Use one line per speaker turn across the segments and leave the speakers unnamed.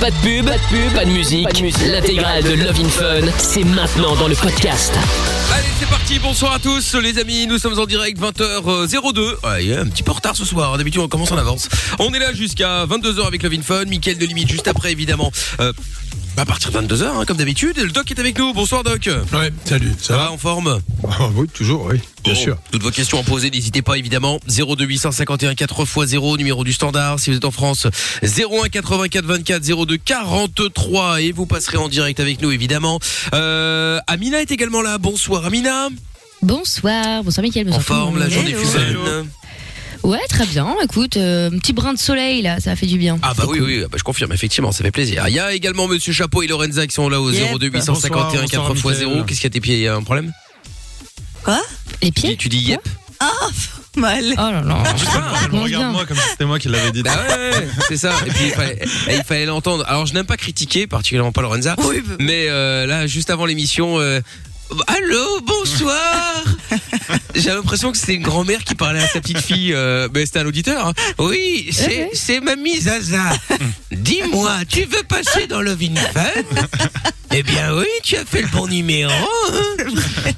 Pas de pub, pas de pub, pas de musique. L'intégrale de Love in Fun, c'est maintenant dans le podcast.
Allez, c'est parti. Bonsoir à tous, les amis. Nous sommes en direct 20h02. Ouais, il y a un petit peu en retard ce soir. D'habitude, on commence en avance. On est là jusqu'à 22h avec Love in Fun. Mickaël de Limite juste après, évidemment. Euh, à partir de 22h, hein, comme d'habitude. Et le doc est avec nous. Bonsoir, doc.
Ouais, salut, ça,
Ça va en forme
Ah Oui, toujours, oui, bien
Bon,
sûr.
Toutes vos questions à poser, n'hésitez pas évidemment. 02 851 4x0, numéro du standard. Si vous êtes en France, 01 84 24 02 43 et vous passerez en direct avec nous évidemment. Euh, Amina est également là. Bonsoir Amina.
Bonsoir, bonsoir Mickaël,
En forme, la journée
Hello.
Ouais, très bien. Écoute, euh, un petit brin de soleil là, ça a fait du bien.
Ah bah oui,
cool.
oui, bah, je confirme, effectivement, ça fait plaisir. Il y a également Monsieur Chapeau et Lorenza qui sont là au
Yep.
02 851
Bonsoir,
4x0.
Mickaël.
Qu'est-ce qu'il y a tes pieds Il y a un problème?
Les
tu dis,
pieds?
tu dis yep
Mal.
Oh là là. mange bien.
Regarde-moi comme si c'était moi qui l'avais dit.
Bah ouais, ouais, c'est ça. Et puis il fallait il fallait l'entendre. Alors je n'aime pas critiquer, particulièrement pas Lorenza.
Oui, bah-
Mais euh, là, juste avant l'émission, euh, allô, bonsoir. J'ai l'impression que c'était une grand-mère qui parlait à sa petite fille. euh, mais c'était un auditeur. hein. Oui, c'est c'est mamie Zaza. Dis-moi, tu veux passer dans Love in Fun Eh bien oui, tu as fait le bon numéro. hein.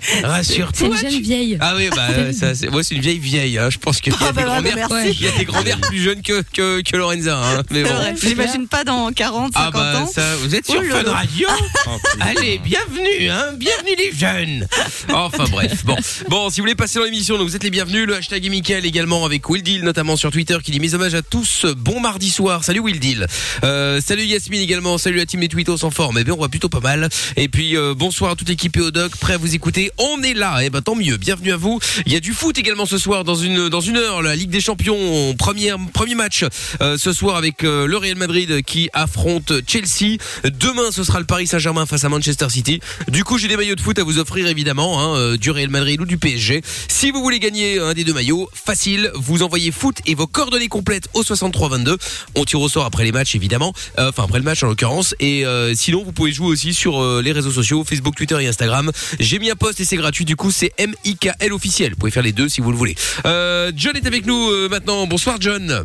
C'est
Rassure-toi.
une jeune vieille.
Ah oui, bah euh, ça, c'est moi c'est une vieille vieille. hein. Je pense qu'il y a
Ah
des
bah
grand-mères,
merci.
il y a des grand-mères plus jeunes que que, que Lorenza. hein. Mais
C'est
bon.
l'imagine pas dans 40, 50
Ah bah
ans.
ça, vous êtes sur
Oh
Fun. Radio Allez, bienvenue, hein, bienvenue les jeunes. Enfin bref, bon, bon, si vous voulez passer dans l'émission, donc vous êtes les bienvenus. Le hashtag est Mickaël également avec Will Deal notamment sur Twitter qui dit mes hommages à tous. Bon mardi soir. Salut Will Deal. Euh, salut Yasmine également. Salut la team des Twittos en forme. Eh bien, on va plutôt pas mal. Et puis euh, bonsoir à toute l'équipe et au doc, prêt à vous écouter. On est là. Eh ben tant mieux. Bienvenue à vous. Il y a du foot également ce soir dans une dans une heure. La Ligue des Champions, premier match euh, ce soir avec euh, le Real Madrid qui affronte Chelsea. Demain, ce sera le Paris Saint-Germain face à Manchester City. Du coup, j'ai des maillots de foot à vous offrir évidemment, hein, du Real Madrid ou du PSG. Si vous voulez gagner un des deux maillots, facile, vous envoyez foot et vos coordonnées complètes au 6322. On tire au sort après les matchs évidemment, enfin après le match en l'occurrence. Et sinon, vous pouvez jouer aussi sur euh, les réseaux sociaux, Facebook, Twitter et Instagram. J'ai mis un post et c'est gratuit. Du coup, c'est MIKL officiel. Vous pouvez faire les deux si vous le voulez. Euh, John est avec nous euh, maintenant. Bonsoir John.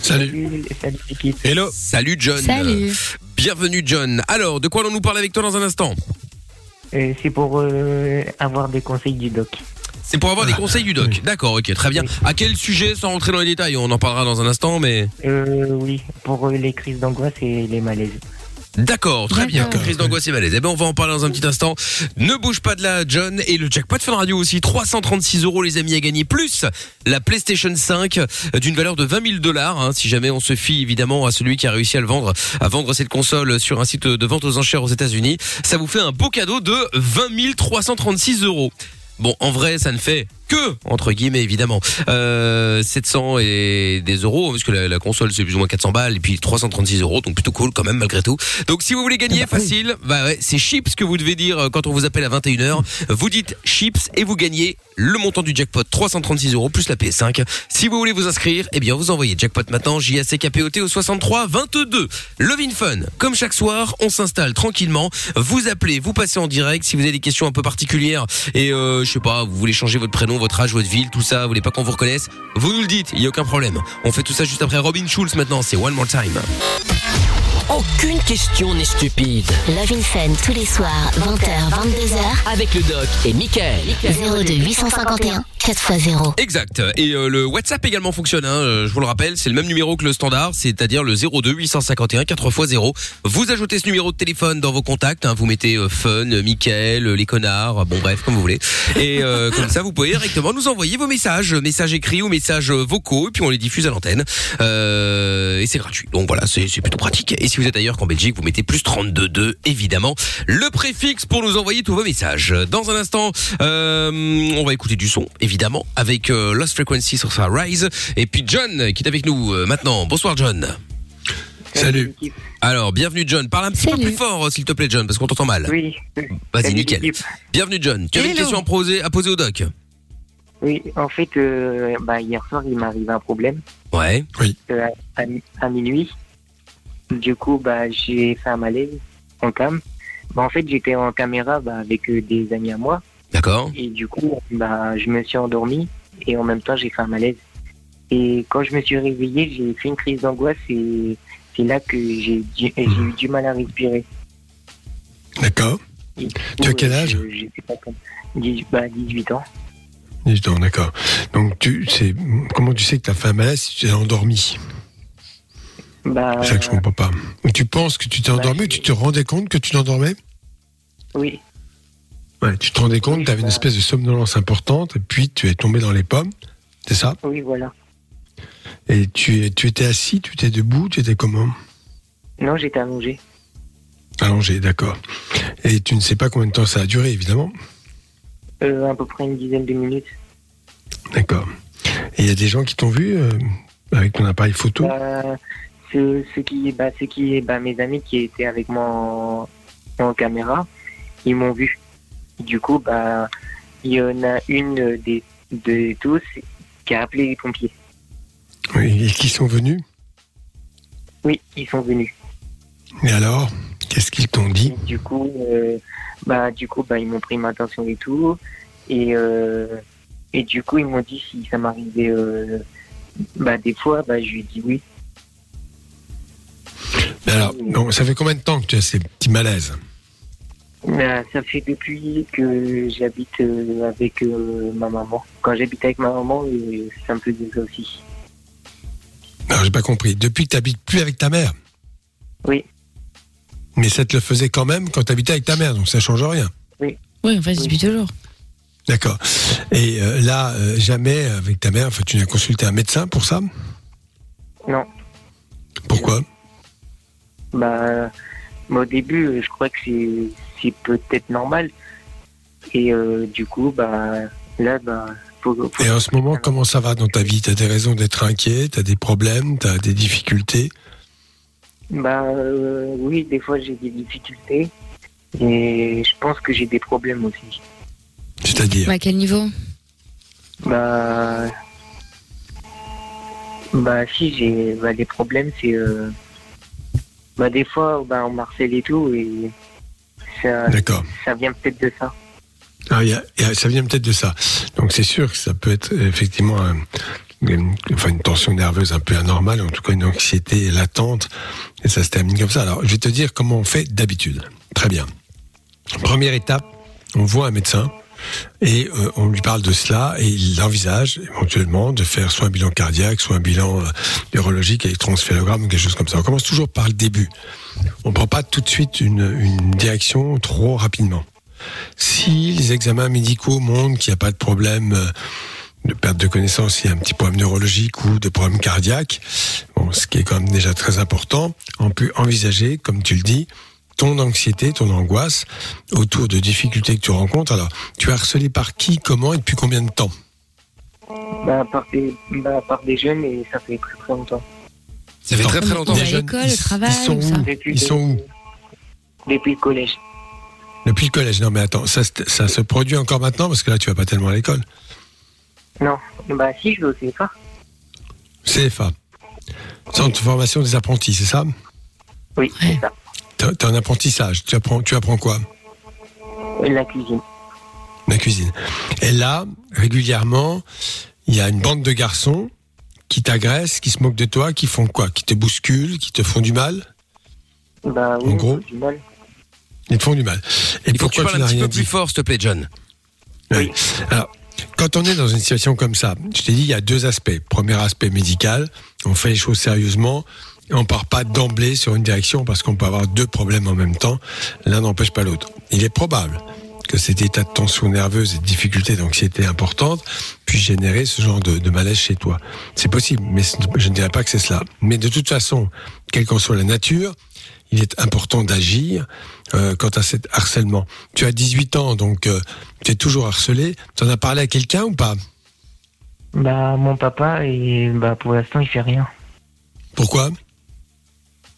Salut.
Salut.
Hello.
Salut John.
Salut.
Bienvenue John. Alors, de quoi allons-nous parler avec toi dans un instant?
Euh, c'est pour euh, avoir des conseils du doc.
C'est pour avoir des conseils du doc. D'accord, ok, très bien. À quel sujet, sans rentrer dans les détails On en parlera dans un instant, mais...
Euh, oui, pour les crises d'angoisse et les malaises.
D'accord, très bien. Crise d'angoisse et malaise. Eh ben, on va en parler dans un petit instant. Ne bouge pas de là, John. Et le jackpot Fun Radio aussi. 336 euros, les amis, à gagner. Plus la PlayStation 5 d'une valeur de 20 000 dollars. hein, si jamais on se fie évidemment à celui qui a réussi à le vendre, à vendre cette console sur un site de vente aux enchères aux États-Unis. Ça vous fait un beau cadeau de 20 336 euros. Bon, en vrai, ça ne fait que, entre guillemets, évidemment, euh, 700 et des euros, parce que la, la console, c'est plus ou moins 400 balles, et puis 336 euros, donc plutôt cool quand même, malgré tout. Donc, si vous voulez gagner, facile, bah ouais, c'est chips que vous devez dire euh, quand on vous appelle à 21h. Vous dites chips et vous gagnez le montant du jackpot, 336 euros, plus la PS5. Si vous voulez vous inscrire, eh bien, vous envoyez jackpot maintenant, J-A-C-K-P-O-T au 63 22. Love in Fun. Comme chaque soir, on s'installe tranquillement. Vous appelez, vous passez en direct. Si vous avez des questions un peu particulières et, euh, je sais pas, vous voulez changer votre prénom, votre âge, votre ville, tout ça, vous voulez pas qu'on vous reconnaisse, vous nous le dites, il y a aucun problème. On fait tout ça juste après Robin Schulz maintenant, c'est One More Time.
Aucune question n'est stupide.
Love in Fun tous les soirs, 20h, 22h,
Avec le doc et Mickaël.
02 851 4x0.
Exact. Et euh, le WhatsApp également fonctionne. Hein, euh, je vous le rappelle, c'est le même numéro que le standard, c'est-à-dire le 02 851 4x0. Vous ajoutez ce numéro de téléphone dans vos contacts. hein, vous mettez euh, Fun, Mickaël, les connards, bon bref, comme vous voulez. Et euh, comme ça, vous pouvez directement nous envoyer vos messages, messages écrits ou messages vocaux, et puis on les diffuse à l'antenne. Euh, et c'est gratuit. Donc voilà, c'est c'est plutôt pratique. Et si vous êtes ailleurs qu'en Belgique, vous mettez plus 32 évidemment. Le préfixe pour nous envoyer tous vos messages. Dans un instant, euh, on va écouter du son, évidemment, avec euh, Lost Frequency sur sa Rise. Et puis John, qui est avec nous euh, maintenant. Bonsoir John.
Salut.
Alors, bienvenue John. Parle un petit peu plus fort, s'il te plaît John, parce qu'on t'entend mal.
Oui.
Vas-y, nickel. Bienvenue John. Tu avais une question à poser, à poser au doc
Oui, en fait, euh, bah, hier soir, il m'est arrivé un problème
Ouais.
euh, à, à minuit. Du coup, bah, j'ai fait un malaise en cam. Bah, en fait, j'étais en caméra bah, avec euh, des amis à moi.
D'accord.
Et du coup, bah, je me suis endormi et en même temps, j'ai fait un malaise. Et quand je me suis réveillé, j'ai fait une crise d'angoisse et
c'est là que j'ai eu du mal à respirer.
D'accord. Tu as
coup,
quel
euh,
âge?
je, je sais pas comme. dix- bah, 18 ans.
18 ans, d'accord. Donc, tu, comment tu sais que tu as fait un malaise si tu t'es endormi?
Bah,
C'est ça que je comprends pas. Tu penses que tu t'es
bah,
endormi ou
c'est-
tu te rendais compte que tu t'endormais
oui,
Ouais, tu te rendais compte
Oui,
que tu avais une
bah-
espèce de somnolence importante et puis tu es tombé dans les pommes, c'est ça?
Oui, voilà.
Et tu, tu étais assis, tu étais debout, tu étais comment?
Non, j'étais allongé.
Allongé, d'accord. Et tu ne sais pas combien de temps ça a duré, évidemment?
Euh, à peu près une dizaine de minutes.
D'accord. Et il y a des gens qui t'ont vu euh, avec ton appareil photo?
Bah, ceux, ceux qui, bah, ceux qui, bah, mes amis qui étaient avec moi en, en caméra, ils m'ont vu. Du coup, bah, il y en a une des, de tous qui a appelé les pompiers.
Oui, et qui sont venus?
Oui, ils sont venus.
Et alors Qu'est-ce qu'ils t'ont dit?
Du coup, euh, bah, du coup, bah, ils m'ont pris ma tension et tout. Et, euh, et du coup, ils m'ont dit si ça m'arrivait, euh, bah, des fois, bah, je lui ai dit oui.
Alors, ça fait combien de temps que tu as ces petits malaises
Bah, ça fait depuis que j'habite euh, avec euh, ma maman. Quand j'habite avec ma maman, euh, ça me faisait ça aussi.
Alors, j'ai pas compris. Depuis que tu n'habites plus avec ta mère
Oui.
Mais ça te le faisait quand même quand tu habitais avec ta mère, donc ça change rien.
Oui, enfin, depuis toujours.
D'accord. Et euh, là, euh, jamais avec ta mère, enfin, tu n'as consulté un médecin pour ça?
Non.
Pourquoi?
Bah, bah, au début, euh, je crois que c'est, c'est peut-être normal. Et euh, du coup, bah, là, bah, faut, faut-
Et en ce moment, comment ça va dans ta vie? Tu as des raisons d'être inquiet? Tu as des problèmes? Tu as des difficultés?
Bah, euh, oui, des fois, j'ai des difficultés. Et je pense que j'ai des problèmes aussi.
C'est-à-dire?
À quel niveau?
Bah, bah si j'ai bah, des problèmes, c'est euh, bah des fois bah, on marcelle et tout et ça, ça vient peut-être de ça.
Ah, y a- y a- ça vient peut-être de ça. Donc c'est sûr que ça peut être effectivement un- une, enfin, une tension nerveuse un peu anormale, en tout cas une anxiété latente, et ça se termine comme ça. Alors je vais te dire comment on fait d'habitude. Très bien. Première étape, on voit un médecin et euh, on lui parle de cela et il envisage éventuellement de faire soit un bilan cardiaque, soit un bilan euh, neurologique transférogramme ou quelque chose comme ça. On commence toujours par le début. On ne prend pas tout de suite une, direction trop rapidement. Si les examens médicaux montrent qu'il n'y a pas de problème euh, de perte de connaissance, il y a un petit problème neurologique ou de problème cardiaque, ce qui est quand même déjà très important, on peut envisager, comme tu le dis, ton anxiété, ton angoisse autour de difficultés que tu rencontres. Alors, tu es harcelé par qui, comment et depuis combien de temps?
Bah par des, bah, par des jeunes et ça fait très très longtemps.
Ça fait très très longtemps.
Des
à
jeunes,
l'école,
ils-
au travail,
ils sont où?
Depuis
Ils
le-
sont où?
Depuis le collège.
Depuis le collège. Non, mais attends, ça, se- ça se produit encore maintenant parce que là, tu vas pas tellement à l'école.
Non, bah si je le sais pas.
CFA. Centre de formation des apprentis, c'est ça?
Oui, c'est ça.
T'as un apprentissage. Tu apprends, tu apprends quoi?
La cuisine.
La cuisine. Et là, régulièrement, il y a une bande de garçons qui t'agressent, qui se moquent de toi, qui font quoi? Qui te bousculent, qui te font du mal?
Bah oui,
En gros
du mal.
Ils te font du mal. Et
Il faut que tu
pourquoi
parles
tu
un
n'as
petit
rien
peu plus fort, s'il te plaît, John.
Oui. Alors, quand on est dans une situation comme ça, je t'ai dit, il y a deux aspects. Premier aspect médical, on fait les choses sérieusement. On part pas d'emblée sur une direction parce qu'on peut avoir deux problèmes en même temps. L'un n'empêche pas l'autre. Il est probable que cet état de tension nerveuse et de difficulté d'anxiété importante puisse générer ce genre de, de malaise chez toi. C'est possible, mais je ne dirais pas que c'est cela. Mais de toute façon, quelle qu'en soit la nature, il est important d'agir euh, quant à cet harcèlement. Tu as 18 ans, donc euh, tu es toujours harcelé. Tu en as parlé à quelqu'un ou pas?
Bah mon papa et bah pour l'instant il fait rien.
Pourquoi?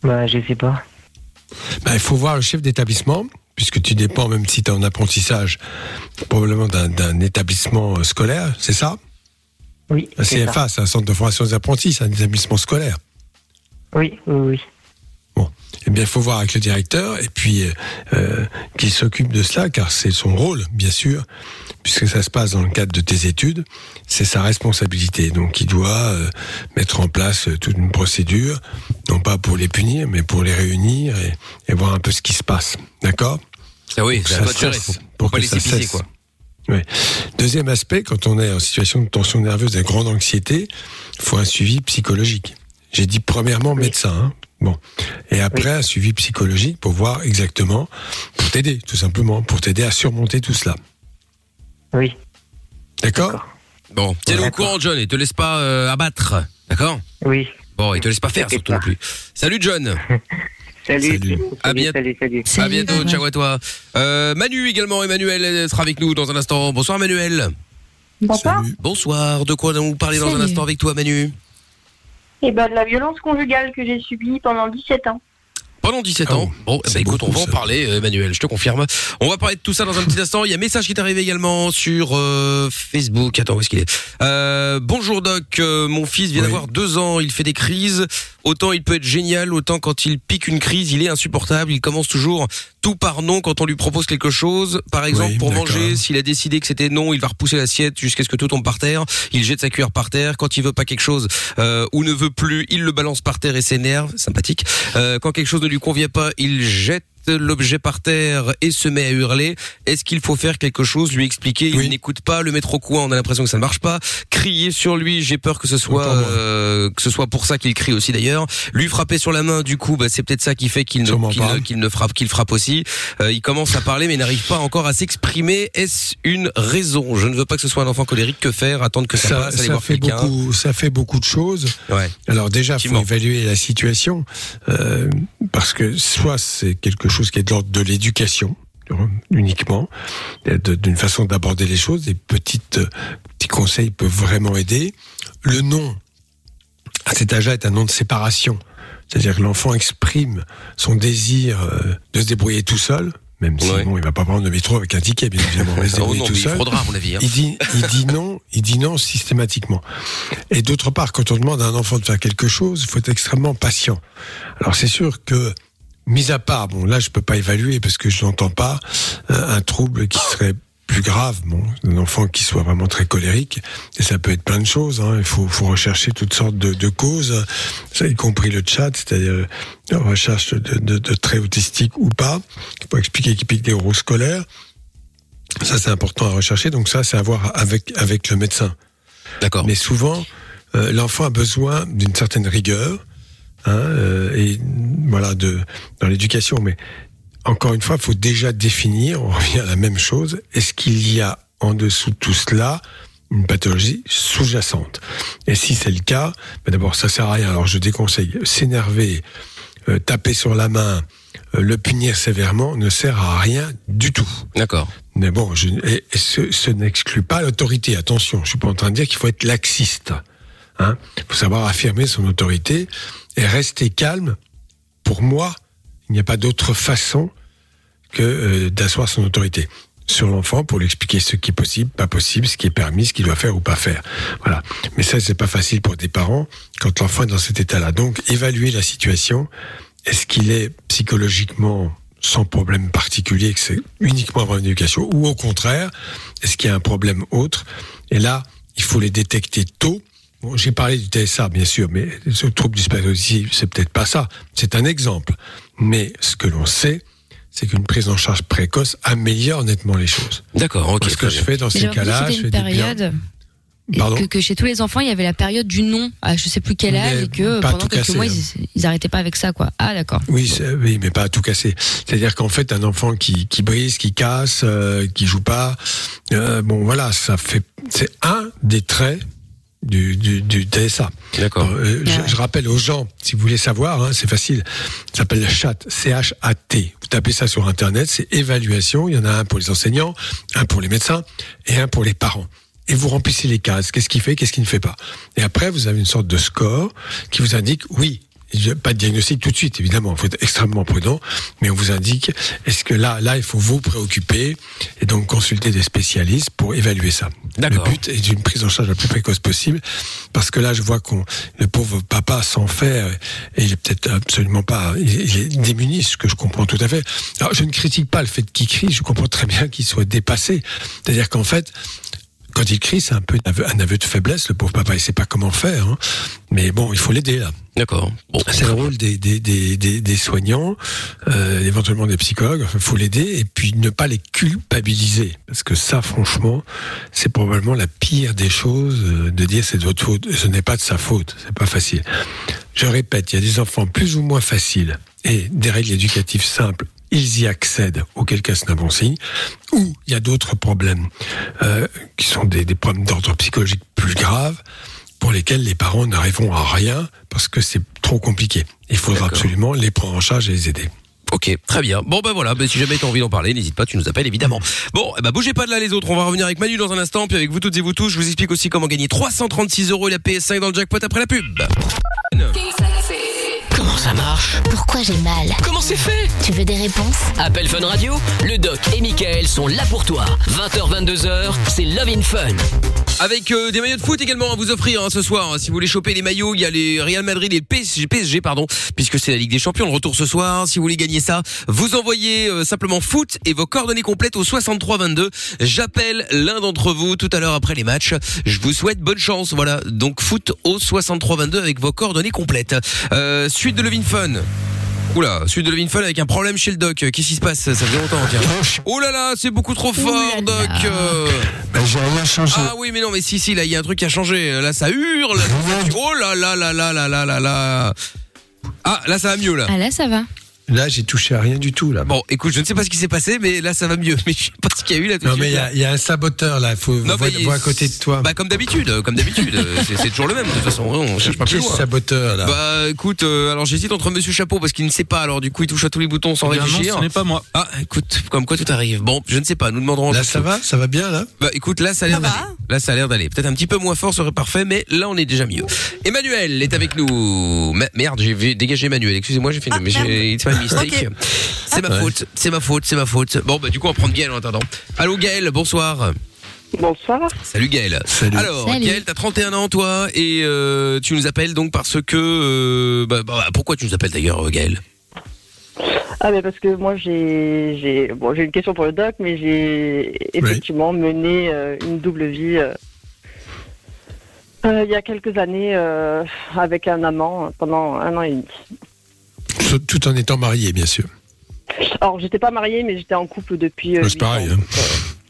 Bah je sais pas.
Ben, Il faut voir le chef d'établissement, puisque tu dépends, même si tu es en apprentissage, probablement d'un- établissement euh, scolaire, c'est ça?
Oui.
Un. CFA, c'est un centre de formation des apprentis, c'est un établissement scolaire.
Oui, oui, oui.
Eh bien, il faut voir avec le directeur et puis euh, euh, qu'il s'occupe de cela, car c'est son rôle, bien sûr, puisque ça se passe dans le cadre de tes études, c'est sa responsabilité. Donc, il doit euh, mettre en place euh, toute une procédure, non pas pour les punir, mais pour les réunir et, et voir un peu ce qui se passe. D'accord?
Ah oui,
ça cesse, pour
pas
que ça
pisser,
cesse.
quoi.
Oui. Deuxième aspect, quand on est en situation de tension nerveuse et de grande anxiété, il faut un suivi psychologique. J'ai dit premièrement médecin. hein. Bon. Et après, un suivi psychologique pour voir exactement, pour t'aider, tout simplement, pour t'aider à surmonter tout cela.
Oui.
D'accord
Bon, tiens-le au courant, John, et te laisse pas euh, abattre. D'accord?
Oui.
Bon, et te laisse pas faire, surtout non plus. Salut, John.
Salut.
Salut.
À
Salut,
bientôt.
salut, salut.
À
Salut,
bientôt, ciao à toi. Euh, Manu également, Emmanuel elle sera avec nous dans un instant. Bonsoir, Manuel.
Bonsoir.
Bonsoir, de quoi allons-nous parler dans un instant avec toi, Manu?
Et ben de la violence conjugale que j'ai subie pendant 17 ans.
Pendant 17
Ah
ans.
bon,
Bon,
c'est
ben, écoute, on va en parler, euh, Emmanuel, je te confirme. On va parler de tout ça dans un petit instant. Il y a un message qui est arrivé également sur euh, Facebook. Attends, où est-ce qu'il est, euh, Bonjour Doc, euh, mon fils vient
Oui.
d'avoir deux ans, il fait des crises. Autant il peut être génial, autant quand il pique une crise, il est insupportable. Il commence toujours tout par non quand on lui propose quelque chose. Par exemple,
Oui,
pour manger, s'il a décidé que c'était non, il va repousser l'assiette jusqu'à ce que tout tombe par terre. Il jette sa cuillère par terre. Quand il veut pas quelque chose euh, ou ne veut plus, il le balance par terre et s'énerve. Sympathique. Euh, quand quelque chose ne lui convient pas, il jette l'objet par terre et se met à hurler. Est-ce qu'il faut faire quelque chose, lui expliquer Il
Oui.
n'écoute pas, le mettre au coin, on a l'impression que ça ne marche pas. Crier sur lui, j'ai peur que ce soit euh, que ce soit pour ça qu'il crie aussi d'ailleurs. Lui frapper sur la main, du coup, bah, c'est peut-être ça qui fait qu'il ne qu'il ne- qu'il ne frappe qu'il frappe aussi. Euh, il commence à parler mais n'arrive pas encore à s'exprimer. Est-ce une raison? Je ne veux pas que ce soit un enfant colérique. Que faire? Attendre que ça,
ça,
passe, aller
ça
voir
fait
quelqu'un.
beaucoup, ça fait beaucoup de choses.
Ouais.
Alors déjà, faut
Effectivement.
évaluer la situation euh, parce que soit c'est quelque chose qui est de l'ordre de l'éducation uniquement, d'une façon d'aborder les choses. Des petites euh, petits conseils peuvent vraiment aider. Le nom à cet âge-là est un nom de séparation, c'est-à-dire que l'enfant exprime son désir euh, de se débrouiller tout seul. Même si
Ouais.
bon, il va pas prendre le métro avec un ticket, bien évidemment, il va se
Oh non,
tout
il
seul.
faudra à mon avis. hein.
Il dit, il dit non, il dit non systématiquement. Et d'autre part, quand on demande à un enfant de faire quelque chose, il faut être extrêmement patient. Alors c'est sûr que, mis à part, bon là je peux pas évaluer parce que je n'entends pas euh, un trouble qui serait plus grave, bon, un enfant qui soit vraiment très colérique, et ça peut être plein de choses. Hein. Il faut, faut rechercher toutes sortes de, de causes, ça y compris le chat, c'est-à-dire la recherche de, de, de traits autistiques ou pas, pour expliquer qu'il pique des roues scolaires. Ça, c'est important à rechercher. Donc ça, c'est à voir avec avec le médecin.
D'accord.
Mais souvent, euh, l'enfant a besoin d'une certaine rigueur, hein, euh, et voilà, de dans l'éducation. Mais encore une fois, il faut déjà définir. On revient à la même chose. Est-ce qu'il y a en dessous de tout cela une pathologie sous-jacente? Et si c'est le cas, ben d'abord, ça sert à rien. Alors, je déconseille s'énerver, euh, taper sur la main, euh, le punir sévèrement ne sert à rien du tout.
D'accord.
Mais bon, je, et, et ce, ce n'exclut pas l'autorité. Attention, je suis pas en train de dire qu'il faut être laxiste. Hein. Il faut savoir affirmer son autorité et rester calme. Pour moi, il n'y a pas d'autre façon que euh, d'asseoir son autorité sur l'enfant pour lui expliquer ce qui est possible, pas possible, ce qui est permis, ce qu'il doit faire ou pas faire. Voilà. Mais ça, c'est pas facile pour des parents quand l'enfant est dans cet état-là. Donc, évaluer la situation. Est-ce qu'il est psychologiquement sans problème particulier, que c'est uniquement avoir une éducation, ou au contraire, est-ce qu'il y a un problème autre? Et là, il faut les détecter tôt. Bon, j'ai parlé du TSA, bien sûr, mais ce trouble du spectre autistique, c'est peut-être pas ça. C'est un exemple. Mais ce que l'on sait, c'est qu'une prise en charge précoce améliore nettement les choses.
D'accord. Ok.
Parce ce que je
bien.
fais dans
Mais
ces cas-là, je fais bien.
période.
Pardon
que, que chez tous les enfants, il y avait la période du non à je sais plus quel âge
Mais
et que
pas
pendant
tout
quelques
casser,
mois,
hein.
ils, ils arrêtaient pas avec ça, quoi. Ah, d'accord.
Oui, mais pas à tout casser. C'est-à-dire qu'en fait, un enfant qui, qui brise, qui casse, euh, qui joue pas, euh, bon, voilà, ça fait, c'est un des traits du, du, du TSA.
D'accord.
Euh, je,
ouais.
je rappelle aux gens, si vous voulez savoir, hein, c'est facile. Ça s'appelle le chat, C-H-A-T. Vous tapez ça sur Internet, c'est évaluation. Il y en a un pour les enseignants, un pour les médecins et un pour les parents. Et vous remplissez les cases. Qu'est-ce qu'il fait, qu'est-ce qu'il ne fait pas. Et après, vous avez une sorte de score qui vous indique, oui, pas de diagnostic tout de suite, évidemment. Il faut être extrêmement prudent, mais on vous indique est-ce que là, là, il faut vous préoccuper et donc consulter des spécialistes pour évaluer ça. Le but est d'une prise en charge la plus précoce possible, parce que là, je vois qu'on le pauvre papa s'en fait euh, et il est peut-être absolument pas, il, il est démuni, ce que je comprends tout à fait. Alors, je ne critique pas le fait qu'il crie, je comprends très bien qu'il soit dépassé. C'est-à-dire qu'en fait, quand il crie, c'est un peu un aveu, un aveu de faiblesse. Le pauvre papa, il sait pas comment faire. hein. Mais bon, il faut l'aider là.
D'accord. Bon,
C'est le rôle des, des, des, des, des soignants, euh, éventuellement des psychologues. Il faut l'aider et puis ne pas les culpabiliser. Parce que ça, franchement, c'est probablement la pire des choses euh, de dire c'est de votre faute. Ce n'est pas de sa faute. C'est pas facile. Je répète, il y a des enfants plus ou moins faciles et des règles éducatives simples. Ils y accèdent, auquel cas c'est un bon signe. Ou il y a d'autres problèmes euh, qui sont des, des problèmes d'ordre psychologique plus graves pour lesquels les parents n'arriveront à rien parce que c'est trop compliqué. Il faudra absolument les prendre en charge et les aider.
Ok, très bien. Bon ben voilà, ben, si jamais t'as envie d'en parler, n'hésite pas, tu nous appelles évidemment. Bon, eh ben, bougez pas de là les autres, on va revenir avec Manu dans un instant, puis avec vous toutes et vous tous, je vous explique aussi comment gagner 336 euros et la PS5 dans le jackpot après la pub.
Comment ça marche
Pourquoi j'ai mal
Comment c'est fait
Tu veux des réponses
Appel Fun Radio, le doc et Michael sont là pour toi. 20h, 22h, c'est Love in Fun.
Avec euh, des maillots de foot également à vous offrir hein, ce soir. Si vous voulez choper les maillots, il y a les Real Madrid et PSG, PSG pardon, puisque c'est la Ligue des Champions. Le retour ce soir. Si vous voulez gagner ça, vous envoyez euh, simplement foot et vos coordonnées complètes au 63 22. J'appelle l'un d'entre vous tout à l'heure après les matchs. Je vous souhaite bonne chance. Voilà. Donc foot au 63 22 avec vos coordonnées complètes. Euh, suite de Levin Fun. Oula, suite de Levin Fun avec un problème chez le doc. Qu'est-ce qui se passe? Ça fait longtemps. Tiens. Oh là là, c'est beaucoup trop fort,
là là.
doc. Euh.
Ben, j'ai rien changé.
Ah oui, mais non, mais si, si, là, il y a un truc qui a changé. Là, ça hurle. Oh là là là là là là là là. Ah, là, ça va mieux, là.
Ah là, ça va.
Là, j'ai touché à rien du tout là.
Bon, écoute, je ne sais pas ce qui s'est passé, mais là, ça va mieux. Mais je sais pas ce qu'il y a eu là. Tout
Non mais il y y a un saboteur là. Il faut
Non,
voir,
mais
voir à côté de toi.
Bah, comme d'habitude, euh, comme d'habitude. euh, c'est- toujours le même, de toute façon. On cherche pas
Qui
plus loin.
saboteur là?
Bah, écoute, euh, alors j'hésite entre Monsieur Chapeau parce qu'il ne sait pas, alors du coup, il touche à tous les boutons sans réfléchir.
ce n'est pas moi.
Ah, écoute, comme quoi tout arrive. Bon, je ne sais pas, nous demanderons.
Là, ça va? Ça va bien là?
Bah écoute, là ça a l'air d'aller. Là ça a l'air d'aller. Peut-être un petit peu moins fort serait parfait, mais là on est déjà mieux. Emmanuel est avec nous. Merde, j'ai vu- dégagé Emmanuel. Excusez-moi, j'ai fait une, Mais my mistake. C'est ma faute, c'est ma faute, c'est ma faute. Bon bah du coup on va prendre Gaël en attendant. Allô Gaël, bonsoir.
Bonsoir.
Salut Gaël.
Salut.
Alors
Salut.
Gaël, t'as 31 ans toi et euh, tu nous appelles donc parce que euh, bah, bah, pourquoi tu nous appelles d'ailleurs euh, Gaël?
Ah ben parce que moi j'ai j'ai bon j'ai une question pour le doc mais j'ai effectivement mené euh, une double vie euh, euh, il y a quelques années euh, avec un amant pendant un an et demi.
Tout- Tout en étant marié, bien sûr.
Alors j'étais pas mariée mais j'étais en couple depuis. euh,
Ouais, c'est pareil,
ans,
hein.
euh,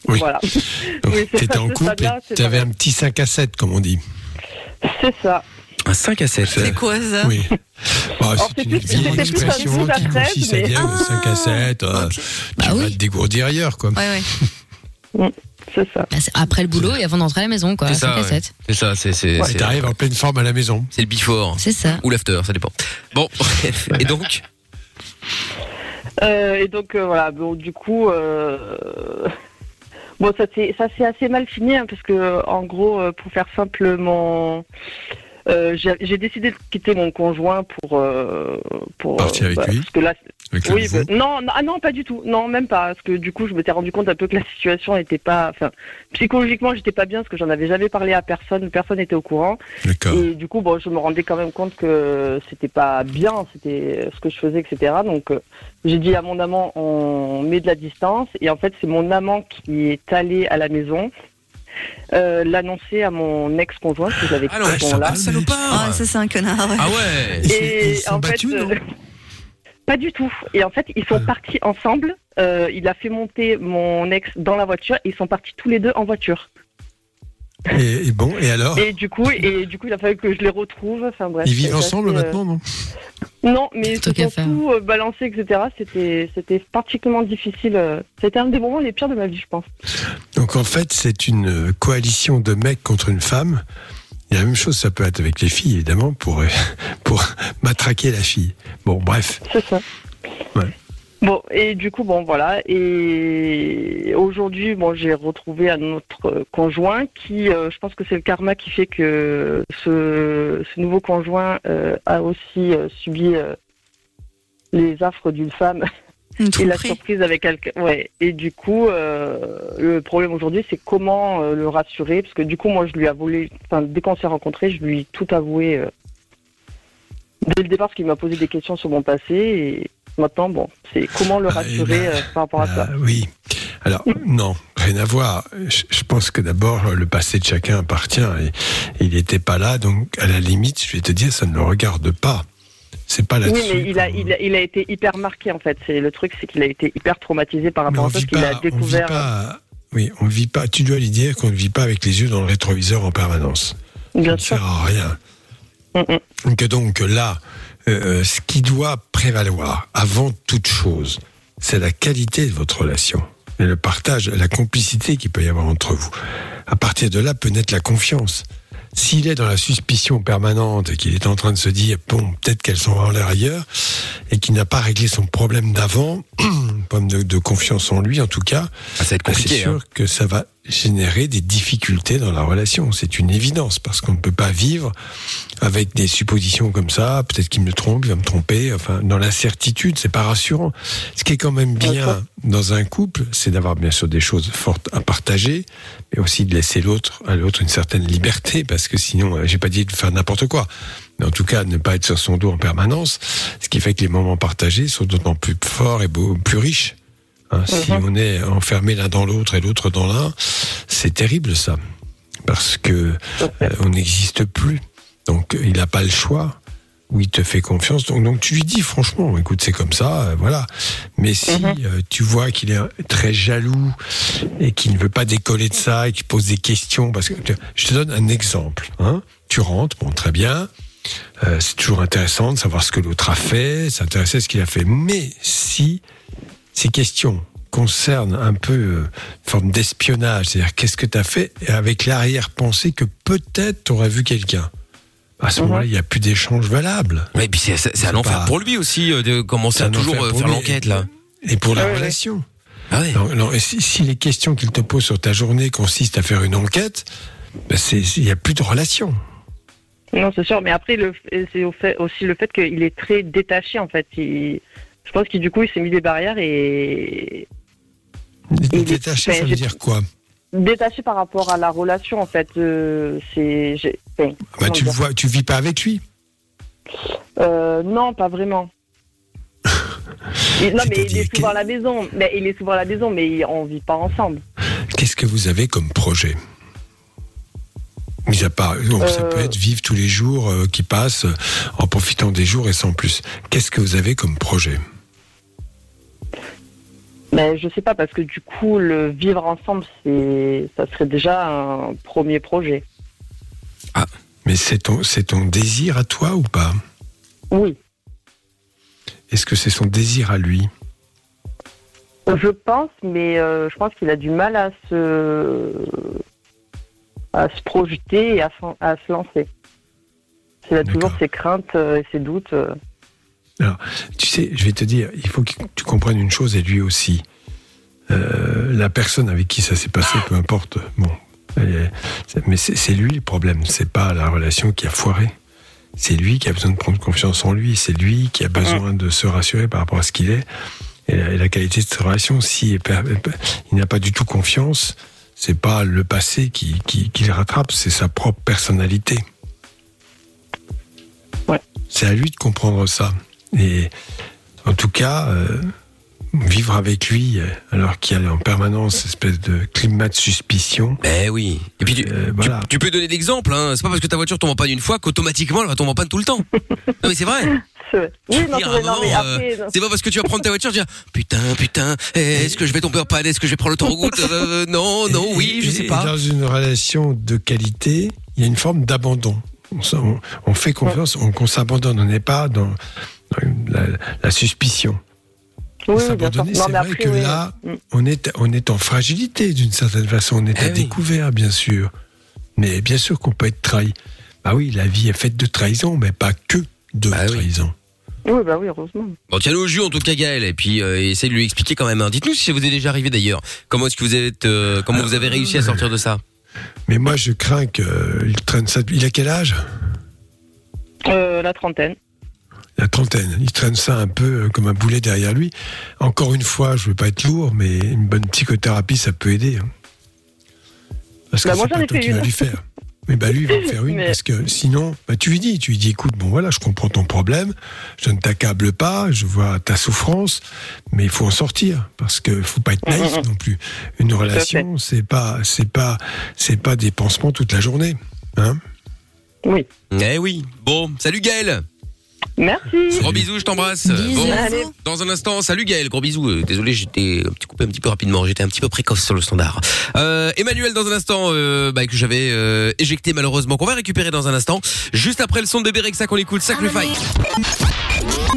Oui.
Voilà. Oui,
t'étais en couple
stade-là,
et t'avais un petit 5 à 7, comme on dit.
C'est ça.
Un 5 à 7.
C'est quoi ça?
Oui. Bah, c'est une
plus-
vieille expression
un 12 à
qui
13,
consiste à dire
Ah,
5 à 7. euh,
ok.
Tu
Bah
vas
oui.
te dégourdir ailleurs, quoi.
Ouais, ouais.
C'est ça.
Bah, après le boulot et avant d'entrer à la maison, quoi.
C'est ça,
5 à
ouais.
7.
C'est ça, c'est c'est
Ouais,
c'est-
T'arrives en pleine forme à la maison.
c'est le before
C'est ça.
ou l'after, ça dépend. Bon. Et donc
Euh, et donc euh, voilà, bon, du coup, euh, bon, ça s'est assez mal fini hein, parce que en gros, euh, pour faire simple, mon euh, j'ai décidé de quitter mon conjoint pour euh, pour
Partir avec lui
Parce que là, oui, bah, non, non, ah non, pas du tout, non, même pas, parce que du coup, je m'étais rendu compte un peu que la situation n'était pas, enfin, psychologiquement, j'étais pas bien parce que j'en avais jamais parlé à personne, personne n'était au courant.
D'accord.
Et du coup, bon, je me rendais quand même compte que c'était pas bien, c'était ce que je faisais, etc. Donc, euh, j'ai dit à mon amant, on met de la distance. Et en fait, c'est mon amant qui est allé à la maison euh, l'annoncer à mon ex-conjoint que j'avais
Ah non,
quitté à ce moment-là.
ah.
Ah, ça, c'est un connard. ouais.
Ah ouais.
Ils
Et
ils sont
en fait,
battus,
euh, pas du tout. Et en fait, ils sont
Ah.
partis ensemble. Euh, il a fait monter mon ex dans la voiture. Et ils sont partis tous les deux en voiture.
et, et bon, et alors?
Et du coup, et du coup, il a fallu que je les retrouve. Enfin bref.
Ils vivent ensemble
assez, euh,
maintenant, non?
Non, mais ils
Plutôt
se
qu'à
sont
faire.
tout euh, balancés, etc. C'était, c'était particulièrement difficile. euh. C'était un des moments les pires de ma vie, je pense.
Donc en fait, c'est une coalition de mecs contre une femme. Et la même chose, ça peut être avec les filles, évidemment, pour, euh, pour matraquer la fille. Bon, bref.
C'est ça.
Ouais.
Bon, et du coup, bon, voilà. Et aujourd'hui, bon, j'ai retrouvé un autre euh, conjoint qui, euh, je pense que c'est le karma qui fait que ce, ce nouveau conjoint euh, a aussi euh, subi les affres d'une femme et la surprise avec quelqu'un. Ouais. Et du coup, euh, le problème aujourd'hui, c'est comment euh, le rassurer, parce que du coup, moi, je lui ai avoué, enfin, dès qu'on s'est rencontrés, je lui ai tout avoué euh, dès le départ, parce qu'il m'a posé des questions sur mon passé. Et maintenant, bon, c'est comment le
Ah,
rassurer euh, par rapport à ça.
Ah, oui. Alors, non. rien à voir. Je, pense que d'abord, le passé de chacun appartient. Et il n'était pas là, donc à la limite, je vais te dire, ça ne le regarde pas. C'est pas
Oui,
là-dessus.
mais il a,
qu'on-
il, a, il a été hyper marqué en fait. C'est le truc, c'est qu'il a été hyper traumatisé par rapport à ça, parce qu'il a
on vit
découvert.
pas. Oui, on vit pas. Tu dois lui dire qu'on ne vit pas avec les yeux dans le rétroviseur en permanence.
Bien
ça ne
sûr.
sert à rien.
Mm, mm.
Que donc là, euh, ce qui doit prévaloir avant toute chose, c'est la qualité de votre relation et le partage, la complicité qu'il peut y avoir entre vous. À partir de là peut naître la confiance. S'il est dans la suspicion permanente et qu'il est en train de se dire bon peut-être qu'elles sont en l'air ailleurs et qu'il n'a pas réglé son problème d'avant, problème de, de confiance en lui en tout cas,
Ah, ça va être
bah, c'est
compliqué.
sûr
hein.
que ça va générer des difficultés dans la relation. C'est une évidence parce qu'on ne peut pas vivre avec des suppositions comme ça. Peut-être qu'il me trompe, il va me tromper. Enfin, dans l'incertitude, c'est pas rassurant. Ce qui est quand même bien dans un couple, c'est d'avoir bien sûr des choses fortes à partager, mais aussi de laisser l'autre à l'autre une certaine liberté parce que sinon, euh, j'ai pas dit de faire n'importe quoi. Mais en tout cas, ne pas être sur son dos en permanence, ce qui fait que les moments partagés sont d'autant plus forts et plus riches. Hein, Si
Mhm.
on est enfermé l'un dans l'autre et l'autre dans l'un, c'est terrible ça, parce que euh, on n'existe plus. Donc il n'a pas le choix. Ou il te fait confiance. Donc, donc tu lui dis franchement, écoute, c'est comme ça, euh, voilà. Mais si
Mhm.
euh, tu vois qu'il est très jaloux et qu'il ne veut pas décoller de ça et qu'il pose des questions, parce que je te donne un exemple. Hein tu rentres, bon, très bien. C'est toujours intéressant de savoir ce que l'autre a fait, s'intéresser à ce qu'il a fait. Mais si ces questions concernent un peu euh, une forme d'espionnage, c'est-à-dire qu'est-ce que tu as fait avec l'arrière-pensée que peut-être tu aurais vu quelqu'un. À ce
Mhm.
moment-là, il n'y a plus d'échange valable.
Et puis c'est c'est- c'est un enfer
pas-
pour lui aussi euh, de commencer à toujours euh, faire l'enquête là.
Et pour la
Ah ouais,
relation.
Ah ouais.
Non, non, et si, si les questions qu'il te pose sur ta journée consistent à faire une enquête, ben il n'y a plus de relation.
Non, c'est sûr. Mais après, le- c'est au fait- aussi le fait qu'il est très détaché en fait. Il- je pense qu'il du coup, il s'est mis des barrières et
Détaché, ça veut dire quoi?
Détaché par rapport à la relation en fait. euh, c'est, j'ai- enfin,
bah, Tu vois, tu vis pas avec lui?
Euh, non, pas vraiment. Il- non, mais il est souvent à
que-
la maison. Mais il est souvent à la maison, mais on vit pas ensemble.
Qu'est-ce que vous avez comme projet? Mis à part, donc, ça
Euh.
peut être vivre tous les jours euh, qui passent en profitant des jours et sans plus. Qu'est-ce que vous avez comme projet?
Mais je sais pas parce que du coup, le vivre ensemble, c'est, ça serait déjà un premier projet.
Mais c'est ton, c'est ton désir à toi ou pas?
Oui,
Est-ce que c'est son désir à lui?
Je pense, mais euh, je pense qu'il a du mal à se, à se projeter et à, se lancer. Il a toujours ses craintes euh, et ses doutes. Euh.
Tu sais, je vais te dire, il faut que tu comprennes une chose et lui aussi. Euh, la personne avec qui ça s'est passé, peu importe. Bon, est- mais c'est lui le problème. C'est pas la relation qui a foiré. C'est lui qui a besoin de prendre confiance en lui. C'est lui qui a besoin de se rassurer par rapport à ce qu'il est et la, et la qualité de cette relation. Si il n'a pas du tout confiance, c'est pas le passé qui, qui, qui le rattrape, c'est sa propre personnalité.
Ouais.
C'est à lui de comprendre ça. Et en tout cas, euh, vivre avec lui, euh, alors qu'il y a en permanence cette espèce de climat de suspicion.
Eh oui. Et puis tu,
Euh,
tu-
voilà.
tu peux donner l'exemple. Hein. C'est pas parce que ta voiture tombe en panne une fois qu'automatiquement elle va tomber en panne tout le temps. non mais c'est vrai.
Oui, non, non.
C'est pas parce que tu vas prendre ta voiture, tu vas dire putain, putain, est-ce que je vais tomber en panne, est-ce que je vais prendre l'autoroute? Euh, Non, non, oui, je sais
et
pas.
Dans une relation de qualité, il y a une forme d'abandon. On, on- on fait confiance, on, qu'on s'abandonne. On n'est pas dans la, la suspicion.
Oui, Non,
c'est vrai
après,
que
oui,
là.
Mm.
on est, on est en fragilité d'une certaine façon. On est
Eh
à
oui.
découvert, bien sûr. Mais bien sûr qu'on peut être trahi. Bah oui, la vie est faite de trahison, mais pas que de
Bah oui.
trahison.
Oui, bah oui, heureusement.
Bon, tiens-le au jus en tout cas, Gaël, et puis euh, essaye de lui expliquer quand même. hein. Dites-nous si ça vous est déjà arrivé d'ailleurs. Comment est-ce que vous êtes, euh, comment vous avez réussi à sortir de ça?
Mais moi, je crains qu'il traîne ça. Il a quel âge?
Euh, la trentaine.
La trentaine. Il traîne ça un peu euh, comme un boulet derrière lui. Encore une fois, je veux pas être lourd, mais une bonne psychothérapie, ça peut aider. hein. Parce que
Bah,
c'est pas toi qui vas lui faire. Mais bah lui, il va en faire une
Mais-
parce que sinon, bah tu lui dis, tu lui dis, écoute, bon voilà, je comprends ton problème, je ne t'accable pas, je vois ta souffrance, mais il faut en sortir parce que faut pas être naïf non plus. Une relation, c'est pas, c'est pas, c'est pas des pansements toute la journée, hein.
Oui.
Eh oui. Bon, salut Gaël.
Merci.
Gros bisous, je t'embrasse. Bon, dans un instant, salut Gaël, gros bisous. Euh, Désolé, j'étais un petit coupé un petit peu rapidement, j'étais un petit peu précoce sur le standard. Euh, Emmanuel, dans un instant, euh, bah, que j'avais euh, éjecté malheureusement, qu'on va récupérer dans un instant. Juste après le son de Bébé Rexha qu'on écoute, Sacrifice.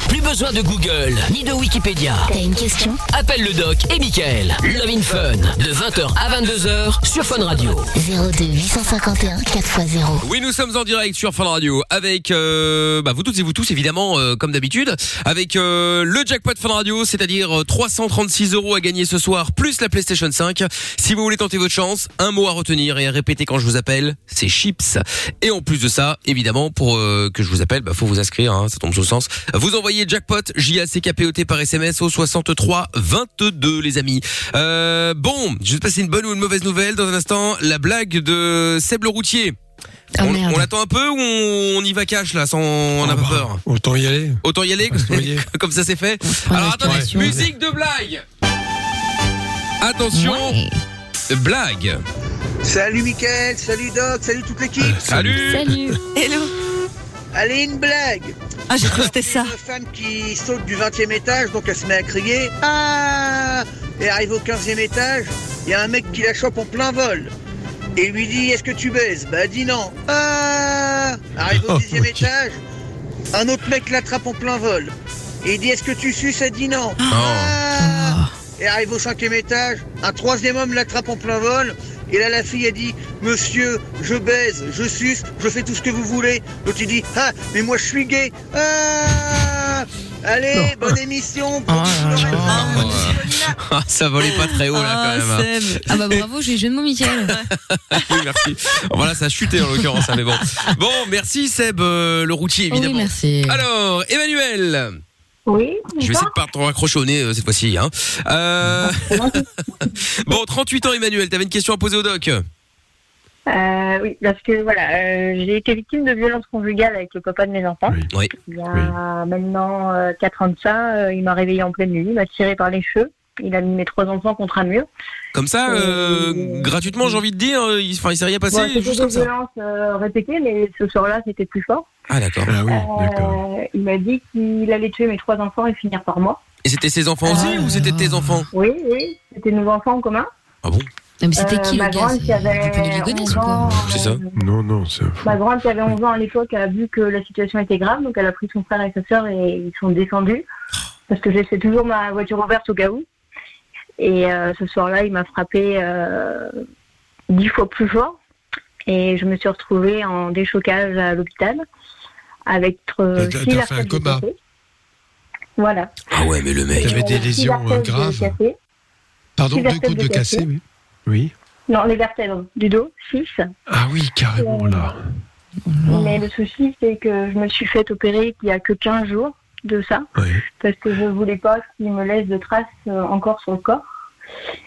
Plus besoin de Google, ni de Wikipédia.
T'as une question?
Appelle le doc et Michael. Love in Fun, de 20h à 22h sur Fun Radio.
02 851 4x0.
Oui, nous sommes en direct sur Fun Radio avec euh, bah, vous toutes et vous tous évidemment euh, comme d'habitude avec euh, le jackpot Fun Radio, c'est-à-dire euh, 336 euros à gagner ce soir plus la PlayStation 5. Si vous voulez tenter votre chance, un mot à retenir et à répéter quand je vous appelle, c'est chips. Et en plus de ça, évidemment, pour euh, que je vous appelle, bah faut vous inscrire, hein, ça tombe sous le sens. Vous envoyez jackpot J A C K P O T par SMS au 63 22 les amis. Euh, bon, je vais passer une bonne ou une mauvaise nouvelle dans un instant. La blague de Seb le routier.
Ah,
on on l'attend un peu ou on, on y va cash là sans on n'a
Ah
pas
bah,
peur
Autant y aller.
Autant y aller comme ça c'est fait. Alors attendez, musique de blague. Attention,
Ouais.
blague.
Salut Mickaël, salut Doc, salut toute l'équipe.
Salut.
Salut.
Hello.
Allez, une blague.
Ah, j'ai cru que c'était ça.
Une femme qui saute du 20 e étage, donc elle se met à crier. Ah Et arrive au 15 e étage, il y a un mec qui la chope en plein vol. Et lui dit Est-ce que tu baises Bah, dit non. Ah Arrive au
Oh,
10 e
ok.
étage, un autre mec l'attrape en plein vol. Et il dit Est-ce que tu suces Elle dit non. Ah Et arrive au cinquième étage, un troisième homme l'attrape en plein vol. Et là, la fille a dit Monsieur, je baise, je suce, je fais tout ce que vous voulez. L'autre, il dit Ah, mais moi, je suis gay. Ah Allez, bonne émission.
Là.
Ah, ça volait pas très haut là
Ah,
quand même. hein.
Seb.
Ah bah bravo, j'ai eu jeu de mots, Mickaël.
Oui, merci. Voilà, ça a chuté en l'occurrence, hein, mais bon. Bon, merci Seb euh, le routier
Oui,
évidemment.
merci.
Alors, Emmanuel,
Oui.
je vais essayer de pas te raccrocher au nez euh, cette fois-ci. Hein. Euh... bon, 38 ans Emmanuel, t'avais une question à poser au doc.
Euh, oui, parce que voilà, euh, j'ai été victime de violences conjugales avec le papa de mes enfants.
Oui.
Il y a maintenant euh, 4 ans de ça, euh, il m'a réveillé en pleine nuit, il m'a tiré par les cheveux, il a mis mes trois enfants contre un mur.
Comme ça, euh, gratuitement, j'ai envie de dire, euh, il, enfin, il s'est rien passé,
Bon, c'était des violences euh, répétées, mais ce soir-là, c'était plus fort.
Ah d'accord.
Ah oui.
Euh, il m'a dit qu'il allait tuer mes trois enfants et finir par moi.
Et c'était ses enfants aussi
Ah.
ou c'était tes enfants?
Oui, oui, c'était nos enfants en commun.
Ah bon?
Non, mais c'était
Euh,
qui le
ma
gars
grande
C'est-
qui avait
Vous pouvez lui connaître ou
11
quoi
ans,
C'est ça.
euh,
Non, non, c'est
Ma grande qui avait 11 ans à l'époque a vu que la situation était grave, donc elle a pris son frère et sa sœur et ils sont descendus. Parce que j'ai laissé toujours ma voiture ouverte au cas où. Et euh, ce soir-là, il m'a frappé euh, dix fois plus fort. Et je me suis retrouvée en déchocage à l'hôpital avec euh, six
fait un
vertèbres
coma.
cassées. Voilà.
Ah ouais, mais le mec.
T'avais des lésions, euh, graves. Pardon,
Six
deux côtes de cassé,
cassées.
oui. Oui.
Non, les vertèbres du dos, six.
Ah oui, carrément là.
Mais le souci, c'est que je me suis fait opérer il y a que 15 jours de ça.
Oui.
parce que je voulais pas qu'il me laisse de traces euh, encore sur le corps.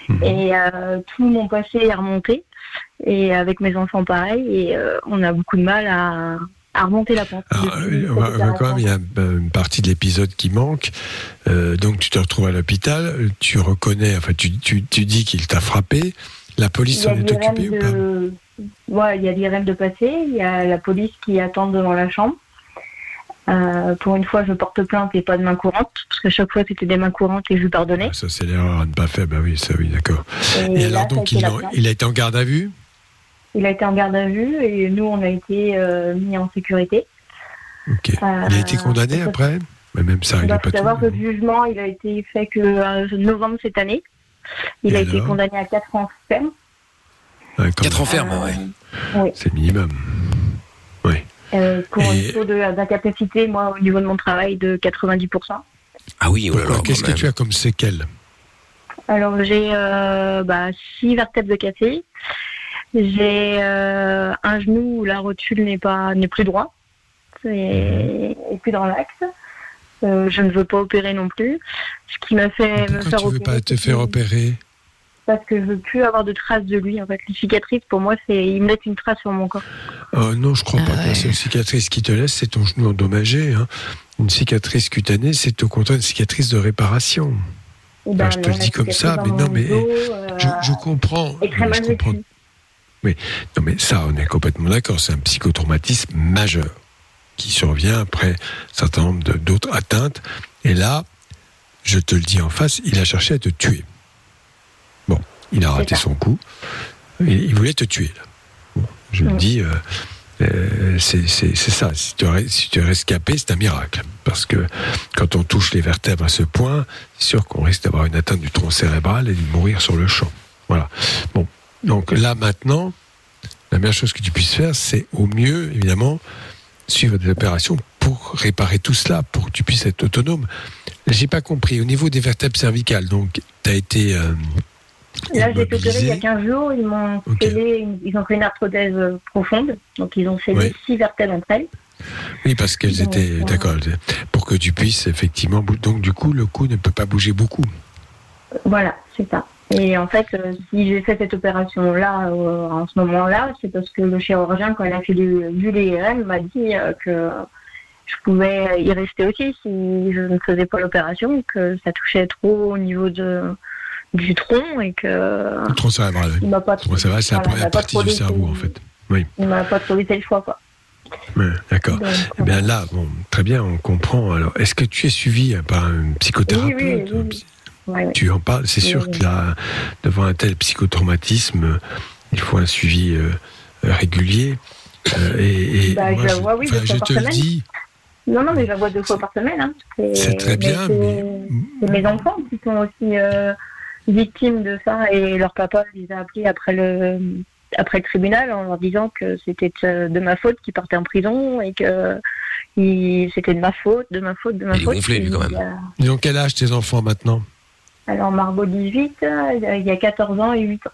Mhm.
Et euh, tout mon passé est remonté. Et avec mes enfants, pareil. Et euh, on a beaucoup de mal à, à remonter la pente.
Alors, euh, quand même, il y a une partie de l'épisode qui manque. Euh, donc tu te retrouves à l'hôpital, tu reconnais, enfin tu, tu, tu dis qu'il t'a frappé. La police s'en est occupée ou pas?
Ouais, il y a l'IRM de passé, il y a la police qui attend devant la chambre. Euh, pour une fois, je porte plainte et pas de main courante, parce qu'à chaque fois c'était des mains courantes et je lui pardonnais.
Ah, Ça c'est l'erreur à ne pas faire, bah oui, ça oui, d'accord. Et,
là,
alors donc il, a été en garde à vue?
Il a été en garde à vue et nous, on a été euh, mis en sécurité.
Ok. Il a été condamné
Euh,
après? Mais même ça,
Il
il
doit
pas
savoir que le jugement, il a été fait que euh, novembre cette année. Il
Et
a été condamné à 4 ans ferme.
Ouais, quand
4
même.
ans ferme,
Euh,
ouais.
C'est le minimum. Oui.
Euh, pour
Et-
un taux d'incapacité, moi, au niveau de mon travail, de 90%.
Ah oui, oh
Qu'est-ce que tu as comme séquelles
Alors, j'ai euh, bah, 6 vertèbres de cassé. J'ai euh, un genou où la rotule n'est pas n'est plus droit. C'est est plus dans l'axe. Euh, je ne veux pas opérer non plus. Ce qui m'a fait me
Pourquoi
faire
tu veux
opérer,
pas te faire opérer?
Parce que je veux plus avoir de traces de lui. En fait, les cicatrices, pour moi, c'est il me laisse une trace sur mon corps.
Euh, non, je crois pas. que La seule cicatrice qui te laisse, c'est ton genou endommagé. hein. Une cicatrice cutanée, c'est au contraire une cicatrice de réparation.
Eh ben,
Enfin, je te le dis comme ça, mais non, mais
dos,
eh,
euh,
je, je comprends.
très
je
mal
comprends. Oui, non, mais ça, on est complètement d'accord. C'est un psychotraumatisme majeur qui survient après un certain nombre d'autres atteintes. Et là, je te le dis en face, il a cherché à te tuer. Il a raté son coup. Il, il voulait te tuer. Bon, je le dis, euh, euh, c'est ça. Si tu, aurais, si tu es rescapé, c'est un miracle. Parce que quand on touche les vertèbres à ce point, c'est sûr qu'on risque d'avoir une atteinte du tronc cérébral et de mourir sur le champ. Voilà. Bon, donc là maintenant, la meilleure chose que tu puisses faire, c'est au mieux, évidemment, suivre des opérations pour réparer tout cela, pour que tu puisses être autonome. J'ai pas compris. Au niveau des vertèbres cervicales, donc, tu as été. euh,
Là, j'ai été opérée il y a
immobilisé.
15 jours. Ils m'ont scellé, ils ont fait une arthrodèse euh, profonde. Donc, ils ont scellé
Oui.
six vertèbres entre elles.
Oui, parce qu'elles étaient.
euh,
D'accord. Pour que tu puisses, effectivement. Donc, du coup, le cou ne peut pas bouger beaucoup.
Voilà, c'est ça. Et en fait, euh, si j'ai fait cette opération-là, euh, en ce moment-là, c'est parce que le chirurgien, quand il a fait du, du l'IRM, m'a dit euh, que je pouvais y rester aussi si je ne faisais pas l'opération, que ça touchait trop au niveau de, du tronc et que
Le tronc cérébral.
il m'a pas
c'est la première partie du cerveau, en fait. Oui.
Il m'a pas trop laissé le choix, quoi.
Ouais, D'accord. Eh bien là, bon, très bien, on comprend. Alors, est-ce que tu es suivi par un psychothérapeute?
Oui, oui, oui, oui. Ouais.
Tu en parles, c'est
Oui,
sûr
oui.
que là, devant un tel psychotraumatisme, il faut un suivi euh, régulier. Euh, et, et
Bah, je la vois, oui,
je
fois par
te le dis,
Non, non, mais je la vois deux fois par semaine. Hein.
C'est très bien,
c'est- C'est mes enfants qui sont aussi euh, victimes de ça et leur papa les a appelés après le, après le tribunal en leur disant que c'était euh, de ma faute qu'ils partaient en prison et que c'était de ma faute, de ma faute, de ma
Il est
faute.
gonflé, lui, quand même.
a-
ils ont quel âge tes enfants maintenant?
Alors Margot 18, euh, il y a 14 ans et 8 ans.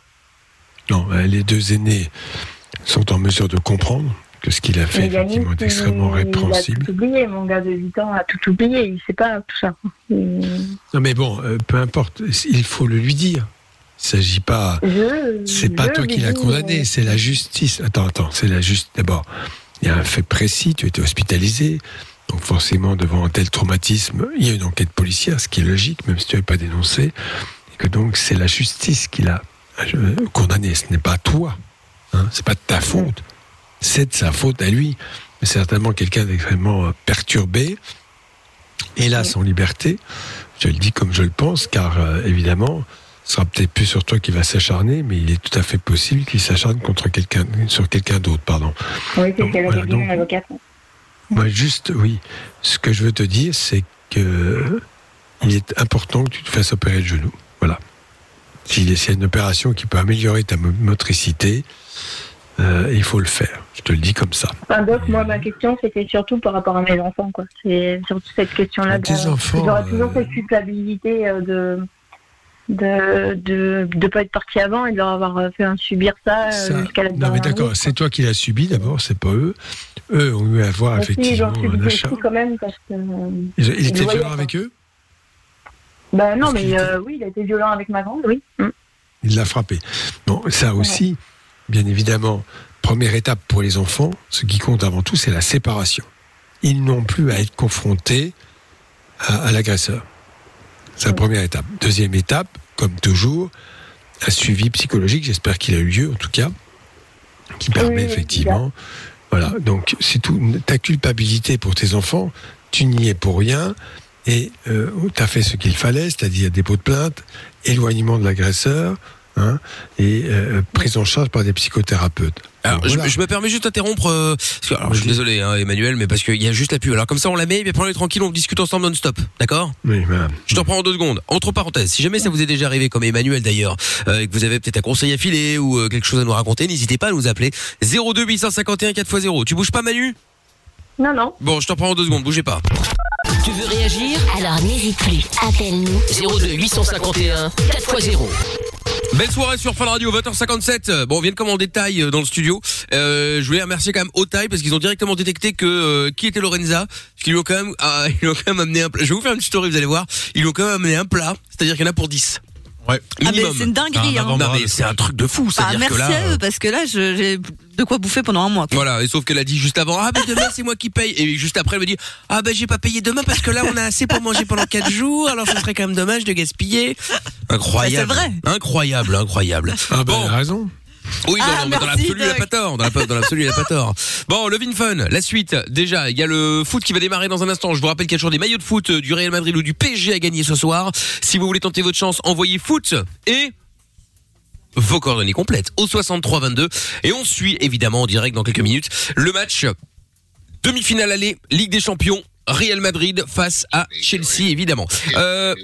Non, euh, les deux aînés sont en mesure de comprendre que ce qu'il a fait effectivement est extrêmement répréhensible.
Il a tout oublié, mon gars de 8 ans a tout oublié, il sait pas tout ça. Il-
Non mais bon, euh, peu importe, il faut le lui dire. Il s'agit pas. C'est pas toi qui l'as condamné,
mais-
c'est la justice. Attends, attends, c'est la justice. D'abord, il y a un fait précis, tu as été hospitalisé. Donc forcément, devant un tel traumatisme, il y a une enquête policière, ce qui est logique, même si tu n'avais pas dénoncé. Et que donc c'est la justice qui l'a euh, condamné. Ce n'est pas toi. Hein, c'est pas de ta faute. C'est de sa faute à lui. Mais certainement quelqu'un d'extrêmement euh, perturbé. Hélas, en liberté. Je le dis comme je le pense, car euh, évidemment, ce sera peut-être plus sur toi qui va s'acharner, mais il est tout à fait possible qu'il s'acharne contre quelqu'un, sur quelqu'un d'autre, pardon.
Oui, c'est ce qu'elle
voilà, donc-
avocate.
Moi, juste, oui. Ce que je veux te dire, c'est que il est important que tu te fasses opérer le genou. Voilà. S'il y a une opération qui peut améliorer ta mo- motricité, euh, il faut le faire. Je te le dis comme ça.
Enfin, Doc, moi, ma question, c'était surtout par rapport à mes enfants, quoi. C'est surtout cette question-là.
Tes enfants,
J'aurais toujours cette culpabilité euh, de de de de pas être parti avant et de leur avoir euh, fait un subir ça, euh,
Ça-
jusqu'à la
non, mais d'accord, c'est toi qui l'as subi d'abord, c'est pas eux. Eux ont eu à voir.
Mais si,
effectivement
j'en
un achat.
quand même parce que. euh,
Il, était violent avec eux?
Bah non, mais euh, oui, il a été violent avec ma grande, oui. Mm.
Il l'a frappé. Bon, ça aussi, bien évidemment, première étape pour les enfants, ce qui compte avant tout, c'est la séparation. Ils n'ont plus à être confrontés à, à l'agresseur. C'est la première étape. Deuxième étape, comme toujours, un suivi psychologique, j'espère qu'il a eu lieu en tout cas, qui permet
Oui,
effectivement. Voilà, donc c'est tout. Ta culpabilité pour tes enfants, tu n'y es pour rien et tu as fait ce qu'il fallait, c'est-à-dire dépôt de plainte, éloignement de l'agresseur hein, et euh, prise en charge par des psychothérapeutes.
Alors, je, me permets juste d'interrompre. euh, alors, je suis désolé, hein, Emmanuel, mais parce qu'il y a juste la pub. Alors, comme ça, on la met, et après, on est tranquille, on discute ensemble non-stop. D'accord?
Oui, voilà.
Je t'en prends en deux secondes. Entre parenthèses, si jamais ça vous est déjà arrivé, comme Emmanuel d'ailleurs, euh, et que vous avez peut-être un conseil à filer ou euh, quelque chose à nous raconter, n'hésitez pas à nous appeler 02 851 4x0. Tu bouges pas, Manu?
Non, non.
Bon, je t'en prends en deux secondes, bougez pas.
Tu veux réagir?
Alors n'hésite plus, appelle-nous.
02 851 4x0.
Belle soirée sur Fun Radio, 20h57. Bon, on vient de commander de taille euh, dans le studio. Euh, je voulais remercier quand même Otaille parce qu'ils ont directement détecté que euh, qui était Lorenza. Parce qu'ils lui ont quand même, ah, ils lui ont quand même amené un plat. Je vais vous faire une story, vous allez voir. Ils lui ont quand même amené un plat. C'est-à-dire qu'il y en a pour 10. Ouais.
Ah, mais c'est une dinguerie, hein.
Non, mais c'est un truc de fou.
Bah,
C'est-à-dire
merci
que là.
à
euh,
eux, parce que là, je- j'ai de quoi bouffer pendant un mois. quoi.
Voilà, et sauf qu'elle a dit juste avant, ah ben demain c'est moi qui paye. Et juste après elle me dit, ah ben j'ai pas payé demain parce que là on a assez pour manger pendant 4 jours, alors ce serait quand même dommage de gaspiller. Incroyable.
Bah, c'est vrai.
Incroyable, incroyable.
Ah ben, elle a raison.
Oui, non,
Ah,
dans l'absolu, il a pas tort. Dans la- dans l'absolu, il a pas tort. Bon, in Fun, la suite. Déjà, il y a le foot qui va démarrer dans un instant. Je vous rappelle qu'il y a toujours des maillots de foot euh, du Real Madrid ou du PSG à gagner ce soir. Si vous voulez tenter votre chance, envoyez foot et vos coordonnées complètes au 63 22 et on suit évidemment en direct dans quelques minutes le match demi-finale aller Ligue des Champions Real Madrid face à Chelsea évidemment. Euh,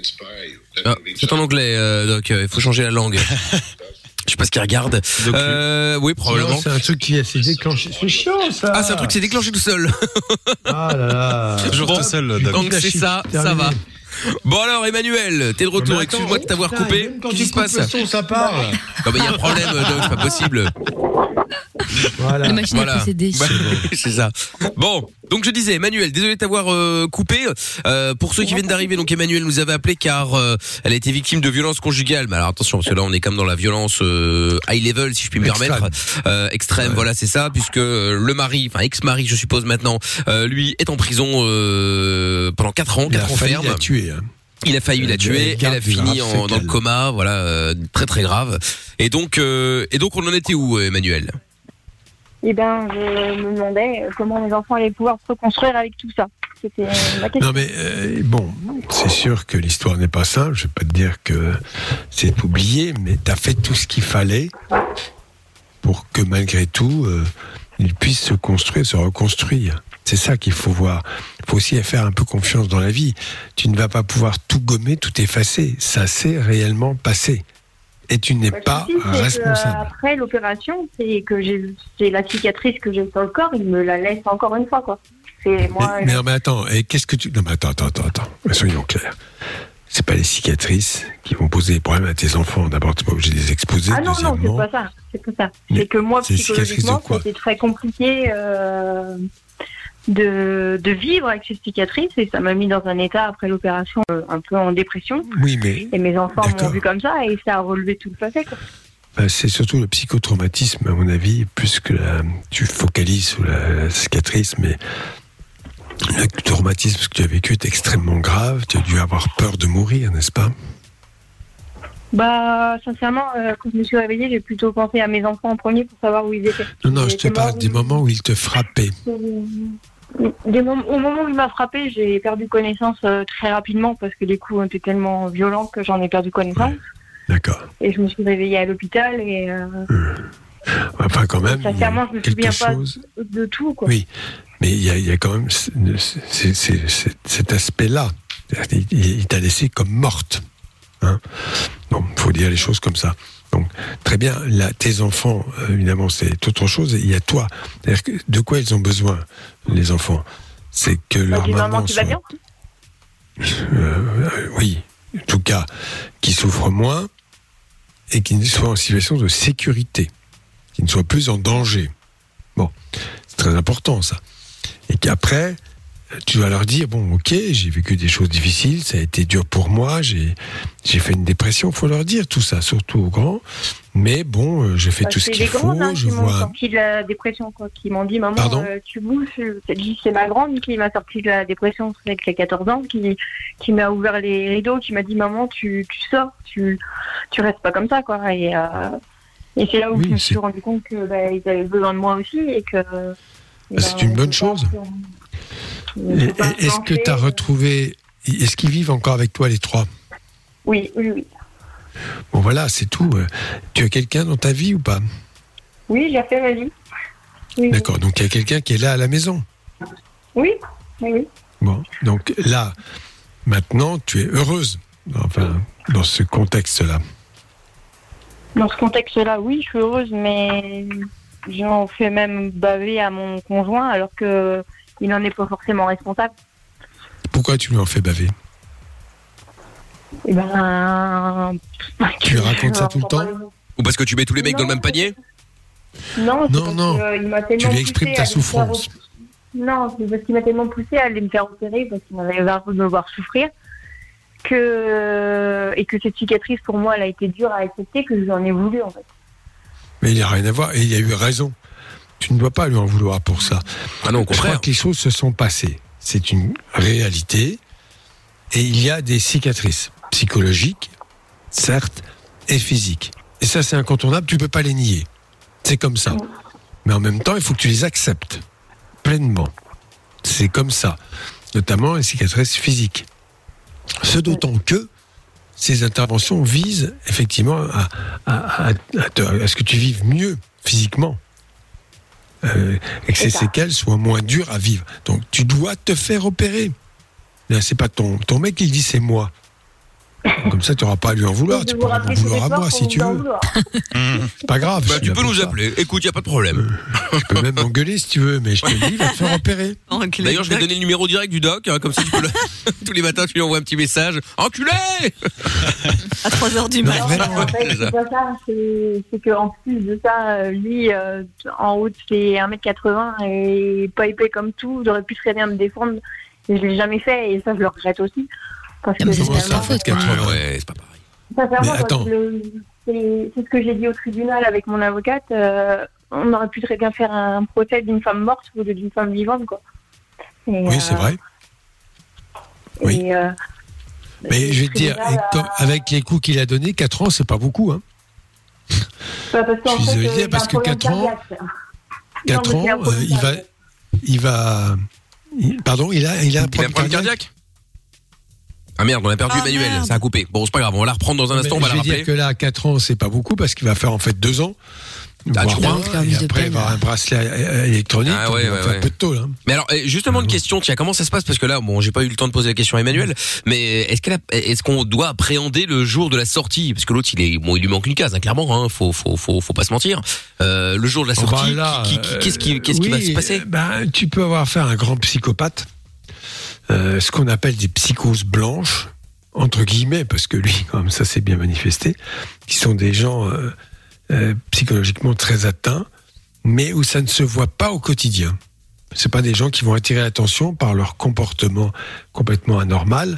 ah, c'est en anglais euh, donc euh, il faut changer la langue. Je sais pas ce qu'il regarde. Euh, oui, probablement.
C'est un truc qui s'est déclenché. C'est chiant ça.
Ah, c'est un truc qui s'est déclenché tout seul.
Ah là là.
Toujours
Bon,
tout seul, Doc.
Donc c'est ça, ça va. Bon alors Emmanuel, t'es de retour, excuse-moi de t'avoir coupé. Qu'est-ce qui
tu
se passe
le son, ça parle.
Non mais il y a un problème, donc c'est pas possible.
Voilà.
La machine
Voilà.
à.
Bah, c'est ça. Bon, donc je disais, Emmanuel, désolé de t'avoir euh, coupé. Euh, pour ceux qui viennent d'arriver, donc Emmanuel nous avait appelé car euh, elle a été victime de violences conjugales. Mais alors attention, parce que là on est comme dans la violence euh, high level, si je puis me permettre, euh, extrême. Voilà, c'est ça, puisque euh, le mari, enfin ex-mari, je suppose maintenant, euh, lui est en prison euh, pendant 4 ans,
Il a
4 ans
failli
ferme.
la tuer. hein.
Il a failli la tuer, elle a fini en, dans le coma, voilà, euh, très très grave. Et donc, euh, et donc on en était où, Emmanuel?
Eh ben, je me demandais comment mes enfants allaient pouvoir se reconstruire avec tout ça. C'était ma question.
Non mais euh, bon, c'est sûr que l'histoire n'est pas simple. Je vais pas te dire que c'est oublié, mais tu as fait tout ce qu'il fallait pour que malgré tout, euh, il puisse se construire, se reconstruire. C'est ça qu'il faut voir. Il faut aussi faire un peu confiance dans la vie. Tu ne vas pas pouvoir tout gommer, tout effacer. Ça s'est réellement passé. Et tu n'es
Le
pas responsable.
euh, après l'opération, c'est que j'ai, c'est la cicatrice que j'ai sur le corps, il me la laisse encore une fois, quoi. Moi.
Mais, mais non, mais attends, et qu'est-ce que tu. Non, mais attends, attends, attends, attends. Soyons clairs. C'est pas les cicatrices qui vont poser des problèmes à tes enfants. D'abord, tu n'es pas obligé de les exposer.
ah non, non, c'est pas ça. C'est pas ça. C'est que moi, psychologiquement, c'était très compliqué euh, de, de vivre avec ces cicatrices et ça m'a mis dans un état après l'opération euh, un peu en dépression.
Oui, mais
Et mes enfants m'ont vu comme ça et ça a relevé tout le passé.
Euh, c'est surtout le psychotraumatisme, à mon avis, plus que la, tu focalises sur la, la cicatrice, mais le traumatisme que tu as vécu est extrêmement grave. Tu as dû avoir peur de mourir, n'est-ce pas?
Bah, sincèrement, euh, quand je me suis réveillée, j'ai plutôt pensé à mes enfants en premier pour savoir où ils étaient.
Non, non,
Ils
je te parle des moments où il te frappait.
Des mom- au moment où il m'a frappé, j'ai perdu connaissance euh, très rapidement parce que les coups étaient tellement violents que j'en ai perdu connaissance.
D'accord.
Et je me suis réveillée à l'hôpital et euh,
Enfin, quand même,
sincèrement, je me souviens pas
chose.
de tout. Quoi.
Oui, mais il y a, il y a quand même c- c- c- c- cet aspect-là. Il, t'a laissé comme morte. Hein bon, il faut dire les choses comme ça. Donc, très bien, là, tes enfants, euh, évidemment, c'est autre chose. Il y a toi. Que de quoi ils ont besoin, les enfants? C'est que
Bah,
leur
maman
maman
qui va bien.
euh, euh, oui, en tout cas, qui souffre moins et qui soit en situation de sécurité, qui ne soit plus en danger. Bon, c'est très important ça. Et qu'après, tu vas leur dire bon, ok, j'ai vécu des choses difficiles, ça a été dur pour moi, j'ai j'ai fait une dépression. Faut leur dire tout ça, surtout aux grands. Mais bon, euh, j'ai fait
Bah,
tout ce qu'il faut.
grandes hein,
je
qui m'ont
vois.
sorti de la dépression, quoi, qui m'ont dit maman, euh, tu bouges. C'est ma grande qui m'a sorti de la dépression, c'est qui a 14 ans, qui, qui m'a ouvert les rideaux, qui m'a dit maman, tu, tu sors, tu, tu restes pas comme ça, quoi. Et, euh, et c'est là où
Oui,
je me suis rendu compte que bah, ils avaient besoin de moi aussi et que.
Bah, c'est une bonne chose. Et- Est-ce que tu as retrouvé. Est-ce qu'ils vivent encore avec toi, les trois?
Oui, oui, oui.
Bon, voilà, c'est tout. Tu as quelqu'un dans ta vie ou pas?
Oui, j'ai fait ma vie. Oui,
D'accord, donc il y a quelqu'un qui est là à la maison.
oui, oui, oui.
Bon, donc là, maintenant, tu es heureuse, enfin, dans ce contexte-là.
Dans ce contexte-là, oui, je suis heureuse, mais j'en fais même baver à mon conjoint alors que il n'en est pas forcément responsable.
Pourquoi tu lui en fais baver?
Et ben,
Tu lui racontes ça tout le temps?
Ou parce que tu mets tous les mecs dans le même panier?
Non,
Non,
parce
non.
que, euh, il m'a tellement
Tu lui exprimes ta souffrance.
Non, c'est parce qu'il m'a tellement poussé à aller me faire opérer parce qu'il m'avait marre de me voir souffrir que et que cette cicatrice pour moi elle a été dure à accepter que j'en ai voulu en fait.
Mais il n'y a rien à voir et il y a eu raison. Tu ne dois pas lui en vouloir pour ça.
Ah non, au
Je crois
contraire.
que les choses se sont passées. C'est une réalité et il y a des cicatrices psychologiques, certes, et physiques. Et ça, c'est incontournable, tu peux pas les nier. C'est comme ça. Mais en même temps, il faut que tu les acceptes pleinement. C'est comme ça. Notamment les cicatrices physiques. Ce d'autant que ces interventions visent effectivement à, à- à- à te- à ce que tu vives mieux physiquement. Euh, et que ces séquelles soient moins dures à vivre. Donc tu dois te faire opérer. C'est pas ton, ton mec qui dit c'est moi. Comme ça, tu n'auras pas à lui en vouloir.
Je
Tu pourras m'en
rappeler
vouloir à moi si tu
en
veux.
vouloir.
C'est pas grave.
Bah, tu peux nous
ça.
appeler. Écoute, y a pas de problème.
Tu peux même m'engueuler si tu veux, mais je te dis, va te faire opérer.
D'ailleurs, je vais donner le numéro direct du doc, hein, comme ça tu peux le- tous les matins tu lui envoies un petit message. Enculé
À 3h du matin.
En fait,
c'est
qu'en plus de ça, euh, lui, euh, en haut, c'est 1m80 et pas épais comme tout, j'aurais pu très bien me défendre. Et je l'ai jamais fait et ça, je le regrette aussi. Parce que
c'est pas
ça,
sa faute, quand même.
80?
Ouais, c'est pas pareil.
sincèrement,
Mais
quand
attends.
c'est ce que j'ai dit au tribunal avec mon avocate. euh, on aurait pu très bien faire un procès d'une femme morte au lieu d'une femme vivante, quoi. Et,
Oui, c'est
euh,
vrai. Oui.
et, euh,
Mais je vais te dire, avec les coups qu'il a donnés, 4 ans, c'est pas beaucoup. Hein.
Bah, parce
Je suis désolé,
euh, il a
parce que
problème
quatre ans-
cardiaque.
4
Non, mais c'est un
ans, euh, il va. Il va. il- pardon, il a, il a un
Il a un
problème
problème
cardiaque.
Ah merde, on a perdu
Ah,
Emmanuel,
merde.
ça a coupé. Bon, c'est pas grave, on va la reprendre dans un instant, on va la rappeler.
dire que là, 4 ans, c'est pas beaucoup parce qu'il va faire en fait 2 ans.
Ah, tu crois
Et après, il
peine.
va avoir un bracelet euh, électronique.
Ah ouais, ouais, ouais.
un peu de tôle. Hein.
Mais alors, justement, une question, tiens, comment ça se passe? Parce que là, bon, j'ai pas eu le temps de poser la question à Emmanuel, mais est-ce qu'elle a- est-ce qu'on doit appréhender le jour de la sortie? Parce que l'autre, il est, bon, il lui manque une case, hein, clairement, hein, faut, faut, faut, faut pas se mentir. Euh, le jour de la
Oh,
sortie,
bah
qui- qui- qu'est-ce qui,
euh,
va se passer?
ben, Tu peux avoir affaire à un grand psychopathe, euh, ce qu'on appelle des psychoses blanches, entre guillemets, parce que lui, quand même, ça s'est bien manifesté, qui sont des gens euh, euh, psychologiquement très atteints, mais où ça ne se voit pas au quotidien. C'est pas des gens qui vont attirer l'attention par leur comportement complètement anormal.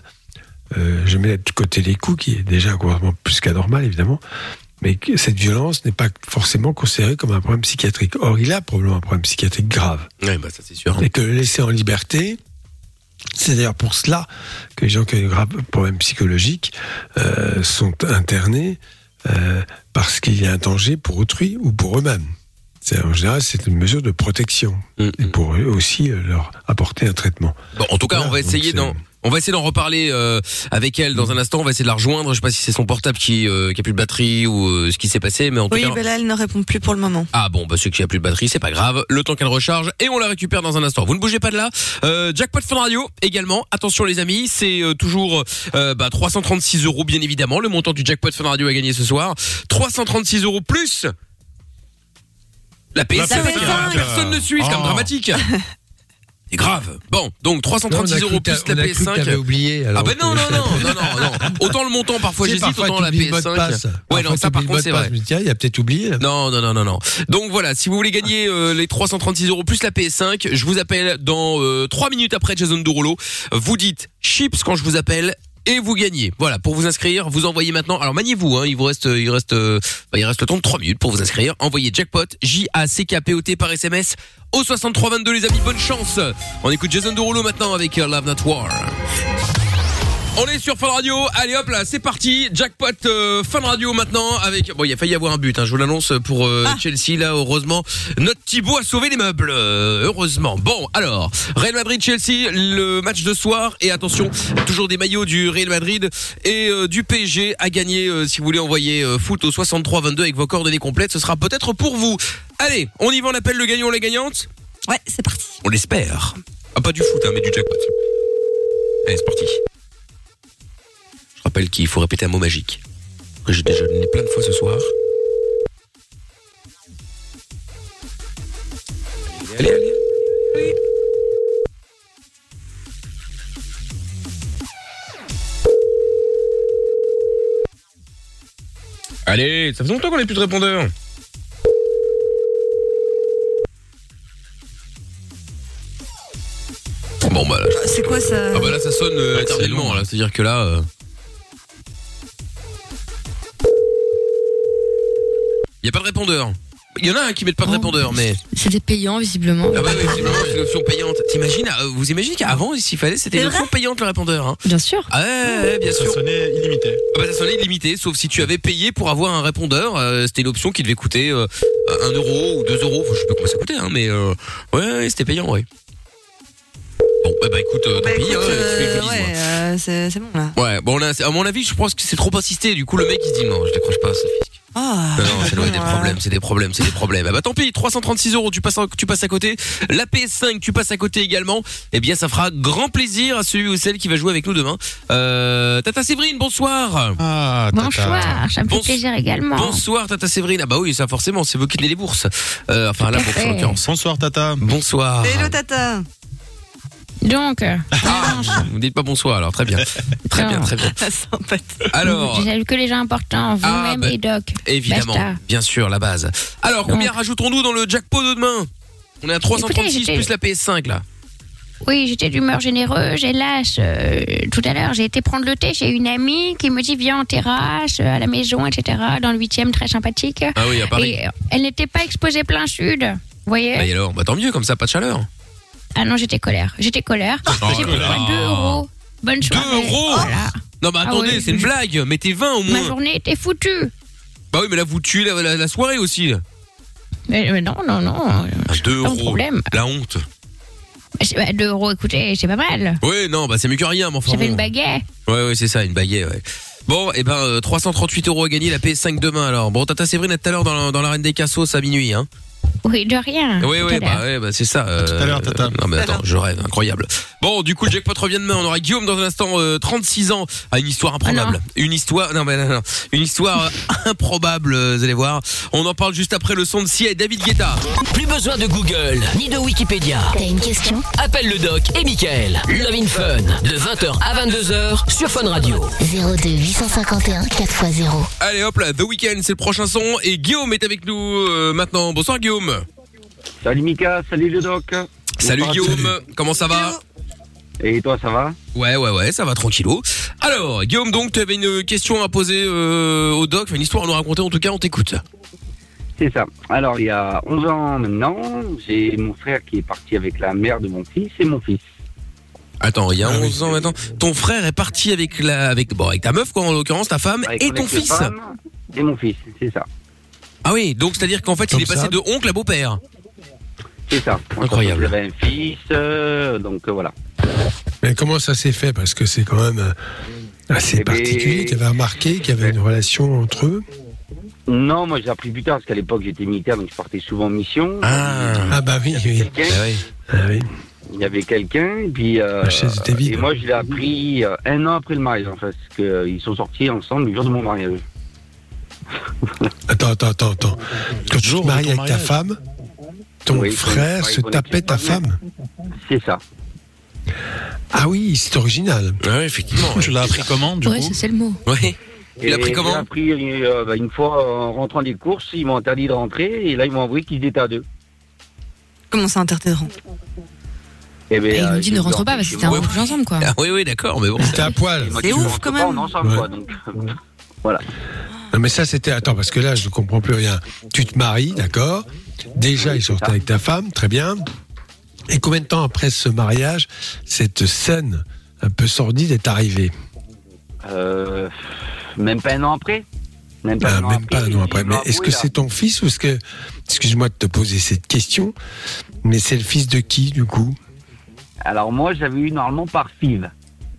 Je mets de côté les coups, qui est déjà un comportement plus qu'anormal, évidemment. Mais cette violence n'est pas forcément considérée comme un problème psychiatrique. Or, il a probablement un problème psychiatrique grave.
Ouais, bah ça c'est sûr.
Et que le laisser en liberté, c'est d'ailleurs pour cela que les gens qui ont des graves problèmes psychologiques euh, sont internés euh, parce qu'il y a un danger pour autrui ou pour eux-mêmes. En général, c'est une mesure de protection
Mm,
et
mm.
pour eux aussi euh, leur apporter un traitement.
Bon, en tout cas,
Voilà,
on va essayer d'en, on va essayer d'en reparler euh, avec elle dans un instant. On va essayer de la rejoindre. Je sais pas si c'est son portable qui, euh, qui a plus de batterie ou euh, ce qui s'est passé, mais en tout
Oui,
cas.
mais là, elle ne répond plus pour le moment.
Ah bon, bah c'est qu'il y a plus de batterie, c'est pas grave. Le temps qu'elle recharge et on la récupère dans un instant. Vous ne bougez pas de là. Euh, Jackpot Fun Radio également. Attention les amis, c'est euh, toujours euh, bah, 336 euros bien évidemment. Le montant du Jackpot Fun Radio à gagner ce soir. 336 euros plus la PS5.
La PS5.
Personne ne suit, c'est comme
Oh.
dramatique. C'est grave. Bon, donc 336 euros plus la PS5.
oublié.
Ah ben non, non, non, non, non. Autant le montant, parfois j'hésite, autant la
t'oublies le mot de
PS5.
passe.
Ouais, non, ça par contre c'est vrai.
Tiens, il a peut-être oublié.
Non, non, non, non, non. Donc voilà, si vous voulez gagner euh, les 336 euros plus la PS5, je vous appelle dans euh, 3 minutes après Jason Derulo. Vous dites chips quand je vous appelle et vous gagnez. Voilà, pour vous inscrire, vous envoyez maintenant. Alors maniez-vous, hein, il vous reste, il reste, euh, il reste le temps de 3 minutes pour vous inscrire. Envoyez jackpot J A C K P O T par SMS au 6322 les amis. Bonne chance. On écoute Jason Derulo maintenant avec euh, Love Not War. On est sur Fun Radio. Allez hop là, c'est parti. Jackpot euh, Fun Radio maintenant avec. Bon, il a failli y avoir un but. Hein, je vous l'annonce pour euh, Chelsea là. Heureusement, notre Thibaut a sauvé les meubles. euh, heureusement. Bon, alors Real Madrid Chelsea, le match de soir et attention, toujours des maillots du Real Madrid et euh, du PSG à gagner. si vous voulez envoyer foot au 63 22 avec vos coordonnées complètes, ce sera peut-être pour vous. Allez, on y va. On appelle le gagnant la gagnante?
Ouais, c'est parti.
On l'espère. Ah, pas du foot, hein, mais du jackpot. Allez, c'est parti. Rappelle qu'il faut répéter un mot magique. Que j'ai déjà donné plein de fois ce soir. Allez, allez, allez. Allez, ça fait longtemps qu'on n'a plus de répondeur. Bon bah là,
C'est quoi ça
ah bah là ça sonne euh,
c'est
éternellement là, c'est-à-dire que là, euh, Il y a pas de répondeur. Il y en a un qui met pas de répondeur, mais
C'était payant, visiblement.
ah bah oui, visiblement, c'est une option payante. T'imagines euh, Vous imaginez qu'avant, s'il fallait, c'était
C'est
une option payante le répondeur. Hein.
Bien sûr.
Ah ouais, ouais, bien
Ça
sûr.
sonnait illimité.
Ah bah, ça sonnait illimité, sauf si tu avais payé pour avoir un répondeur. euh, c'était une option qui devait coûter euh, 1 euro ou 2 euros. Enfin, je sais pas comment ça coûtait, hein, mais euh, ouais, ouais, c'était payant, ouais. Bon, bah, bah écoute, euh, tant pis, hein, qu'est-ce que je vous dise, moi.
ouais, euh, c'est c'est bon là.
Ouais, bon là, c'est- à mon avis, je pense que c'est trop insisté. Du coup, le mec il se dit non, je décroche pas, Sophie.
Ah.
Non, non, c'est des problèmes, c'est des problèmes, c'est des problèmes. Ah bah tant pis, 336 euros, tu passes, à- tu passes à côté. La PS5, tu passes à côté également. Eh bien, ça fera grand plaisir à celui ou celle qui va jouer avec nous demain. Euh, Tata Séverine, bonsoir.
Ah,
Bonsoir, ça me fait plaisir également.
Bonsoir Tata Séverine. Ah bah oui, ça forcément, c'est vous qui tenez les bourses. Euh, enfin la
à
bourse
fait.
en l'occurrence.
Bonsoir Tata.
Bonsoir.
Hello Tata.
Donc, euh,
Vous dites pas bonsoir alors, très bien. Très bien, très bien. Alors,
je salue que les gens importants, vous-même
bah,
et Doc.
évidemment,
Basta.
bien sûr, la base. Alors, combien rajoutons-nous dans le jackpot de demain? On est à 336
j'étais-
plus la PS5 là.
Oui, j'étais d'humeur généreuse, hélas. euh, tout à l'heure, j'ai été prendre le thé chez une amie qui me dit viens en terrasse, à la maison, etc. Dans le 8 très sympathique.
Ah oui, à Paris.
Et euh, elle n'était pas exposée plein sud. Vous voyez
Bah, et alors, bah tant mieux, comme ça, pas de chaleur.
Ah non, j'étais colère. J'étais colère. J'ai pris
là.
2 euros. Bonne
2
soirée.
euros
Voilà.
Non, bah
Ah
attendez,
ouais.
c'est une blague. Mettez 20 au
Ma
moins.
journée était foutue.
Bah oui, mais là, vous tuez la, la- la soirée aussi.
Mais, mais non, non, non.
Ah, 2
Pas de
euros.
problème.
La honte.
2 euros, écoutez, c'est pas mal.
Ouais, non, bah c'est mieux que rien, mais enfin.
J'avais
bon.
une baguette.
Ouais, ouais, c'est ça, une baguette, ouais. Bon, et ben, euh, 338 euros à gagner, la PS5 demain alors. Bon, Tata Séverine, à tout à l'heure dans, la- dans l'arène des cassos à minuit, hein.
Oui, de rien.
Oui, oui, bah, ouais, bah c'est ça. euh,
tout à l'heure, Tata.
Non, mais attends, je rêve, incroyable. Bon, du coup, le jackpot revient demain. On aura Guillaume dans un instant, euh, 36 ans, à une histoire improbable. une histoire, non, mais non, non, une histoire euh, improbable, euh, vous allez voir. On en parle juste après le son de Sia et David Guetta.
Plus besoin de Google, ni de Wikipédia.
T'as une question?
Appelle le doc et Michael. Love in Fun, de 20h à 22h sur Fun Radio.
02 851 4x0.
Allez, hop là, The Weeknd, c'est le prochain son. Et Guillaume est avec nous euh, maintenant. Bonsoir, Guillaume.
Salut Mika, salut le doc.
Salut Guillaume, comment ça va
Et toi, ça va
Ouais, ouais, ouais, ça va tranquillou. Alors, Guillaume, donc, tu avais une question à poser euh, au doc, une histoire à nous raconter, en tout cas, on t'écoute.
C'est ça. Alors, il y a 11 ans maintenant, j'ai mon frère qui est parti avec la mère de mon fils et mon fils.
Attends, il y a 11 ans maintenant. Ton frère est parti avec la, avec, bon, avec ta meuf, quoi, en l'occurrence, ta femme,
Avec
et ton fils.
Et mon fils, c'est ça.
Ah oui, donc c'est-à-dire qu'en fait, il est passé
ça.
de oncle à beau-père.
C'est ça.
Incroyable.
J'avais un fils, euh, donc euh, voilà.
Mais comment ça s'est fait? Parce que c'est quand même euh, assez
Eh ben,
particulier. Tu avais remarqué qu'il y avait une relation entre eux?
Non, moi j'ai appris plus tard, parce qu'à l'époque j'étais militaire, donc je partais souvent en mission.
Ah bah oui, oui.
Quelqu'un.
Ah oui.
Il y avait quelqu'un, et puis. euh,
La chaise était vide.
Et moi je l'ai appris euh, un an après le mariage, en fait, parce qu'ils sont sortis ensemble le jour de mon mariage.
Attends, attends, attends, attends. Quand tu te maries avec ta femme, ton
Oui,
frère
oui,
se tapait ta femme.
C'est ça.
Ah oui, c'est original.
Ouais, effectivement.
Tu l'as appris comment, du
Ouais,
coup
ça, c'est le mot.
Ouais. Tu l'as
Et
pris comment
J'ai appris euh, bah, une fois en rentrant des courses, ils m'ont interdit de rentrer et là ils m'ont avoué qu'ils étaient à deux.
Comment ça interdit de rentrer
Et ben,
Ils
euh,
ne rentre pas parce que c'était un couple ensemble, quoi.
Ah oui, oui, d'accord, mais bon.
C'était à poil.
C'est ouf, quand
pas,
même.
On est ensemble,
Ouais.
quoi, donc voilà.
Non mais ça c'était attends parce que là je ne comprends plus rien. Tu te maries, d'accord? Déjà ils sortent avec ta femme, très bien. Et combien de temps après ce mariage, cette scène un peu sordide est arrivée?
Euh, même pas un an après. Même pas
Ah,
un an après.
pas un an après. Mais est-ce que c'est ton fils ou est-ce que excuse-moi de te poser cette question, mais c'est le fils de qui du coup?
Alors moi j'avais eu normalement par FIV.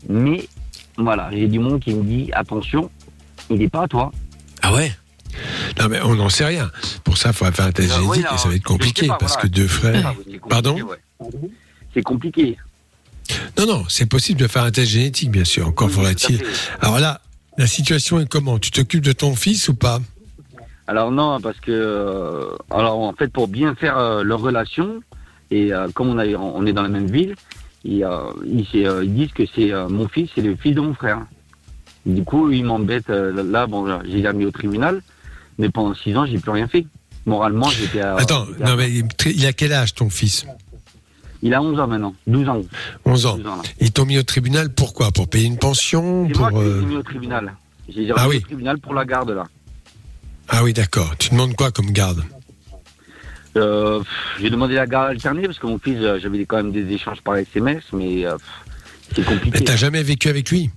Mais voilà, j'ai du monde qui me dit attention, il n'est pas à toi.
Ah ouais?
Non mais on n'en sait rien. Pour ça, il faut faire un test
oui,
génétique et ça va être compliqué
pas,
parce
voilà.
que deux frères.
compliqué,
Pardon?
ouais. C'est compliqué.
Non, non, c'est possible de faire un test génétique, bien sûr. Encore faudra-t-il. Alors là, la situation est comment? Tu t'occupes de ton fils ou pas?
Alors non, parce que euh, alors en fait pour bien faire euh, leur relation et euh, comme on, a, on est dans la même ville, ils, ils, disent que c'est mon fils, c'est le fils de mon frère. Du coup, ils m'embêtent. euh, là, bon, j'ai déjà mis au tribunal, mais pendant six ans, j'ai plus rien fait. Moralement, j'étais. à-
Attends, non, mais il a quel âge ton fils?
Il a 11 ans maintenant, 12 ans.
11 ans.
12 ans, là.
Ils t'ont mis au tribunal pourquoi Pour payer une pension
moi
pour,
qui
euh,
mis au tribunal. J'ai
Ah oui.
au tribunal pour la garde là.
Ah oui, d'accord. Tu demandes quoi comme garde?
Euh, j'ai demandé la garde alternée parce que mon fils, euh, j'avais quand même des échanges par SMS, mais euh, c'est compliqué.
Mais t'as jamais vécu avec lui?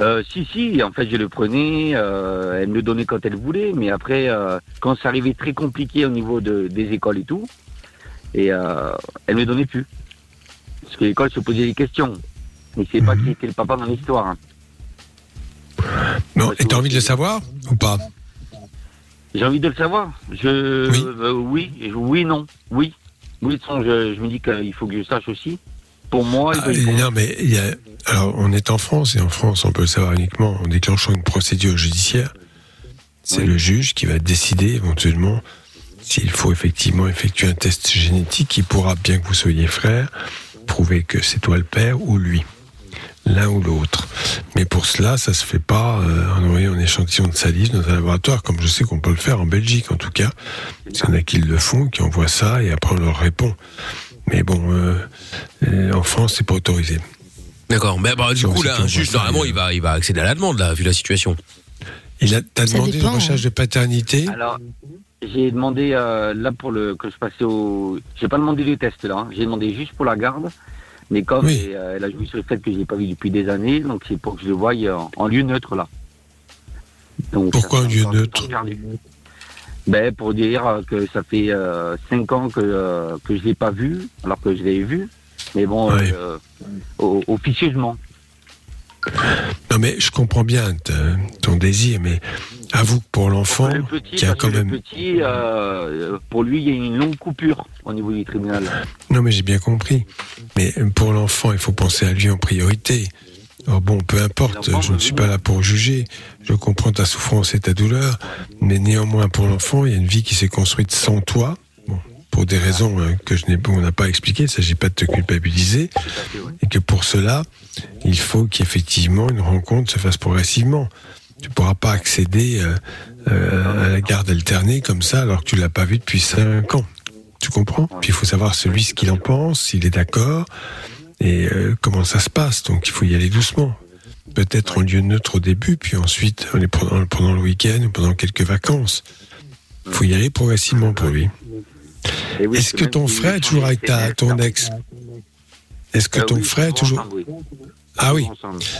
Euh, si, si, en fait, je le prenais, euh, elle me le donnait quand elle voulait, mais après, euh, quand ça arrivait très compliqué au niveau de, des écoles et tout, et euh, elle me donnait plus. Parce que l'école se posait des questions. Mais c'est pas qui était le papa dans l'histoire. hein.
Non, et t'as envie de le savoir ou pas?
J'ai envie de le savoir. Je,
Oui.
euh, oui, je- oui, non, oui. Oui, de toute façon, je, je me dis qu'il faut que je sache aussi. Pour moi, il
Ah, Non, mais il y a... alors on est en France et en France on peut le savoir uniquement en déclenchant une procédure judiciaire. C'est le juge qui va décider éventuellement s'il faut effectivement effectuer un test génétique qui pourra, bien que vous soyez frères, prouver que c'est toi le père ou lui, l'un ou l'autre. Mais pour cela, ça se fait pas euh, en envoyant un échantillon de salive dans un laboratoire, comme je sais qu'on peut le faire en Belgique en tout cas. Il y en a qui le font, qui envoient ça et après on leur répond. Mais bon, euh, euh, en France, c'est pas autorisé.
D'accord. Mais bah, du
Donc,
coup, là, un juge, normalement,
euh,
il va, il va accéder à la demande, là, vu la situation.
Il a, t'as demandé
dépend,
une recherche de paternité
Alors, j'ai demandé euh, là pour le que je passais au. J'ai pas demandé les tests là. hein. J'ai demandé juste pour la garde. Mais comme
Oui.
et, euh, elle a joué sur le fait que j'ai pas vu depuis des années, donc c'est pour que je le voie en, en lieu neutre là. Donc,
Pourquoi
ça
un lieu neutre.
Ben pour dire euh, que ça fait euh, cinq ans que euh, que je l'ai pas vu, alors que je l'ai vu. Mais bon,
Ouais.
euh, au-.
Non, mais je comprends bien ton désir, mais avoue que pour l'enfant, qui a quand
le
même.
petit, euh, pour lui, il y a une longue coupure au niveau du tribunal.
Non, mais j'ai bien compris. Mais pour l'enfant, il faut penser à lui en priorité. Alors bon, peu importe, je ne suis pas là pour juger. Je comprends ta souffrance et ta douleur, mais néanmoins pour l'enfant, il y a une vie qui s'est construite sans toi. Pour des raisons hein, que je n'ai, n'a pas expliquées, il ne s'agit pas de te culpabiliser, et que pour cela, il faut qu'effectivement une rencontre se fasse progressivement. Tu ne pourras pas accéder euh, euh, à la garde alternée comme ça alors que tu l'as pas vu depuis cinq ans. Tu comprends? Puis il faut savoir celui ce qu'il en pense, s'il est d'accord, et euh, comment ça se passe. Donc il faut y aller doucement. Peut-être en lieu neutre au début, puis ensuite en les prenant- pendant le week-end ou pendant quelques vacances. Il faut y aller progressivement pour lui.
Oui,
Est-ce que
même
ton frère est toujours avec ta, ton ex Est-ce que ton frère est toujours... Ah oui,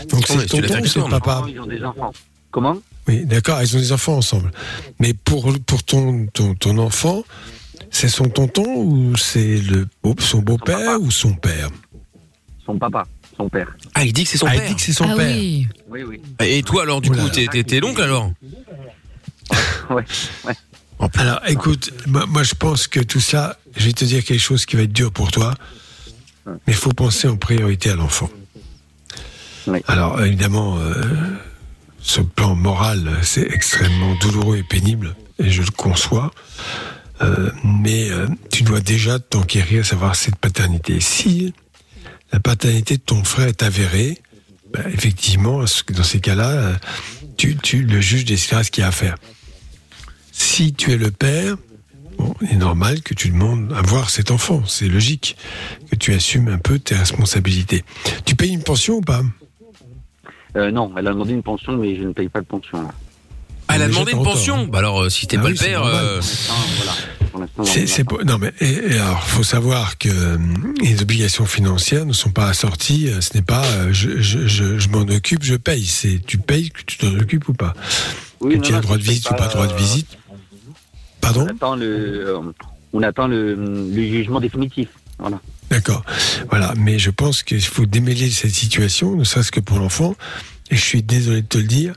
donc c'est
l'affaire
tonton ou c'est papa
Ils ont des enfants. Comment?
Oui, d'accord, ils ont des enfants ensemble. Mais pour, pour ton, ton, ton enfant, c'est son tonton ou c'est le, son beau-père ou son père?
Son papa, son père.
Ah, il dit que c'est son
Ah, il
père.
dit que c'est son
ah
père.
oui.
Oui, oui.
Et toi, alors, du
Oula.
coup, t'es, t'es, t'es l'oncle, alors
Ouais, ouais.
Alors, écoute, moi, moi, je pense que tout ça, je vais te dire quelque chose qui va être dur pour toi, mais il faut penser en priorité à l'enfant.
Oui.
Alors, évidemment, euh, ce plan moral, c'est extrêmement douloureux et pénible, et je le conçois. Euh, mais euh, tu dois déjà t'enquérir à savoir cette paternité. Si la paternité de ton frère est avérée, bah, effectivement, dans ces cas-là, euh, tu, tu, le juge décidera ce qu'il y a à faire. Si tu es le père, bon, il est normal que tu demandes à voir cet enfant. C'est logique que tu assumes un peu tes responsabilités. Tu payes une pension ou pas?
Euh, non, elle a demandé une pension, mais je ne paye pas de pension. Là.
Ah, elle a demandé une pension.
hein.
Bah alors, euh, si t'es
Ah
pas
oui,
le père, euh,
voilà. Pour l'instant, on
non mais et, et alors faut savoir que euh, les obligations financières ne sont pas assorties. euh, Ce n'est pas euh, je, je, je, je m'en occupe, je paye. C'est tu payes que tu t'en occupes ou pas.
Oui,
que
non,
tu as droit de visite ou pas droit de visite.
On
Pardon
attend le, on attend le, le jugement définitif. Voilà.
D'accord. Voilà. Mais je pense qu'il faut démêler cette situation, ne serait-ce que pour l'enfant. Et je suis désolé de te le dire.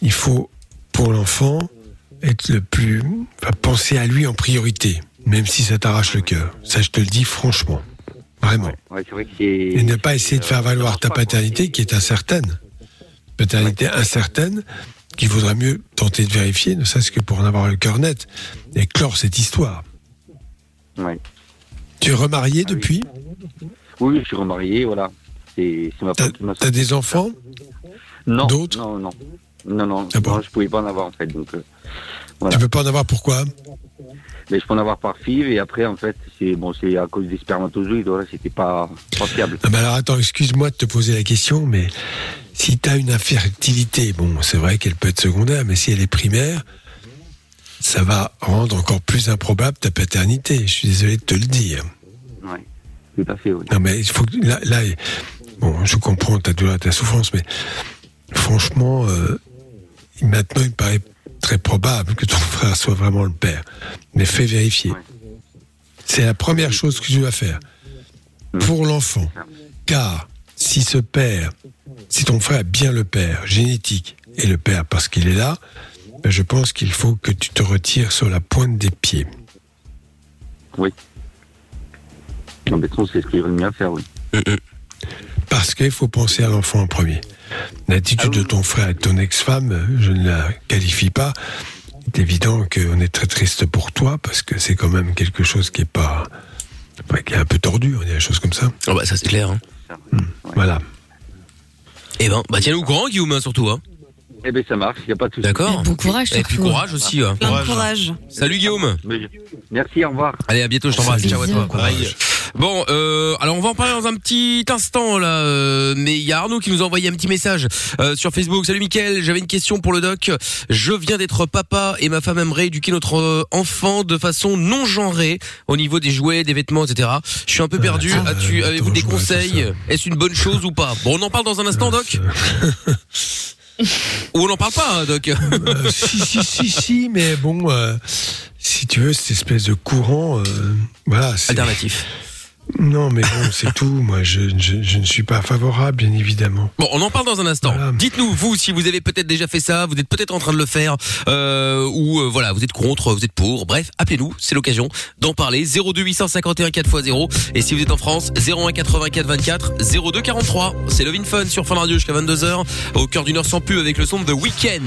Il faut, pour l'enfant, être le plus, enfin, penser à lui en priorité, même si ça t'arrache le cœur. Ça, je te le dis franchement. Vraiment.
Ouais, vrai.
Et ne pas essayer de faire valoir ta paternité qui est incertaine. Paternité incertaine qu'il vaudra mieux tenter de vérifier, ne serait-ce que pour en avoir le cœur net et clore cette histoire.
Ouais.
Tu es remarié
Ah
depuis?
Oui, je suis remarié, voilà. C'est m'a
t'as des enfants?
Non.
d'autres?
Non, non. Non, non.
Ah bon
non, je pouvais pas en avoir en fait. Donc, euh, voilà.
Tu peux pas en avoir pourquoi?
Mais je peux en avoir par FIV et après, en fait, c'est bon, c'est à cause des spermatozoïdes. Voilà, c'était pas, pas fiable.
Ah bah alors attends, excuse-moi de te poser la question, mais si tu as une infertilité, bon, c'est vrai qu'elle peut être secondaire, mais si elle est primaire, ça va rendre encore plus improbable ta paternité. Je suis désolé de te le dire.
Oui, tout à fait, oui.
Non, mais il faut que, là, là, bon, je comprends ta douleur, ta souffrance, mais franchement, euh, maintenant, il me paraît très probable que ton frère soit vraiment le père. Mais fais vérifier. C'est la première chose que tu dois faire pour l'enfant. Car si ce père, si ton frère est bien le père, génétique, et le père parce qu'il est là, ben, je pense qu'il faut que tu te retires sur la pointe des pieds.
Oui. Non, mais de toute façon, c'est ce qu'il vaut mieux faire, oui.
Parce qu'il faut penser à l'enfant en premier. L'attitude de ton frère et de ton ex-femme, je ne la qualifie pas. C'est évident qu'on est très triste pour toi parce que c'est quand même quelque chose qui est pas, enfin, qui est un peu tordu, on dit des choses comme ça.
Oh bah ça c'est clair. hein.
Voilà.
Eh ben, bah tiens-nous au courant, Guillaume, hein, surtout. Hein.
Eh bien, ça marche, il n'y a pas de souci.
D'accord.
Bon courage,
Et puis
surtout.
courage aussi. hein.
Plein de courage.
Salut Guillaume.
Merci, au revoir.
Allez, à bientôt, je t'embrasse. Ciao à toi.
Guillaume.
Pareil. Bon, euh, alors on va en parler dans un petit instant là, euh, mais il y a Arnaud qui nous a envoyé un petit message euh, sur Facebook. Salut Mickaël, j'avais une question pour le doc. Je viens d'être papa et ma femme aimerait éduquer notre euh, enfant de façon non genrée au niveau des jouets, des vêtements, etc. Je suis un peu perdu.
Ah,
As-tu,
euh,
avez-vous des conseils. Est-ce une bonne chose ou pas Bon, on en parle dans un instant, doc. Ou on n'en parle pas, hein, doc.
Euh, si, si, si, si, mais bon, euh, si tu veux, cette espèce de courant, euh, voilà.
Alternatif.
Non, mais bon, c'est tout. Moi, je, je, je ne suis pas favorable, bien évidemment.
Bon, on en parle dans un instant. Dites-nous, vous, si vous avez peut-être déjà fait ça, vous êtes peut-être en train de le faire, euh, ou euh, voilà, vous êtes contre, vous êtes pour. Bref, appelez-nous, c'est l'occasion d'en parler. 02 851 4x0. Et si vous êtes en France, 01 84 24 02 43. C'est Love in Fun sur Fun Radio jusqu'à 22h. Au cœur d'une heure sans pub avec le son de The Weeknd.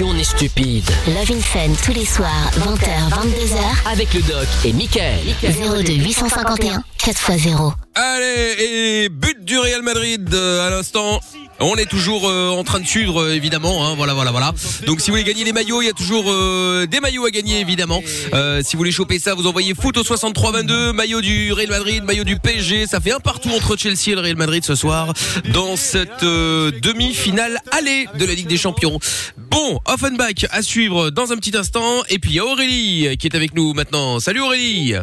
Question n'est stupide.
Love in Fun tous les soirs, 20h, 22h.
Avec le doc et Michael.
02 851 4x0.
Allez, et but du Real Madrid euh, à l'instant. On est toujours euh, en train de suivre euh, évidemment, hein, voilà, voilà, voilà. Donc si vous voulez gagner les maillots, il y a toujours euh, des maillots à gagner évidemment. Si vous voulez choper ça, vous envoyez foot au 6322, maillot du Real Madrid, maillot du PSG. Ça fait un partout entre Chelsea et le Real Madrid ce soir dans cette demi-finale aller de la Ligue des Champions. Bon, Offenbach à suivre dans un petit instant. Et puis il y a Aurélie qui est avec nous maintenant. Salut Aurélie.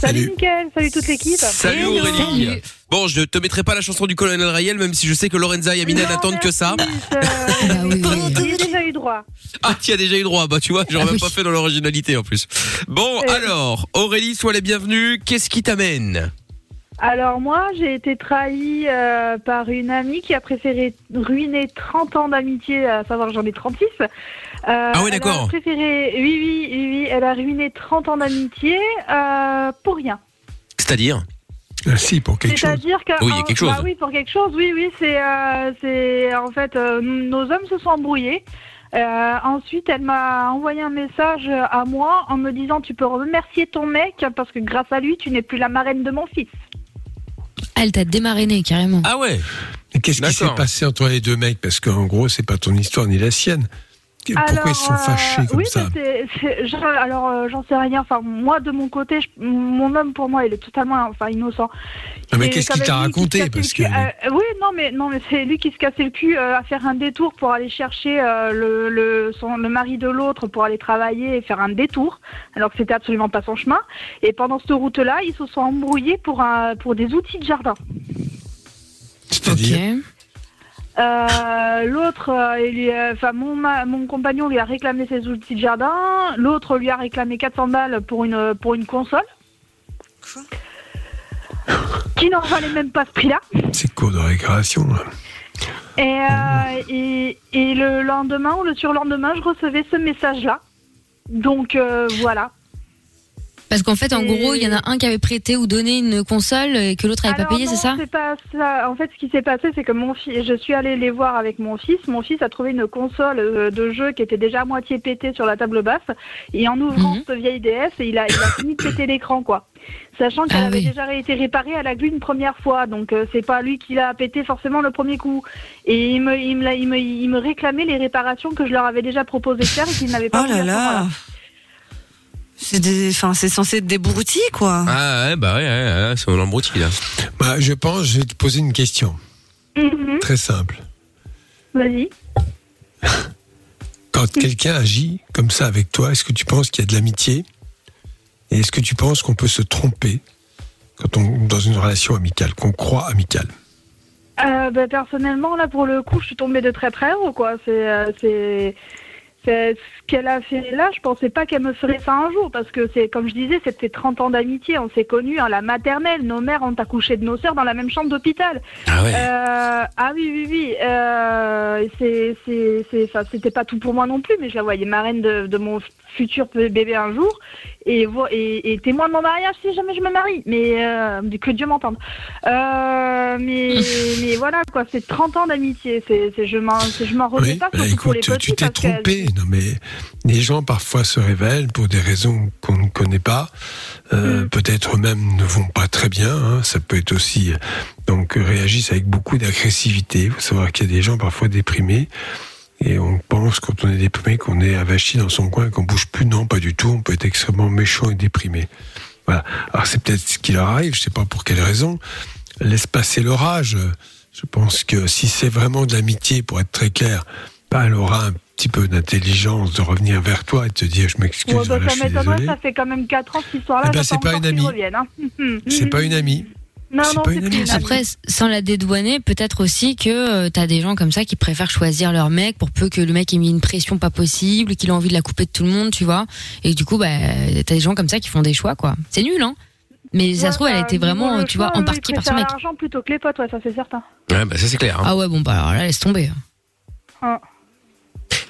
Salut, Mickaël, salut toute l'équipe.
Salut Aurélie. Bon, je te mettrai pas la chanson du colonel Rayel, même si je sais que Lorenza et Amina n'attendent que ça.
J'ai déjà eu droit.
Ah, tu as déjà eu droit. Bah, tu vois, j'aurais même pas fait dans l'originalité en plus. Bon, alors, Aurélie, sois la bienvenue. Qu'est-ce qui t'amène?
Alors moi, j'ai été trahie euh, par une amie qui a préféré ruiner 30 ans d'amitié, à savoir j'en ai 36. Euh,
Ah
a
d'accord.
préféré, oui, oui, oui, oui, elle a ruiné 30 ans d'amitié euh, pour rien.
C'est-à-dire
Ah, si, pour quelque chose.
C'est-à-dire que
Oui, il y a quelque chose.
bah oui, pour quelque chose, oui, oui, c'est, euh, c'est en fait euh, nos hommes se sont embrouillés. Euh, ensuite, elle m'a envoyé un message à moi en me disant tu peux remercier ton mec parce que grâce à lui, tu n'es plus la marraine de mon fils.
Elle t'a démarrainé carrément.
Ah ouais
qu'est-ce qui s'est passé entre les deux mecs? Parce qu'en gros, c'est pas ton histoire ni la sienne. Pourquoi ils se sont
euh,
fâchés comme
oui,
ça
je- alors euh, j'en sais rien. Enfin, moi de mon côté, je- mon homme pour moi, il est totalement, enfin, innocent.
Ah, mais qu'est-ce qu'il t'a
qui
raconté? Parce que.
Euh, oui, non, mais non, mais c'est lui qui se cassait le cul euh, à faire un détour pour aller chercher euh, le, le, son, le mari de l'autre pour aller travailler et faire un détour, alors que c'était absolument pas son chemin. Et pendant cette route-là, ils se sont embrouillés pour un, pour des outils de jardin.
C'est-à-dire
Euh, l'autre, euh, a- enfin mon, ma- mon compagnon lui a réclamé ses outils de jardin. L'autre lui a réclamé 400 balles pour une pour une console. Qui n'en valait même pas ce prix-là.
c'est cours de récréation. là.
Et, euh, et, et le lendemain ou le surlendemain, je recevais ce message-là. Donc euh, voilà.
Parce qu'en fait, en
Et-
gros, il y en a un qui avait prêté ou donné une console et que l'autre n'avait pas payé, c'est ça?
c'est pas ça. En fait, ce qui s'est passé, c'est que mon fils, je suis allée les voir avec mon fils. Mon fils a trouvé une console euh, de jeu qui était déjà à moitié pétée sur la table basse. Et en ouvrant ce vieille DS, il a, il a fini de péter l'écran, quoi. Sachant qu'elle
Ah
avait
oui.
déjà été réparée à la glue une première fois, donc euh, c'est pas lui qui l'a pété forcément le premier coup. Et il me, il me, il me, il me réclamait les réparations que je leur avais déjà proposé de faire et qu'ils n'avaient pas
Oh là là. C'est des, enfin, c'est censé être des broutilles, quoi.
Ah ouais, bah ouais, ouais, ouais, c'est un embrouille là.
Bah, je pense, je vais te poser une question
Mhm.
très simple.
Vas-y.
Quand quelqu'un agit comme ça avec toi, est-ce que tu penses qu'il y a de l'amitié? Et est-ce que tu penses qu'on peut se tromper quand on dans une relation amicale, qu'on croit amicale?
Euh, bah, personnellement, là, pour le coup, je suis tombée de très très haut, quoi. C'est, euh, c'est, c'est ce qu'elle a fait là. Je pensais pas qu'elle me ferait ça un jour, parce que c'est, comme je disais, c'était 30 ans d'amitié. On s'est connus à la maternelle. Nos mères ont accouché de nos sœurs dans la même chambre d'hôpital.
Ah ouais.
Euh, ah oui, oui, oui. Euh, c'est, c'est, c'est, c'était pas tout pour moi non plus, mais je la voyais marraine de, de mon futur bébé un jour et, et, et témoin de mon mariage si jamais je me marie. Mais euh, que Dieu m'entende. Euh, mais, mais voilà, quoi. C'est 30 ans d'amitié. C'est, c'est, je m'en, je m'en remets
Oui,
pas,
bah
surtout pour les
écoute,
petits.
tu t'es trompé. Non, mais les gens parfois se révèlent pour des raisons qu'on ne connaît pas. Euh,
Mm.
Peut-être eux-mêmes ne vont pas très bien. hein. Ça peut être aussi donc euh, réagissent avec beaucoup d'agressivité. Il faut savoir qu'il y a des gens parfois déprimés. Et on pense quand on est déprimé qu'on est avachi dans son coin, qu'on bouge plus. Non, pas du tout. On peut être extrêmement méchant et déprimé. Voilà. Alors c'est peut-être ce qui leur arrive. Je sais pas pour quelle raison. Laisse passer l'orage. Je pense que si c'est vraiment de l'amitié, pour être très clair, bah, elle aura un petit peu d'intelligence de revenir vers toi et de te dire je m'excuse,
Ouais, bah,
voilà,
ça m'étonnerait, ça fait quand même 4 ans cette histoire-là.
Eh ben, c'est pas une amie.
hein.
C'est pas une amie.
Non, non,
pas une amie.
Après, sans la dédouaner, peut-être aussi que euh, t'as des gens comme ça qui préfèrent choisir leur mec pour peu que le mec ait mis une pression pas possible, qu'il a envie de la couper de tout le monde, tu vois. Et du coup, bah, t'as des gens comme ça qui font des choix, quoi. C'est nul, hein. Mais ça se trouve, elle a
bah,
été
niveau
vraiment, tu vois,
choix, ils
embarquée par son mec.
l'argent plutôt que les potes, ouais, ça c'est certain.
Ouais, bah ça c'est clair. hein.
Ah ouais, bon, bah alors là, laisse tomber.
Ah.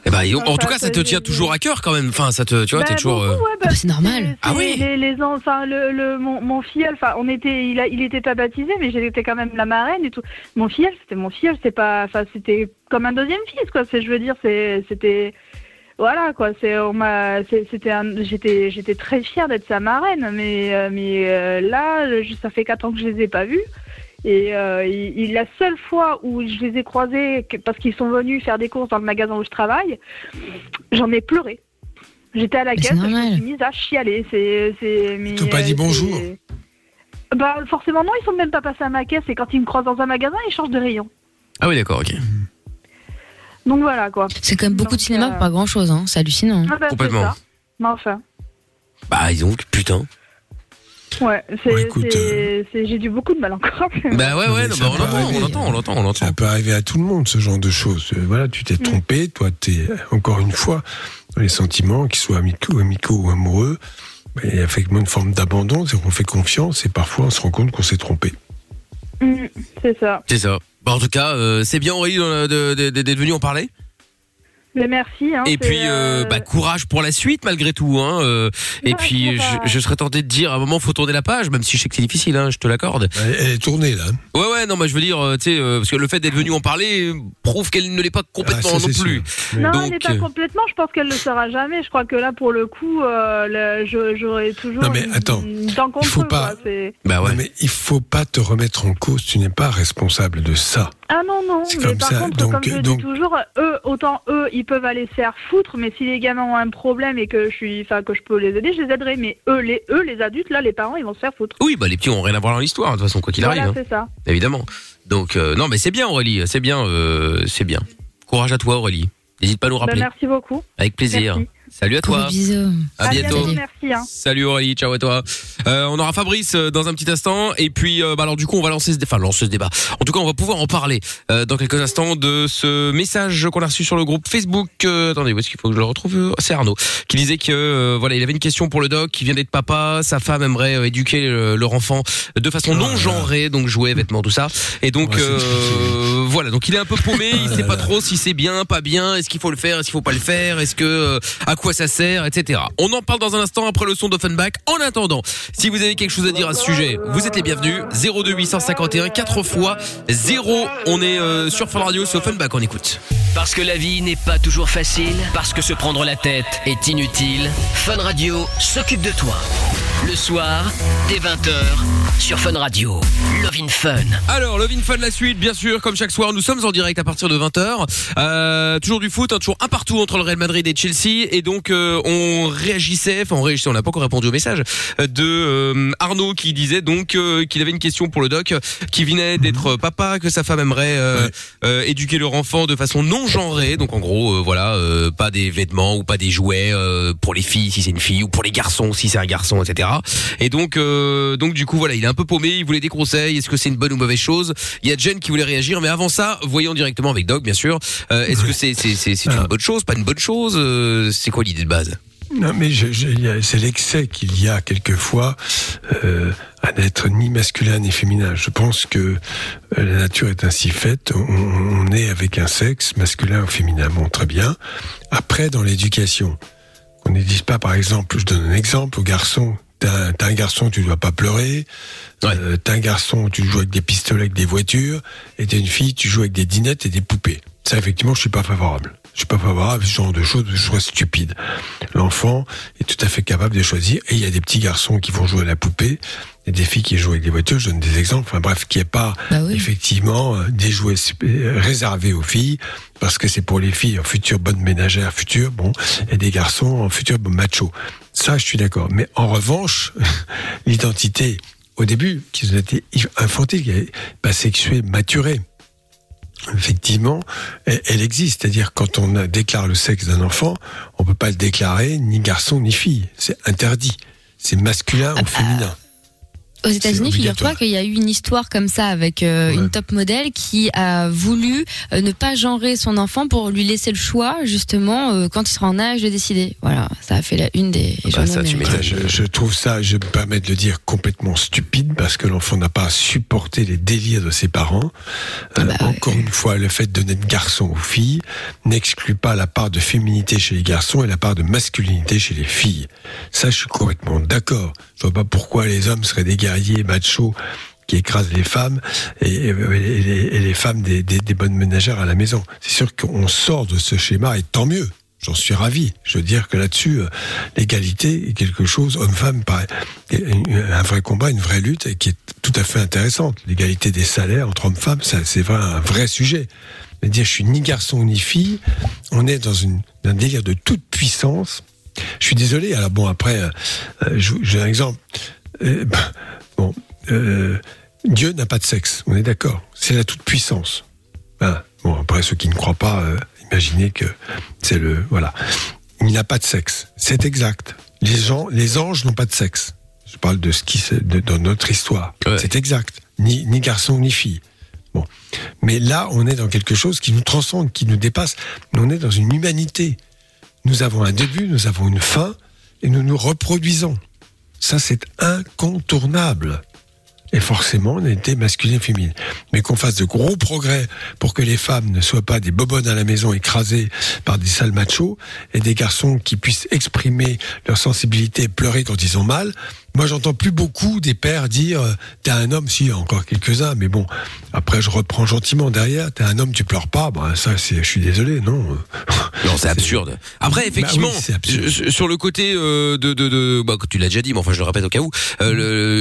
Eh ben, en
Enfin,
tout cas, ça te tient toujours à cœur quand même. Enfin, ça te, tu vois,
Bah,
t'es toujours. euh,
ouais, bah,
c'est normal.
Ah oui.
Les, les en- enfin, le, le, mon, mon filleul, enfin, on était, il, a, il était pas baptisé, mais j'étais quand même la marraine et tout. Mon filleul, c'était mon filleul, c'est pas, enfin, c'était comme un deuxième fils, quoi. C'est, je veux dire, c'était, voilà, quoi. C'est, on m'a, c'était, un- j'étais, j'étais très fière d'être sa marraine, mais, euh, mais euh, là, je- ça fait quatre ans que je les ai pas vus. Et euh, il- il- la seule fois où je les ai croisés, que- parce qu'ils sont venus faire des courses dans le magasin où je travaille, j'en ai pleuré. J'étais à la caisse, je me suis mise à chialer. C'est, c'est, mais,
T'as pas dit
euh,
bonjour
Bah forcément non, ils sont même pas passés à ma caisse. Et quand ils me croisent dans un magasin, ils changent de rayon.
Ah oui, d'accord, ok.
Donc voilà quoi.
C'est quand même beaucoup de cinéma
euh,
pour pas grand chose, hein. C'est hallucinant.
Ah bah, c'est
Complètement.
ça. Mais enfin,
Bah, ils ont putain.
Ouais, c'est,
écoute,
c'est- j'ai du beaucoup de mal encore.
Bah ouais, ouais, non, bah, on l'entend, on l'entend, on l'entend, on l'entend.
Ça peut arriver à tout le monde, ce genre de choses. Euh, Voilà, tu t'es
Mm.
trompé, toi, t'es, encore une fois, dans les sentiments, qu'ils soient amicaux, amicaux ou amoureux, bah, il y a effectivement une forme d'abandon, c'est qu'on fait confiance et parfois on se rend compte qu'on s'est trompé.
Mm, c'est ça.
C'est ça. Bah, en tout cas, euh, c'est bien Aurélie d'être venue en parler.
Mais merci. Hein,
Et puis, euh,
euh,
bah, courage pour la suite malgré tout. Hein, euh, et
Ouais,
puis, je, je serais tenté de dire, à un moment, faut tourner la page, même si je sais que c'est difficile, hein, je te l'accorde.
Elle, est tournée, là.
Ouais, ouais, non, mais je veux dire, tu sais, parce que le fait d'être venue en parler prouve qu'elle ne l'est pas complètement
Ah, ça,
non plus.
sûr.
Non,
Donc,
elle n'est pas complètement. Je pense qu'elle ne le sera jamais. Je crois que là, pour le coup, euh, j'aurai toujours
Non, mais
une,
attends,
une contre
il faut
eux,
pas-
quoi.
Bah ouais.
Non, mais il faut pas te remettre en cause, tu n'es pas responsable de ça.
Ah non, non,
C'est
mais
comme
par
ça,
contre,
donc-
comme je
donc-
dis toujours, eux, autant eux, ils peuvent aller se faire foutre, mais si les gamins ont un problème et que je suis, enfin, que je peux les aider, je les aiderai, mais eux, les, eux, les adultes, là, les parents, ils vont se faire foutre.
Oui, bah les petits ont rien à voir dans l'histoire, de toute façon, quoi qu'il
voilà,
arrive. hein.
c'est ça.
Évidemment. Donc, euh, non, mais c'est bien Aurélie, c'est bien, euh, c'est bien. Courage à toi Aurélie. N'hésite pas à nous
Bah,
rappeler.
merci beaucoup.
Avec plaisir.
Merci.
Salut à toi.
Bisous.
À bientôt.
merci. Hein.
Salut Aurélie, ciao à toi. Euh, on aura Fabrice euh, dans un petit instant et puis euh, bah alors du coup on va lancer ce, dé- enfin lancer ce débat. En tout cas on va pouvoir en parler euh, dans quelques instants de ce message qu'on a reçu sur le groupe Facebook. Euh, attendez où est-ce qu'il faut que je le retrouve? C'est Arnaud qui disait que euh, voilà il avait une question pour le doc, qui vient d'être papa, sa femme aimerait euh, éduquer euh, leur enfant de façon non genrée, donc jouets, vêtements, tout ça. Et donc euh, voilà donc il est un peu paumé, il sait pas trop si c'est bien, pas bien, est-ce qu'il faut le faire, est-ce qu'il faut pas le faire, est-ce que euh, à quoi ça sert, etc. On en parle dans un instant après le son d'Offenbach. En attendant, si vous avez quelque chose à dire à ce sujet, vous êtes les bienvenus. 02 851 4 fois 0. On est euh, sur Fun Radio, c'est Offenbach, on écoute.
Parce que la vie n'est pas toujours facile, parce que se prendre la tête est inutile, Fun Radio s'occupe de toi. Le soir, dès 20h, sur Fun Radio. Love in Fun.
Alors, Love in Fun, la suite, bien sûr, comme chaque soir, nous sommes en direct à partir de 20h. Euh, toujours du foot, hein, toujours un partout entre le Real Madrid et Chelsea. Et donc, euh, on réagissait, enfin, on réagissait, on n'a pas encore répondu au message euh, de euh, Arnaud qui disait donc euh, qu'il avait une question pour le doc, qui venait d'être papa, que sa femme aimerait éduquer leur enfant de façon non genrée. Donc, en gros, voilà, pas des vêtements ou pas des jouets pour les filles si c'est une fille ou pour les garçons si c'est un garçon, etc. Et donc, donc du coup, voilà, il est un peu paumé. Il voulait des conseils. Est-ce que c'est une bonne ou mauvaise chose? Il y a Jen qui voulait réagir, mais avant ça, voyons directement avec Doc, bien sûr. Est-ce que c'est c'est c'est c'est une bonne chose, pas une bonne chose? C'est quoi l'idée de base?
Non, mais c'est l'excès qu'il y a quelquefois euh, à n'être ni masculin ni féminin. Je pense que euh, la nature est ainsi faite. On, on est avec un sexe masculin ou féminin. Bon, très bien. Après, dans l'éducation, on ne dise pas, par exemple, je donne un exemple aux garçons. T'as t'as un garçon, tu dois pas pleurer. Euh, t'as un garçon, tu joues avec des pistolets, avec des voitures. Et t'as une fille, tu joues avec des dinettes et des poupées. Ça, effectivement, je suis pas favorable. Je suis pas à ce genre de choses, je trouve ça stupide. L'enfant est tout à fait capable de choisir. Et il y a des petits garçons qui vont jouer à la poupée, et des filles qui jouent avec des voitures. Je donne des exemples. Enfin bref, qui est pas effectivement euh, des jouets euh, réservés aux filles, parce que c'est pour les filles en futures bonnes ménagères, futures, bon, et des garçons en futurs machos. Ça, je suis d'accord. Mais en revanche, l'identité, au début, qui ont été infantile, qui est pas sexuée, maturée effectivement, elle, existe. C'est-à-dire, quand on déclare le sexe d'un enfant, on peut pas le déclarer ni garçon ni fille. C'est interdit. C'est masculin ou féminin.
Aux États-Unis, figure-toi qu'il y a eu une histoire comme ça avec euh, une top modèle qui a voulu euh, ne pas genrer son enfant pour lui laisser le choix justement euh, quand il sera en âge de décider. Voilà, ça a fait la une des
Bah,
journaux américains.
je, je trouve ça, je me permets de le dire, complètement stupide parce que l'enfant n'a pas à supporter les délires de ses parents.
Ah
Euh,
bah
encore une fois, le fait de naître garçon ou fille n'exclut pas la part de féminité chez les garçons et la part de masculinité chez les filles. Ça, je suis complètement d'accord. Je vois pas pourquoi les hommes seraient des guerriers machos qui écrasent les femmes et, les, femmes des, bonnes ménagères à la maison. C'est sûr qu'on sort de ce schéma et tant mieux. J'en suis ravi. Je veux dire que là-dessus, euh, l'égalité est quelque chose, homme-femme, un vrai combat, une vraie lutte qui est tout à fait intéressante. L'égalité des salaires entre hommes-femmes, c'est vrai, un vrai sujet. Mais dire je suis ni garçon ni fille, on est dans un délire de toute puissance. Je suis désolé. Alors bon, après, euh, euh, j'ai un exemple. Euh, bah, bon, euh, Dieu n'a pas de sexe. On est d'accord. C'est la toute puissance. Voilà. Bon, après ceux qui ne croient pas, euh, imaginez que c'est le voilà. Il n'a pas de sexe. C'est exact. Les gens, les anges n'ont pas de sexe. Je parle de ce qui de, dans notre histoire. C'est exact. Ni, ni garçon ni fille. Bon. Mais là, on est dans quelque chose qui nous transcende, qui nous dépasse. On est dans une humanité. Nous avons un début, nous avons une fin, et nous nous reproduisons. Ça, c'est incontournable. Et forcément, on été masculin et féminin. Mais qu'on fasse de gros progrès pour que les femmes ne soient pas des bobonnes à la maison écrasées par des sales machos et des garçons qui puissent exprimer leur sensibilité et pleurer quand ils ont mal. Moi, j'entends plus beaucoup des pères dire euh, T'es un homme, si, encore quelques-uns, mais bon, après, je reprends gentiment derrière T'es un homme, tu pleures pas. Bah, ça, c'est, je suis désolé, non.
Non, c'est absurde. Après, effectivement,
Bah oui, c'est absurde.
sur- le côté euh, de, de, de bah, tu l'as déjà dit, mais enfin je le répète au cas où, euh,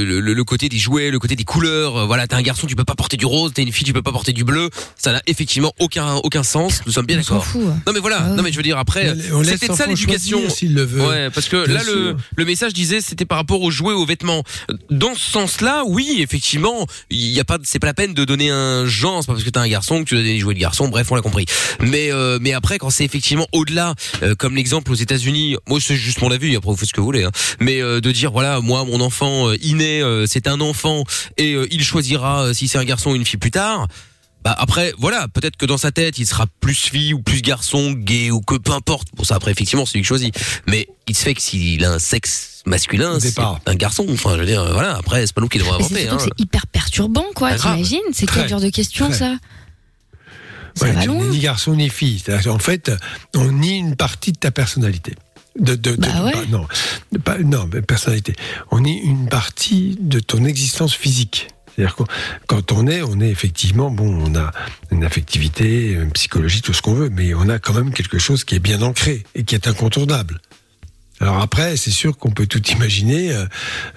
le, le, le côté des jouets, le côté des couleurs. euh, voilà, t'es un garçon, tu peux pas porter du rose, t'es une fille, tu peux pas porter du bleu. Ça n'a effectivement aucun aucun sens. Nous sommes bien d'accord.
hein.
Non mais voilà, non mais je veux dire après, peut-être ça l'éducation.
s'il le veut.
Ouais, parce que
Bien
là le le message disait c'était par rapport aux jouets, aux vêtements. Dans ce sens-là, oui, effectivement, il y a pas, c'est pas la peine de donner un genre. C'est pas parce que t'es un garçon que tu dois donner des jouets de garçon. Bref, on l'a compris. Mais euh, mais après, quand c'est effectivement au-delà, euh, comme l'exemple aux États-Unis, moi c'est juste mon avis. Après, vous faites ce que vous voulez. Hein. Mais euh, de dire voilà, moi mon enfant inné, c'est un enfant et il choisira si c'est un garçon ou une fille plus tard. Bah après, voilà, peut-être que dans sa tête, il sera plus fille ou plus garçon, gay ou que peu importe. Bon, ça après, effectivement, c'est lui qui choisit. Mais il se fait que s'il a un sexe masculin, c'est un garçon. Enfin, je veux dire, voilà, après, c'est pas nous qui devons
c'est
inventer. Hein.
c'est hyper perturbant, quoi.
Bah, grave.
T'imagines? C'est quel
Très,
genre de question,
très.
ça? Ça
Ouais,
va loin.
n'es ni garçon ni fille. C'est-à-dire, En fait, on nie une partie de ta personnalité. De, de, de-
Bah ouais.
non, de pas- non, mais personnalité. On nie une partie de ton existence physique. C'est-à-dire que quand on est, on est effectivement, bon, on a une affectivité, une psychologie, tout ce qu'on veut, mais on a quand même quelque chose qui est bien ancré et qui est incontournable. Alors après, c'est sûr qu'on peut tout imaginer. euh,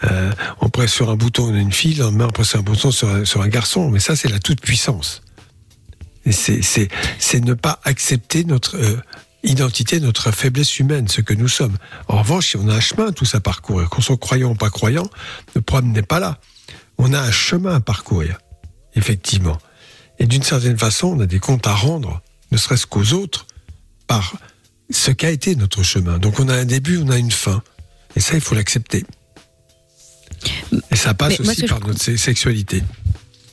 euh, on presse sur un bouton, on a une fille, le lendemain on presse sur un bouton sur un, sur garçon. Mais ça, c'est la toute puissance. C'est, ne pas accepter notre euh, identité, notre faiblesse humaine, ce que nous sommes. En revanche, si on a un chemin tous à parcourir, qu'on soit croyant ou pas croyant, le problème n'est pas là. On a un chemin à parcourir, effectivement. Et d'une certaine façon, on a des comptes à rendre, ne serait-ce qu'aux autres, par ce qu'a été notre chemin. Donc on a un début, on a une fin. Et ça, il faut l'accepter. Et ça passe
Mais
aussi par
je-
notre se- sexualité.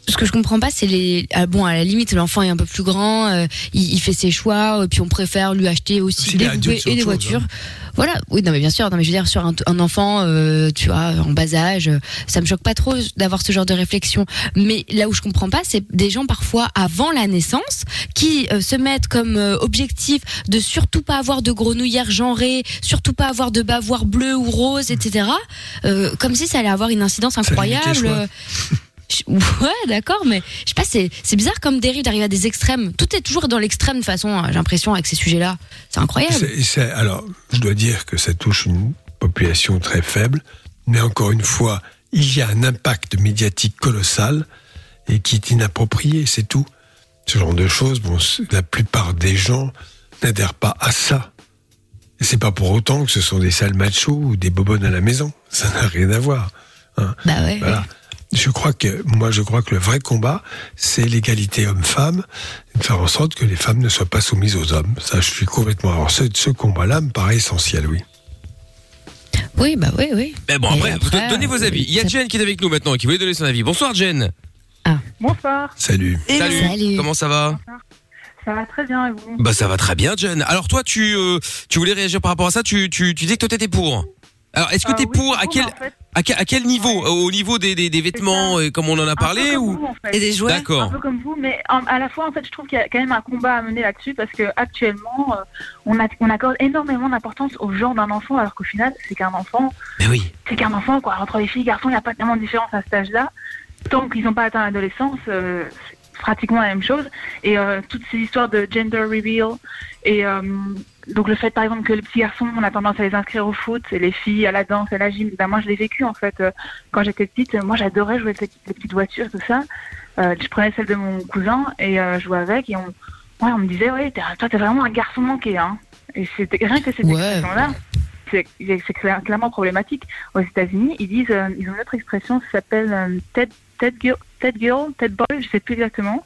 Ce que je comprends pas, c'est les. ah, bon, à la limite, l'enfant est un peu plus grand, euh, il, il fait ses choix, et puis on préfère lui acheter aussi des poupées et des
chose,
voitures.
hein.
Voilà, oui, non, mais bien sûr, non, mais je veux dire, sur un, un enfant, euh, tu vois, en bas âge, euh, ça me choque pas trop d'avoir ce genre de réflexion. Mais là où je comprends pas, c'est des gens parfois avant la naissance qui euh, se mettent comme euh, objectif de surtout pas avoir de grenouillères genrées, surtout pas avoir de bavoirs bleus ou roses, etc. euh, comme si ça allait avoir une incidence incroyable. je- Ouais, d'accord, mais je sais pas, c'est bizarre comme dérive d'arriver à des extrêmes. Tout est toujours dans l'extrême de toute façon, hein, j'ai l'impression, avec ces sujets-là. C'est incroyable.
Alors, je dois dire que ça touche une population très faible, mais encore une fois, il y a un impact médiatique colossal et qui est inapproprié, c'est tout. Ce genre de choses, bon, la plupart des gens n'adhèrent pas à ça. Et c'est pas pour autant que ce sont des sales machos ou des bobonnes à la maison. Ça n'a rien à voir. hein.
Bah ouais.
Voilà. Je crois que, moi, je crois que le vrai combat, c'est l'égalité homme-femme, et de faire en sorte que les femmes ne soient pas soumises aux hommes. Ça, je suis complètement. Alors, ce, ce combat-là me paraît essentiel, oui.
Oui, bah oui, oui.
Mais bon,
Et
après,
après,
donnez vos avis. Il y a Jen qui est avec nous maintenant, qui voulait donner son avis. Bonsoir, Jen.
Bonsoir.
Salut.
Salut. Comment ça va
Ça va très bien et vous?
Bah ça va très bien, Jen. Alors toi, tu euh, tu voulais réagir par rapport à ça. Tu tu tu dis que toi t'étais pour. Alors est-ce que
Euh,
t'es
oui,
pour à quel
mais en fait-
à quel, à quel niveau Au niveau des, des, des vêtements, et comme on en a parlé
Un peu comme
ou
vous, en fait.
jouets D'accord.
Un peu comme vous, mais en- à la fois, en fait, je trouve qu'il y a quand même un combat à mener là-dessus parce que actuellement, euh, on, a- on accorde énormément d'importance au genre d'un enfant, alors qu'au final, c'est qu'un enfant.
Mais oui.
C'est qu'un enfant, quoi. Entre les filles et les garçons, il n'y a pas tellement de différence à cet âge-là. Tant qu'ils n'ont pas atteint l'adolescence, euh, c'est pratiquement la même chose. Et euh, toutes ces histoires de gender reveal et euh, donc le fait par exemple que les petits garçons on a tendance à les inscrire au foot et les filles à la danse à la gym ben moi je l'ai vécu en fait euh, quand j'étais petite. Moi j'adorais jouer avec les, petites voitures tout ça. Euh, je prenais celle de mon cousin et euh, je jouais avec et on ouais, on me disait ouais t'es- toi t'es vraiment un garçon manqué hein. Et c'était rien que cette expression là c'est c'est cla- clairement problématique. Aux États-Unis ils disent euh, ils ont une autre expression qui s'appelle Ted Ted girl Ted girl Ted boy je sais plus exactement.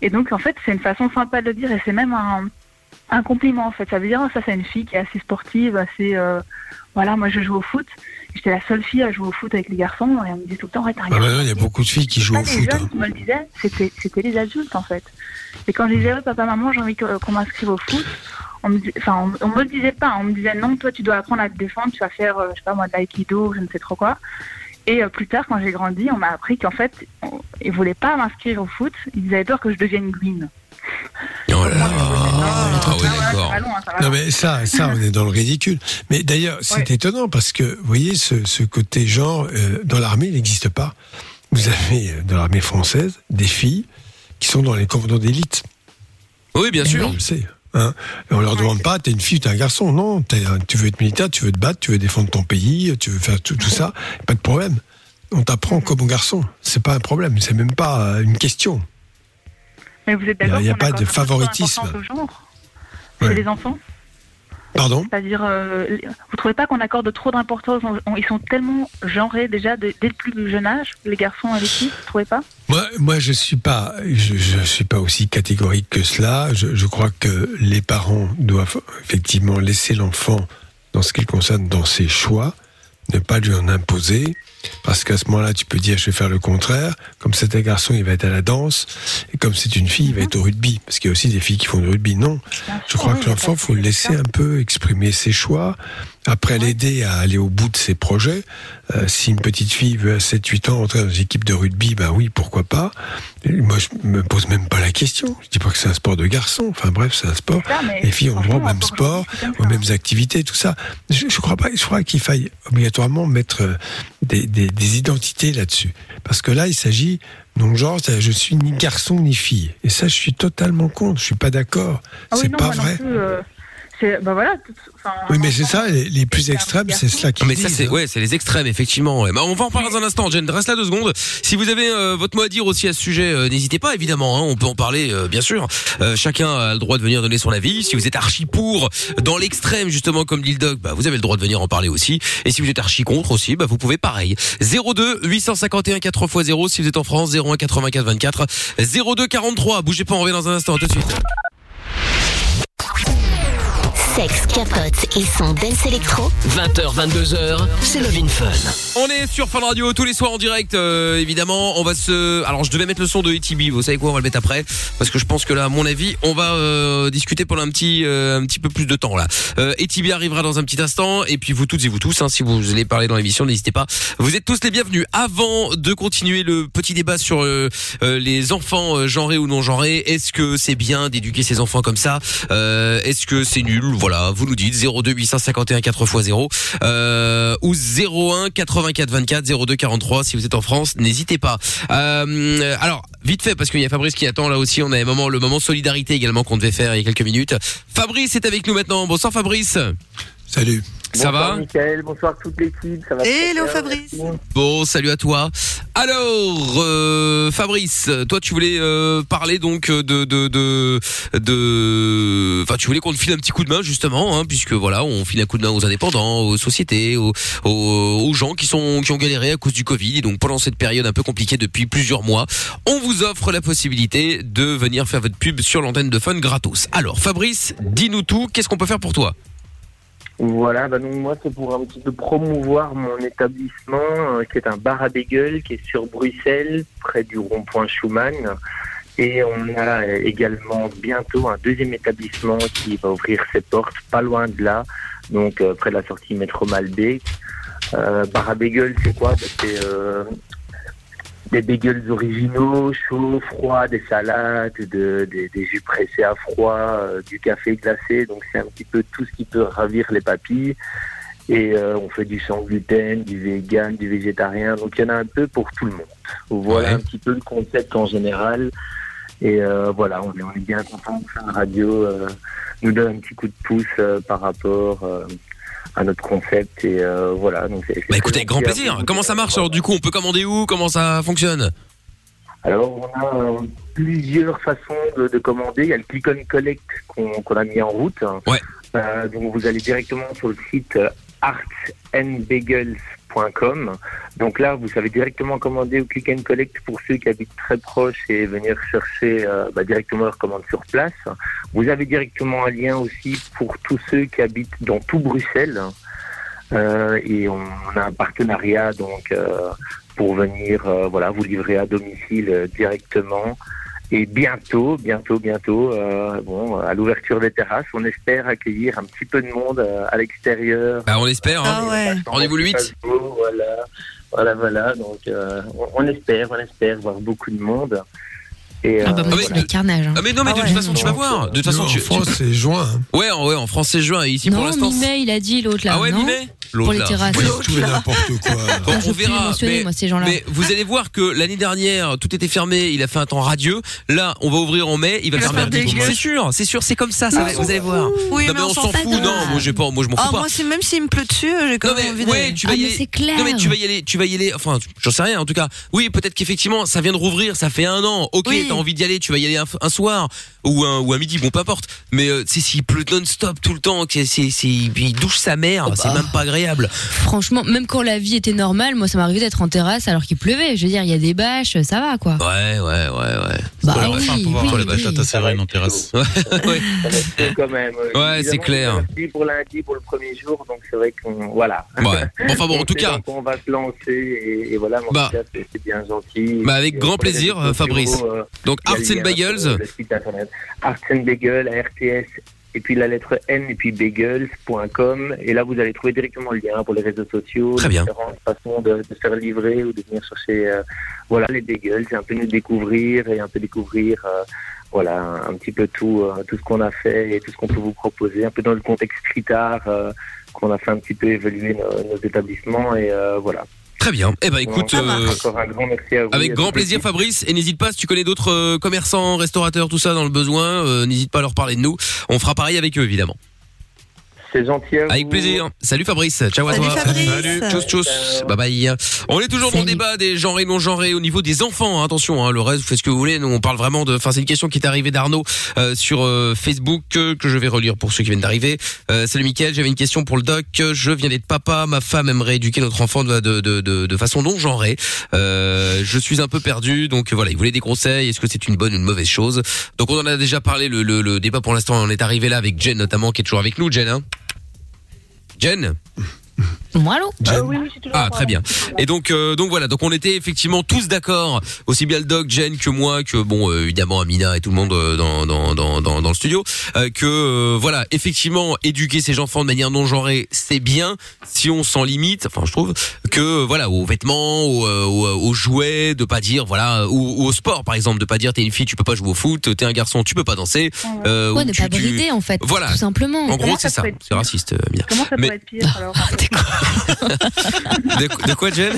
Et donc, en fait, c'est une façon sympa de le dire et c'est même un, un compliment, en fait. Ça veut dire, oh, ça, c'est une fille qui est assez sportive, assez. euh, voilà, moi, je joue au foot. J'étais la seule fille à jouer au foot avec les garçons et on me disait tout le temps, ouais, t'as un
Ah,
garçon.
maintenant, il y a beaucoup de filles qui jouent au
les
foot.
jeunes
hein.
qui me le disaient, c'était, c'était les adultes, en fait. Et quand je disais, ouais, papa, maman, j'ai envie qu'on m'inscrive au foot, on me, dis- enfin, on, on me le disait pas. On me disait, non, toi, tu dois apprendre à te défendre, tu vas faire, euh, je sais pas moi, de l'aïkido, je ne sais trop quoi. Et euh, plus tard, quand j'ai grandi, on m'a appris qu'en fait, ils voulaient pas m'inscrire au foot. Ils avaient peur que je devienne green.
Oh là là. Ah d'accord.
Non mais ça, ça, on est dans le ridicule. Mais d'ailleurs, c'est étonnant parce que, vous voyez, ce, ce côté genre, euh, dans l'armée, il n'existe pas. Vous avez, euh, dans l'armée française, des filles qui sont dans les commandants d'élite.
Oui, bien sûr.
On le sait. Hein Et on leur demande pas, t'es une fille, t'es un garçon. Non, tu veux être militaire, tu veux te battre, tu veux défendre ton pays, tu veux faire tout, tout ça. Pas de problème. On t'apprend comme un garçon. C'est pas un problème. C'est même pas euh, une question.
Mais vous êtes
Il y a-
d'accord
il y a pas de favoritisme.
au genre
Ouais.
chez les enfants
Pardon
C'est-à-dire, euh, vous trouvez pas qu'on accorde trop d'importance Ils sont tellement genrés déjà dès le plus jeune âge, les garçons et les filles, vous trouvez pas
Moi, moi, je suis pas, je, je suis pas aussi catégorique que cela. Je, je crois que les parents doivent effectivement laisser l'enfant, dans ce qu'il concerne, dans ses choix, ne pas lui en imposer, parce qu'à ce moment-là, tu peux dire, je vais faire le contraire. Comme c'est un garçon, il va être à la danse, et comme c'est une fille, il va être au rugby, parce qu'il y a aussi des filles qui font du rugby. Non, je crois que l'enfant, faut le laisser un peu exprimer ses choix. Après, l'aider à aller au bout de ses projets. Euh, si une petite fille veut à 7-8 ans entrer dans une équipe de rugby, ben oui, pourquoi pas. Et moi, je me pose même pas la question. Je dis pas que c'est un sport de garçon. Enfin bref, c'est un sport.
ça,
Les filles ont droit au même sport, aux mêmes activités, tout ça. Je, je crois pas. Je crois qu'il faille obligatoirement mettre euh, des, des- des identités là-dessus, parce que là, il s'agit non genre, je suis ni garçon ni fille. Et ça, je suis totalement contre. Je suis pas d'accord.
Ah oui,
c'est pas vrai.
plus, euh, c'est- bah voilà. tout- enfin,
Oui, mais c'est ça, les, les plus extrêmes, c'est cela qui
Mais ça c'est ouais, c'est les extrêmes effectivement. ouais. Bah, on va en parler dans un instant. Jen, reste là deux secondes. Si vous avez euh, votre mot à dire aussi à ce sujet, euh, n'hésitez pas évidemment. hein, on peut en parler euh, bien sûr. Euh, chacun a le droit de venir donner son avis. Si vous êtes archi pour, dans l'extrême justement comme dit le doc, bah vous avez le droit de venir en parler aussi. Et si vous êtes archi contre aussi, bah vous pouvez pareil. 02 851 4x0 si vous êtes en France 01 84 24 02 43. Bougez pas, on revient dans un instant. À tout de suite.
Sexe, capote et son dance électro.
20h, 22h, c'est Love in Fun.
On est sur Fun Radio tous les soirs en direct, euh, évidemment. On va se. Alors, je devais mettre le son de ETB. Vous savez quoi On va le mettre après, parce que je pense que là, à mon avis, on va euh, discuter pendant un petit, euh, un petit peu plus de temps là. Euh, ETB arrivera dans un petit instant, et puis vous toutes et vous tous, hein, si vous allez parler dans l'émission, n'hésitez pas. Vous êtes tous les bienvenus. Avant de continuer le petit débat sur les enfants euh, genrés ou non genrés, est-ce que c'est bien d'éduquer ses enfants comme ça? Euh, Est-ce que c'est nul? Voilà, vous nous dites 02 851 4x0 euh, ou 01 84 24 02 43 si vous êtes en France, n'hésitez pas. Euh, alors vite fait parce qu'il y a Fabrice qui attend là aussi. On a moment, le moment solidarité également qu'on devait faire il y a quelques minutes. Fabrice est avec nous maintenant. Bonsoir Fabrice.
Salut.
Ça
bonsoir,
va
Michael, bonsoir toute l'équipe. Ça va
Hello Fabrice.
Bon, salut à toi. Alors, euh, Fabrice, toi, tu voulais euh, parler donc de de de de. Enfin, tu voulais qu'on te file un petit coup de main justement, hein, puisque voilà, on file un coup de main aux indépendants, aux sociétés, aux, aux, aux gens qui sont qui ont galéré à cause du Covid. Et donc, pendant cette période un peu compliquée depuis plusieurs mois, on vous offre la possibilité de venir faire votre pub sur l'antenne de Fun gratos. Alors, Fabrice, dis-nous tout. Qu'est-ce qu'on peut faire pour toi?
Voilà, bah donc moi c'est pour un petit peu promouvoir mon établissement euh, qui est un bar à bagel qui est sur Bruxelles, près du rond-point Schumann. Et on a également bientôt un deuxième établissement qui va ouvrir ses portes pas loin de là, donc euh, près de la sortie métro Malbec. Euh, bar à bagel, c'est quoi? Bah, C'est euh, des bagels originaux, chauds, froids, des salades, de- des, des jus pressés à froid, euh, du café glacé. Donc c'est un petit peu tout ce qui peut ravir les papilles. Et euh, on fait du sans gluten, du vegan, du végétarien. Donc il y en a un peu pour tout le monde. Voilà un petit peu le concept en général. Et euh, voilà, on est, on est bien content que la radio nous donne un petit coup de pouce par rapport à notre concept. Et euh, voilà. Donc c'est-
Bah écoutez, grand plaisir. Comment ça marche alors du coup? On peut commander où? Comment ça fonctionne?
Alors, on a euh, plusieurs façons de, de commander. Il y a le click and collect qu'on a mis en route.
Ouais.
Euh, donc, vous allez directement sur le site euh, Donc là, vous savez directement commander au click and collect pour ceux qui habitent très proches et venir chercher euh, bah, directement leur commande sur place. Vous avez directement un lien aussi pour tous ceux qui habitent dans tout Bruxelles. Euh, et on a un partenariat donc euh, pour venir euh, voilà vous livrer à domicile euh, directement et bientôt bientôt bientôt euh, bon à l'ouverture des terrasses on espère accueillir un petit peu de monde euh, à l'extérieur
Bah on espère.
Ah
Hein. Rendez-vous le 8.
voilà voilà voilà donc euh, on, on espère on espère voir beaucoup de monde et
Ah bah
euh,
moi,
voilà.
c'est le carnage. hein.
Ah mais non mais de toute façon tu vas voir. De toute façon
Non,
tu.
en France,
tu-
c'est juin. hein.
Ouais en, ouais en France c'est juin et ici pour
non,
l'instant.
mi-mai, il a dit l'autre là.
Ah ouais, mi-mai
Pour les terrasses.
Ouais,
Tout et n'importe quoi.
Bon, on verra. Mais,
moi, ces gens-là.
mais vous allez voir que l'année dernière, tout était fermé. Il a fait un temps radieux. Là, on va ouvrir en mai. Il va
dégueu.
C'est sûr, c'est sûr, c'est comme ça. ça va-
on
vous allez voir.
Oui,
non,
mais
mais
on s'en fout.
Non, moi, j'ai pas, moi, je m'en fous
Ah,
pas.
moi, c'est même s'il me pleut dessus, j'ai quand même envie de.
ouais, tu vas y aller. Non mais tu vas y aller, tu vas y aller. Enfin, j'en sais rien. En tout cas, oui, peut-être qu'effectivement, ça vient de rouvrir. Ça fait un an. Ok, t'as envie d'y aller. Tu vas y aller un soir ou un ou un midi. Bon, peu importe. Mais euh, tu sais, s'il pleut non-stop tout le temps, c'est, c'est, il douche sa mère. C'est même pas agréable.
Franchement, même quand la vie était normale, moi, ça m'arrivait d'être en terrasse alors qu'il pleuvait. Je veux dire, il y a des bâches, ça va quoi.
Ouais, ouais, ouais, ouais.
Bah oui,
enfin, pouvoir
oui,
voir les
oui.
bâches à Séverine en terrasse.
Ouais,
quand même. euh,
Ouais, c'est
évidemment,
clair.
parti pour lundi, pour le premier jour, donc c'est vrai qu'on voilà.
Ouais. Bon, enfin bon, en tout
c'est
cas.
donc On va se lancer et, et voilà, en
Bah.
c'est c'est bien gentil.
Bah, avec
Et
grand plaisir, Fabrice.
euh,
Donc, Arts and Bagels.
sur Le site internet. Arts and Bagels, RTS, et puis la lettre N, et puis bagels.com. Et là, vous allez trouver directement le lien pour les réseaux sociaux,
Très bien.
différentes façons de, de faire livrer ou de venir chercher euh, voilà, les bagels. C'est un peu nous découvrir et un peu découvrir. euh, voilà, un petit peu tout, euh, tout ce qu'on a fait et tout ce qu'on peut vous proposer, un peu dans le contexte street art, euh, qu'on a fait un petit peu évoluer nos, nos établissements et euh, voilà.
Très bien. Eh ben écoute, euh,
encore un grand merci à vous.
avec grand plaisir. Fabrice. Et n'hésite pas si tu connais d'autres euh, commerçants, restaurateurs, tout ça dans le besoin, euh, n'hésite pas à leur parler de nous. On fera pareil avec eux évidemment.
C'est gentil à vous.
Avec plaisir. Salut Fabrice. Ciao à
Salut
toi.
Fabrice.
Salut. Tchuss tchuss. Bye bye. On est toujours dans le débat des genrés non genrés au niveau des enfants. hein. Attention, hein, le reste, vous faites ce que vous voulez. Nous, on parle vraiment de. Enfin, c'est une question qui est arrivée d'Arnaud euh, sur euh, Facebook euh, que je vais relire pour ceux qui viennent d'arriver. Euh, salut Mickaël, j'avais une question pour le doc. Je viens d'être papa. Ma femme aimerait éduquer notre enfant de, de, de, de, de façon non genrée. Euh, je suis un peu perdu, donc voilà, il voulait des conseils. Est-ce que c'est une bonne ou une mauvaise chose? Donc on en a déjà parlé. Le, le, le débat pour l'instant, on est arrivé là avec Jen notamment, qui est toujours avec nous. Jen, hein Jen
Moi, allô
Euh, oui, oui, toujours
ah très bien. Et donc euh, donc voilà, donc on était effectivement tous d'accord, aussi bien le doc, Jen que moi, que bon euh, évidemment Amina et tout le monde euh, dans dans dans dans, dans le studio, euh, que euh, voilà effectivement éduquer ses enfants de manière non genrée c'est bien si on s'en limite, enfin je trouve que voilà aux vêtements, aux, euh, aux, aux jouets, de pas dire voilà ou, ou au sport par exemple, de pas dire t'es une fille tu peux pas jouer au foot, t'es un garçon tu peux pas danser. Euh,
Ouais,
ou
ne
tu-
pas
tu-
brider en fait.
Voilà.
Tout simplement.
En gros c'est
ça
c'est raciste Amina.
Comment ça
Mais-
peut être pire alors
De, quoi Jen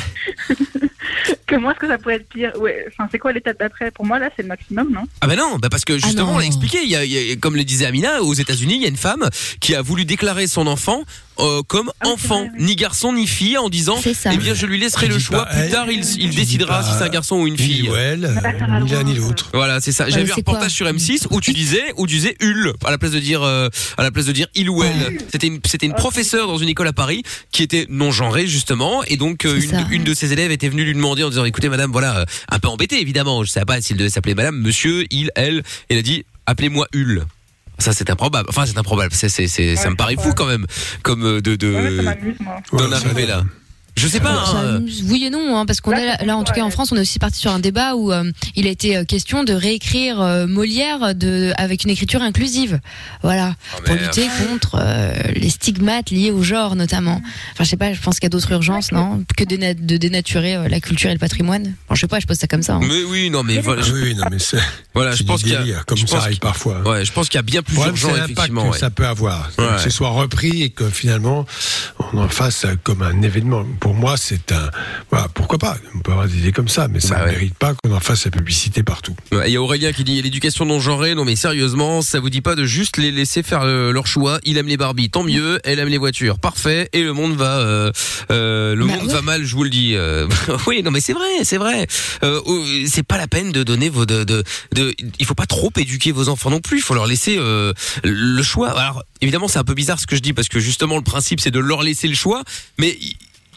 Comment est-ce que ça pourrait être pire Ouais, enfin, c'est quoi l'étape d'après? Pour moi, là, c'est le maximum, non?
Ah bah non, bah parce que justement
non.
on l'a expliqué, il y a, il y a- comme le disait Amina, aux États-Unis, il y a une femme qui a voulu déclarer son enfant euh, comme
Ah
enfant,
vrai, oui.
ni garçon ni fille, en disant eh bien je lui laisserai le choix plus
elle,
tard, il, décidera si c'est un garçon ou une fille.
Ni elle, euh, ni l'un ni l'autre.
Voilà, c'est ça. J'avais vu un reportage sur M6 où tu disais, où tu disais Ul à la place de dire, euh, à la place de dire il ou elle. C'était une, c'était une professeure dans une école à Paris qui était non genrée justement, et donc euh,
C'est
une,
ça.
une de ses élèves était venue lui demander en disant écoutez madame, voilà, euh, un peu embêtée évidemment, je savais pas s'il devait s'appeler madame, monsieur, il, elle, et elle a dit appelez-moi Ul. Ça c'est improbable. Enfin c'est improbable. C'est, c'est, c'est- ça me paraît fou quand même, comme euh, de de
Ouais,
d'en arriver là. Je sais pas.
Ça
hein,
amuse. Oui et non, hein, parce qu'on est là, là, en tout cas en France, on est aussi parti sur un débat où euh, il a été euh, question de réécrire euh, Molière de, avec une écriture inclusive. Voilà, pour
merde.
lutter contre euh, les stigmates liés au genre notamment. Enfin, je sais pas, je pense qu'il y a d'autres urgences, non? Que de dénaturer euh, la culture et le patrimoine. Enfin, je sais pas, je pose ça comme ça. hein.
Mais oui, non, mais voilà. je-
Oui, non, mais c'est.
Voilà, je pense qu'il y a,
comme ça arrive parfois.
Ouais, je pense qu'il y a bien plus
problème,
urgent effectivement.
que
ouais.
ça peut avoir.
Ouais.
Que ce soit repris et que finalement on en fasse comme un événement. Pour moi, c'est un. Voilà, pourquoi pas? On peut avoir des idées comme ça, mais ça
Bah
ne
ouais.
mérite pas qu'on en fasse la publicité partout.
Ouais, Il y a Aurélien qui dit l'éducation non genrée. Non mais sérieusement, ça vous dit pas de juste les laisser faire euh, leur choix? Il aime les Barbies, tant mieux. Elle aime les voitures, parfait. Et le monde va, euh, euh, le
Bah
monde
ouais.
va mal, je vous le dis. Euh, oui, non mais c'est vrai, c'est vrai. Euh, oh, c'est pas la peine de donner vos, de, de, de, il faut pas trop éduquer vos enfants non plus. Il faut leur laisser euh, le choix. Alors évidemment, c'est un peu bizarre ce que je dis parce que justement le principe c'est de leur laisser le choix, mais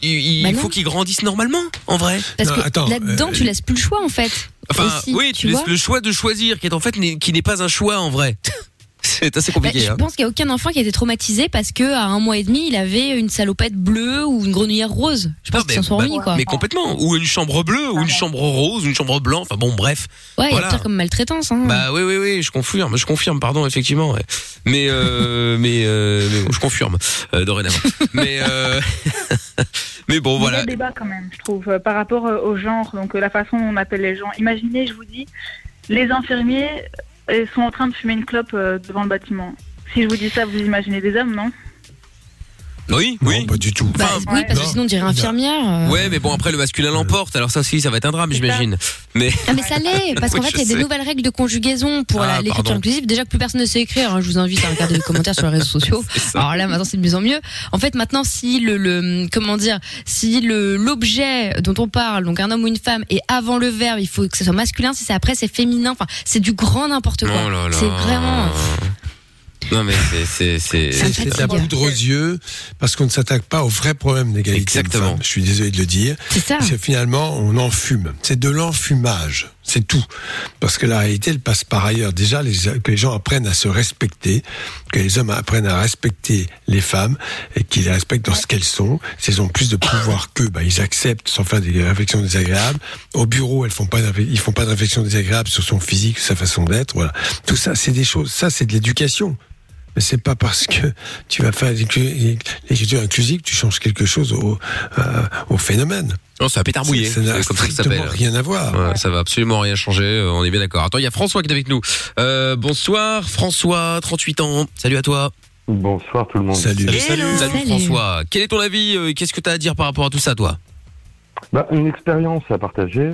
il, il-
Bah
faut qu'ils grandissent normalement, en vrai.
Parce
Non,
que
attends,
là-dedans,
euh,
tu laisses plus le choix en fait.
Enfin,
Aussi,
oui, tu, laisses
vois
le choix de choisir, qui est en fait qui n'est pas un choix en vrai. C'est assez
Bah,
compliqué.
je
hein.
pense qu'il n'y a aucun enfant qui a été traumatisé parce que à un mois et demi, il avait une salopette bleue ou une grenouillère rose. Je pense qu'ils s'en sont remis, quoi.
mais complètement. Ou une chambre bleue, ou une chambre rose, ou une chambre blanche. Enfin bon, bref.
Ouais, il y a
Voilà.
pire comme maltraitance. Hein.
Bah oui, oui, oui, je confirme, je confirme, pardon, effectivement. ouais. Mais, euh, mais, euh, mais bon, je confirme euh, dorénavant. mais, euh, mais bon,
Il y a
voilà.
débat quand même, je trouve, par rapport au genre, donc la façon dont on appelle les gens. Imaginez, je vous dis, les infirmiers euh, sont en train de fumer une clope euh, devant le bâtiment. Si je vous dis ça, vous imaginez des hommes, non?
Oui, oui.
pas du tout.
Bah, oui, parce que
non.
sinon on dirait infirmière. euh.
Ouais, mais bon, après le masculin l'emporte. Alors ça aussi, ça va être un drame, j'imagine. Mais
Ah mais ça l'est, parce qu'en
Oui,
fait il y a des nouvelles règles de conjugaison pour
Ah,
l'écriture
pardon.
inclusive. Déjà que plus personne ne sait écrire, hein, je vous invite à regarder les commentaires sur les réseaux sociaux. Alors là maintenant c'est de mieux en mieux. En fait maintenant si le, le comment dire, si le l'objet dont on parle, donc un homme ou une femme, est avant le verbe, il faut que ce soit masculin. Si c'est après c'est féminin. Enfin c'est du grand n'importe quoi.
Oh là là.
C'est vraiment.
Non mais c'est c'est
la poudre aux yeux parce qu'on ne s'attaque pas au vrai problème d'égalité.
Exactement.
Je suis désolé de le dire.
C'est ça.
Parce que finalement, on enfume. C'est de l'enfumage. C'est tout. Parce que la réalité, elle passe par ailleurs. Déjà, les, que les gens apprennent à se respecter, que les hommes apprennent à respecter les femmes et qu'ils les respectent dans ce qu'elles sont. S'ils ont plus de pouvoir qu'eux, bah, ils acceptent sans faire des réflexions désagréables. Au bureau, elles font pas, ils font pas de réflexions désagréables sur son physique, sa façon d'être. Voilà. Tout ça, c'est des choses. Ça, c'est de l'éducation. Mais c'est pas parce que tu vas faire l'écri- l'écriture inclusive que tu changes quelque chose au, euh, au phénomène.
Non.
Ça n'a
C'est comme ça ça
strictement rien à voir.
Ouais, ça va absolument rien changer, euh, on est bien d'accord. Attends, il y a François qui est avec nous. Euh, bonsoir François, 38 ans. Salut à toi.
Bonsoir tout le monde.
Salut.
Salut,
Salut.
François. Quel est ton avis Qu'est-ce que tu as à dire par rapport à tout ça, toi?
Bah, une expérience à partager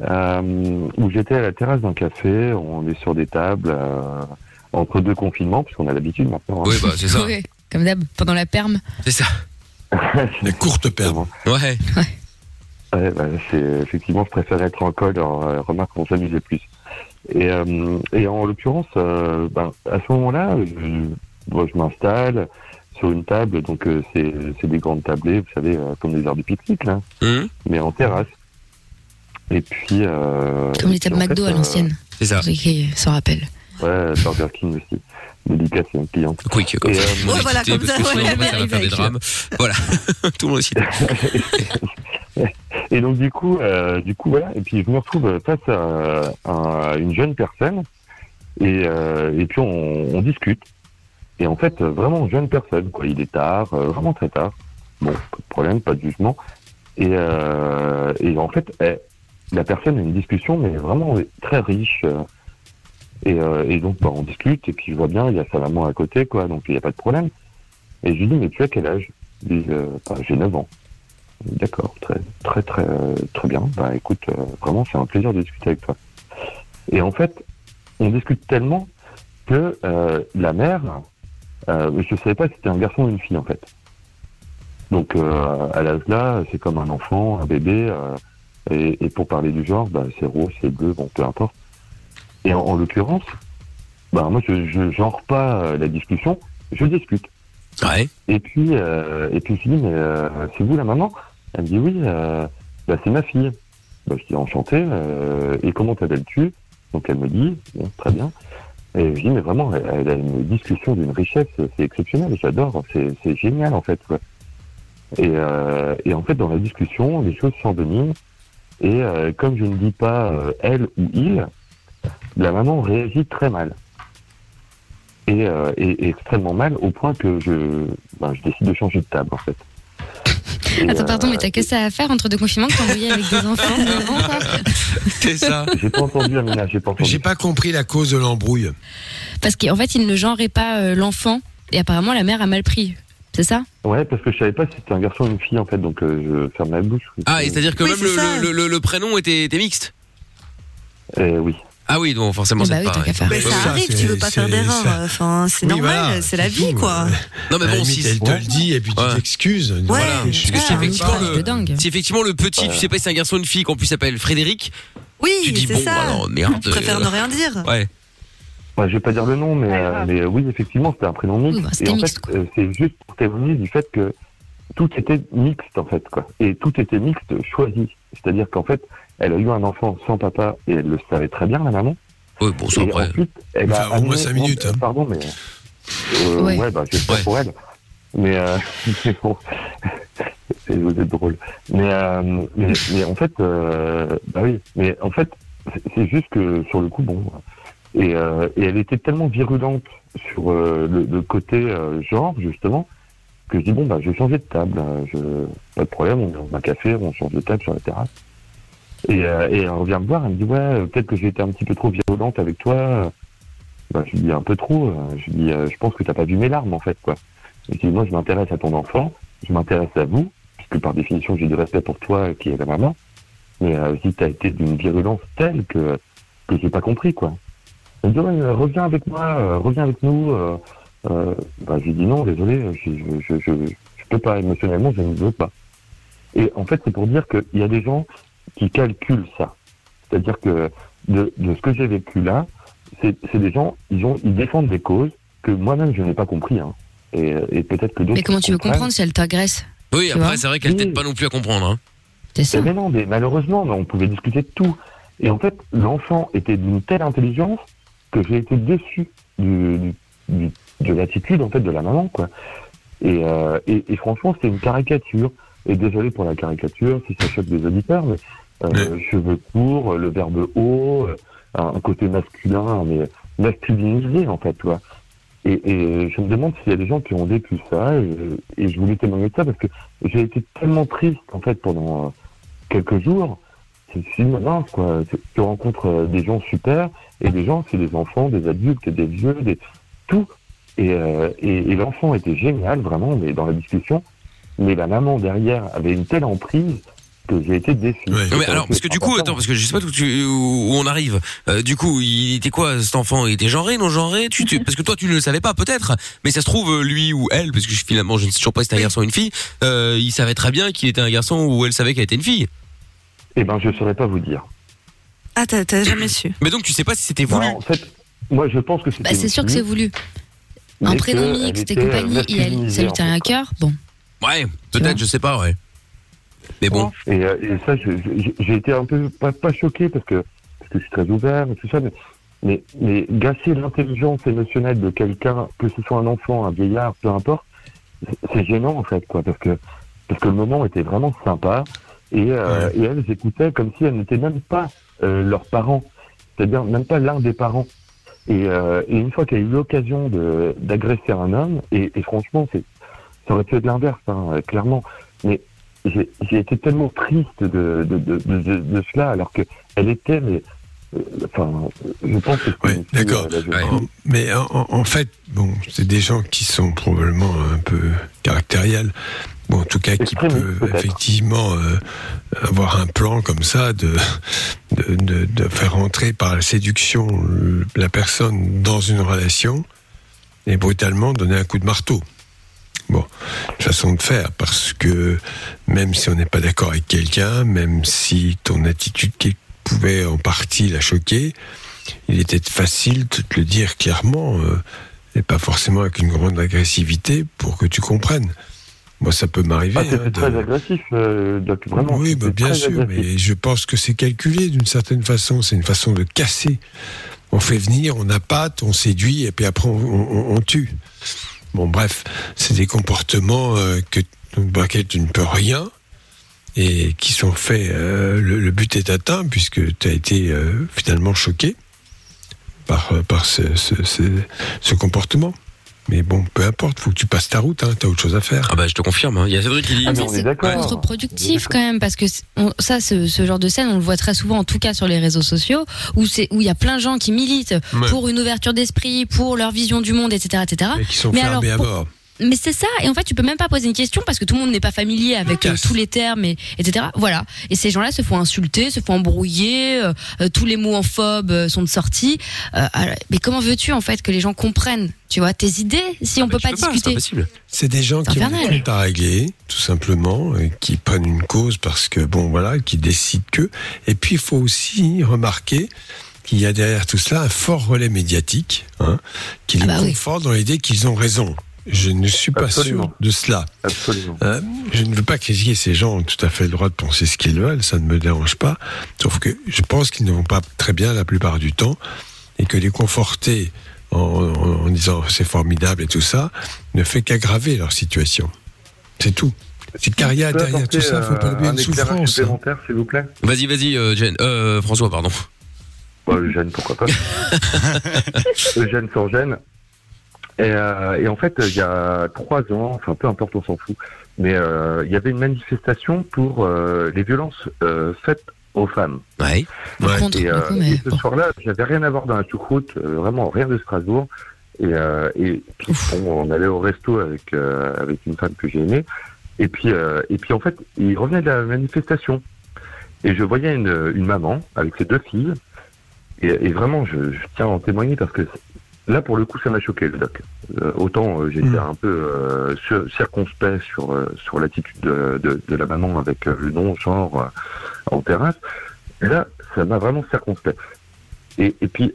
euh, où j'étais à la terrasse d'un café, on est sur des tables euh, entre deux confinements, puisqu'on a l'habitude maintenant. hein.
Oui, bah c'est ça.
Ouais, comme d'hab pendant la perme.
C'est ça.
La courte perme.
Ouais.
Ouais, bah, c'est effectivement, je préfère être en col. Alors, euh, remarque, on s'amusait plus. Et, euh, et en l'occurrence, euh, ben, à ce moment-là, je, bon, je m'installe sur une table. Donc, euh, c'est c'est des grandes tablées, vous savez, euh, comme des heures de pique-nique, là,
Hum,
mais en terrasse. Et puis. Euh,
Comme les tables McDo
fait,
à
euh,
l'ancienne.
c'est ça.
Pour ceux qui s'en rappellent.
Ouais, Burger King aussi. Dédicace à une cliente.
Quick, comme
Et,
ça.
euh,
Ouais, voilà, comme ça,
sinon,
ouais,
ça va
arrive
faire des
avec.
drames. Voilà. tout le monde cité.
Et donc du coup, euh, du coup voilà. Et puis je me retrouve face à, à une jeune personne et, euh, et puis on, on discute. Et en fait, vraiment jeune personne. Quoi. Il est tard, euh, vraiment très tard. Bon, pas de problème, pas de jugement. Et, euh, et en fait, eh, la personne a une discussion, mais vraiment très riche. Et, euh, et donc, bah, on discute, et puis je vois bien, il y a sa maman à côté, quoi, donc il n'y a pas de problème. Et je lui dis, mais tu as quel âge? Il dit, euh, Bah, j'ai 9 ans. D'accord, très, très, très, euh, très bien. Bah, écoute, euh, vraiment, c'est un plaisir de discuter avec toi. Et en fait, on discute tellement que euh, la mère, euh, je ne savais pas si c'était un garçon ou une fille, en fait. Donc, à l'âge là, c'est comme un enfant, un bébé. et, et pour parler du genre, bah, c'est rose, c'est bleu, bon, peu importe. Et en, en l'occurrence, bah, moi, je ne genre pas euh, la discussion, je discute.
Ouais.
Et puis, euh, et puis je dis, mais euh, c'est vous la maman? Elle me dit, oui, euh, bah, c'est ma fille. Bah, je dis, enchanté, euh, et comment t'appelles-tu? Donc elle me dit, bon, très bien, Et je dis, mais vraiment, elle, elle a une discussion d'une richesse, c'est exceptionnel, j'adore, c'est c'est génial en fait. Quoi. Et, euh, et en fait, dans la discussion, les choses s'enveniment. Et euh, comme je ne dis pas euh, elle ou il, la maman réagit très mal. Et, euh, et- et extrêmement mal au point que je, ben, je décide de changer de table en fait. Et,
Attends, pardon,
euh,
mais t'as que ça à faire entre deux confinements que t'envoyais avec des enfants.
C'est ça.
J'ai pas entendu, Amina, j'ai pas entendu.
J'ai pas compris la cause de l'embrouille.
Parce qu'en fait, il ne genrait pas euh, l'enfant et apparemment la mère a mal pris. C'est ça?
Ouais, parce que je savais pas si c'était un garçon ou une fille en fait, donc euh, je ferme la bouche.
Ah, et c'est-à-dire que
Oui,
même le, le, le- le prénom était, était mixte?
Euh, oui.
Ah oui, donc forcément
Eh bah
c'est
oui,
pas
tant qu'à faire. Mais ça arrive, tu veux pas faire d'erreur. Enfin, c'est
Oui,
normal,
voilà,
c'est la vie, quoi.
Non mais bon, si
elle te le dit et puis tu t'excuses.
Voilà.
Je
Parce que si effectivement,
de dingue.
le, si effectivement le petit, tu sais pas si c'est un garçon ou une fille, qu'en plus s'appelle Frédéric,
Oui,
tu dis
c'est
bon,
ça.
alors merde.
Je préfère
euh,
ne rien dire.
Ouais.
Ouais, je vais pas dire le nom, mais, euh, mais euh, oui, effectivement, c'était un prénom mixte.
Oui, bah, c'était
et en
mixte,
fait, euh, c'est juste pour témoigner du fait que tout était mixte, en fait, quoi. Et tout était mixte choisi. C'est-à-dire qu'en fait, elle a eu un enfant sans papa et elle le savait très bien, la maman.
Oui, bon, ça après.
ensuite, elle a
Enfin, au moins
amené-
cinq minutes, hein.
Pardon, mais. euh,
Ouais.
ouais. bah, j'espère pour elle. Mais, euh, mais bon. c'est vous êtes drôle. Mais, euh, mais, mais en fait, euh, bah oui, mais en fait, c'est- juste que sur le coup, bon. Et, euh, et elle était tellement virulente sur euh, le, le côté euh, genre, justement, que je dis, bon, bah, je vais changer de table. euh, Je, pas de problème, on met un café, on change de table sur la terrasse. Et, euh, et elle revient me voir, elle me dit, ouais, euh, peut-être que j'ai été un petit peu trop virulente avec toi. Bah, je lui dis un peu trop. euh, Je lui dis, euh, je pense que t'as pas vu mes larmes, en fait, quoi. Je dis, moi, je m'intéresse à ton enfant, je m'intéresse à vous, puisque par définition, j'ai du respect pour toi, qui est la maman. Mais euh, si t'as été d'une virulence telle que, que j'ai pas compris, quoi. Elle me dit, ouais, reviens avec moi, reviens avec nous. Bah, je lui dis, non, désolé, je, je, je, je peux pas, émotionnellement, je ne veux pas. Et en fait, c'est pour dire qu'il y a des gens qui calculent ça. C'est-à-dire que de, de ce que j'ai vécu là, c'est des gens, ils, ont, ils défendent des causes que moi-même je n'ai pas compris. Hein. Et, et peut-être que d'autres.
Mais comment tu veux comprendre si elle t'agresse
Oui, après c'est vrai qu'elle t'aide pas non plus à comprendre. Hein.
C'est ça.
Mais non, mais malheureusement, on pouvait discuter de tout. Et en fait, l'enfant était d'une telle intelligence que j'ai été déçu du, du- du- de l'attitude en fait de la maman, quoi. Et, euh, et, et franchement, c'était une caricature. Et désolé pour la caricature, si ça choque des auditeurs, mais euh, cheveux courts, le verbe haut, euh, un côté masculin, mais masculinisé en fait, tu vois. Et, et je me demande s'il y a des gens qui ont vécu ça, et, et je voulais témoigner de ça parce que j'ai été tellement triste en fait pendant euh, quelques jours. Une mince quoi. Tu- rencontres des gens super et des gens, c'est des enfants, des adultes, des vieux, des tout. Et, euh, et, et l'enfant était génial vraiment, mais dans la discussion. Mais la maman derrière avait une telle emprise que j'ai été déçu.
Non, mais alors, parce que du coup, attends, parce que je sais pas où, tu- où on arrive. Euh, du coup, il était quoi cet enfant? Il était genré, non genré? Tu, tu- Parce que toi, tu ne le savais pas, peut-être. Mais ça se trouve, euh, lui ou elle, parce que finalement, je ne sais toujours pas si c'était un garçon ou une fille, euh, il savait très bien qu'il était un garçon ou elle savait qu'elle était une fille.
Eh ben, je saurais pas vous dire.
Ah, t'as jamais su.
Mais donc, tu sais pas si c'était voulu.
en fait, moi, je pense que c'était.
Bah, c'est sûr que c'est voulu. Un prénom mixte et compagnie, et elle,
masculinisée,
ça lui
en
tient à cœur. Bon.
Ouais, peut-être, je sais pas, ouais. Mais bon.
Et, euh, et ça, je- je- j'ai été un peu pas, pas choqué parce que parce que je suis très ouvert et tout ça, mais mais, mais gâcher l'intelligence émotionnelle de quelqu'un, que ce soit un enfant, un vieillard, peu importe, c'est- c'est gênant en fait, quoi, parce que parce que le moment était vraiment sympa et euh, et elles écoutaient comme si elles n'étaient même pas euh, leurs parents, c'est-à-dire même pas l'un des parents. Et, euh, et une fois qu'il y a eu l'occasion de d'agresser un homme, et, et franchement, c'est ça aurait pu être l'inverse, hein, euh, clairement. Mais j'ai été tellement triste de, de, de, cela, alors que elle était, mais, euh, enfin, je pense que fille,
D'accord.
euh.
Mais en, fait, bon, c'est des gens qui sont probablement un peu caractériels. Bon, en tout cas, qui peuvent effectivement euh, avoir un plan comme ça de, de, de, de faire entrer par la séduction la personne dans une relation et brutalement donner un coup de marteau. Bon, façon de faire, parce que même si on n'est pas d'accord avec quelqu'un, même si ton attitude qui pouvait en partie la choquer, il était facile de te le dire clairement, euh, et pas forcément avec une grande agressivité, pour que tu comprennes. Moi, ça peut m'arriver.
Ah,
hein, de-
très agressif, euh, vraiment.
oui, bah, bien sûr,
agressif.
mais je pense que c'est calculé d'une certaine façon. C'est une façon de casser. on fait venir, on appâte, on séduit, et puis après on, on- on tue. Bon, bref, c'est des comportements euh, que, tu ne peux rien et qui sont faits. euh, le, but est atteint puisque tu as été euh, finalement choqué par, ce comportement. Mais bon, peu importe, faut que tu passes ta route, hein, tu as autre chose à faire.
Ah bah je te confirme, hein. il y a Cédric qui dit.
Ah,
fait, c'est contre-productif quand même parce que on- ça, ce, ce genre de scène, on le voit très souvent, en tout cas sur les réseaux sociaux, où c'est où il y a plein de gens qui militent
Ouais.
pour une ouverture d'esprit, pour leur vision du monde, etc., etc.
Et qui sont
Mais
fermés à
pour-
mort.
Mais c'est ça, et en fait, tu peux même pas poser une question parce que tout le monde n'est pas familier avec euh, tous les termes, et, etc. Voilà. Et ces gens-là se font insulter, se font embrouiller, euh, euh, tous les mots en phobe euh, sont de sortie. Euh, alors, mais comment veux-tu en fait que les gens comprennent, tu vois, tes idées si on peut pas discuter
C'est des gens qui ont
infernal.
des comptes à régler, tout simplement, et qui prennent une cause parce que, bon, voilà, qui décident que. Et puis, il faut aussi remarquer qu'il y a derrière tout cela un fort relais médiatique, hein, qui
Ah bah
les conforte dans l'idée qu'ils ont raison. Je ne suis pas
Absolument.
sûr de cela.
Absolument.
Hein, je ne veux pas critiquer ces gens ont tout à fait le droit de penser ce qu'ils veulent, ça ne me dérange pas. Sauf que je pense qu'ils ne vont pas très bien la plupart du temps et que les conforter en, en- en disant c'est formidable et tout ça ne fait qu'aggraver leur situation. C'est tout. C'est car il y a
Je peux
derrière tout ça, faut pas
euh,
oublier
un
une souffrance. hein.
supplémentaire, s'il vous plaît?
Vas-y, vas-y, euh. Euh, François, pardon.
Bah, Eugène, pourquoi pas. Eugène sur Gênes. Et, euh, et en fait, il y a trois ans, enfin peu importe, on s'en fout, mais euh, il y avait une manifestation pour euh, les violences euh, faites aux femmes.
Ouais.
Contre,
et, euh,
coup, mais
et ce soir-là, j'avais rien à voir dans la choucroute, euh, vraiment rien de Strasbourg. Et, euh, et puis, bon, on allait au resto avec euh, avec une femme que j'ai aimée. Et puis euh, et puis en fait, il revenait de la manifestation. Et je voyais une, une maman avec ses deux filles. Et, et vraiment, je, je tiens à en témoigner parce que là, pour le coup, ça m'a choqué, le doc. Euh, autant euh, j'étais un peu euh, circonspect sur euh, sur l'attitude de, de, de la maman avec le nom, genre euh, en terrasse. Là, ça m'a vraiment circonspect. Et, et puis,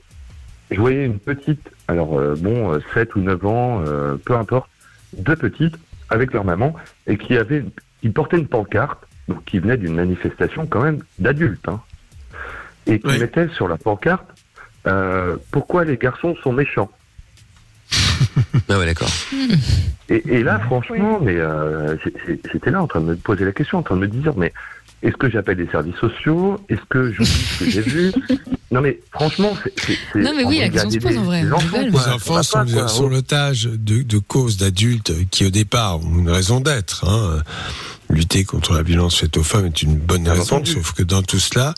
je voyais une petite, alors bon, euh, 7 ou 9 ans, peu importe, deux petites avec leur maman et qui avaient, qui portaient une pancarte, donc qui venait d'une manifestation quand même d'adultes, hein, et qui mettaient sur la pancarte euh, pourquoi les garçons sont méchants.
Ah ouais, d'accord.
Et, et là, franchement, mais euh, j'étais là en train de me poser la question, en train de me dire, mais est-ce que j'appelle les services sociaux? Est-ce que j'oublie ce que j'ai vu? Non, mais franchement, c'est.
Non, mais oui, la question se pose, en vrai.
les enfants,
Nouvelle.
quoi.
Les enfants
Ça
sont,
quoi.
sont l'otage de, de causes d'adultes qui, au départ, ont une raison d'être. Hein. Lutter contre la violence faite aux femmes est une bonne raison, sauf que dans tout cela,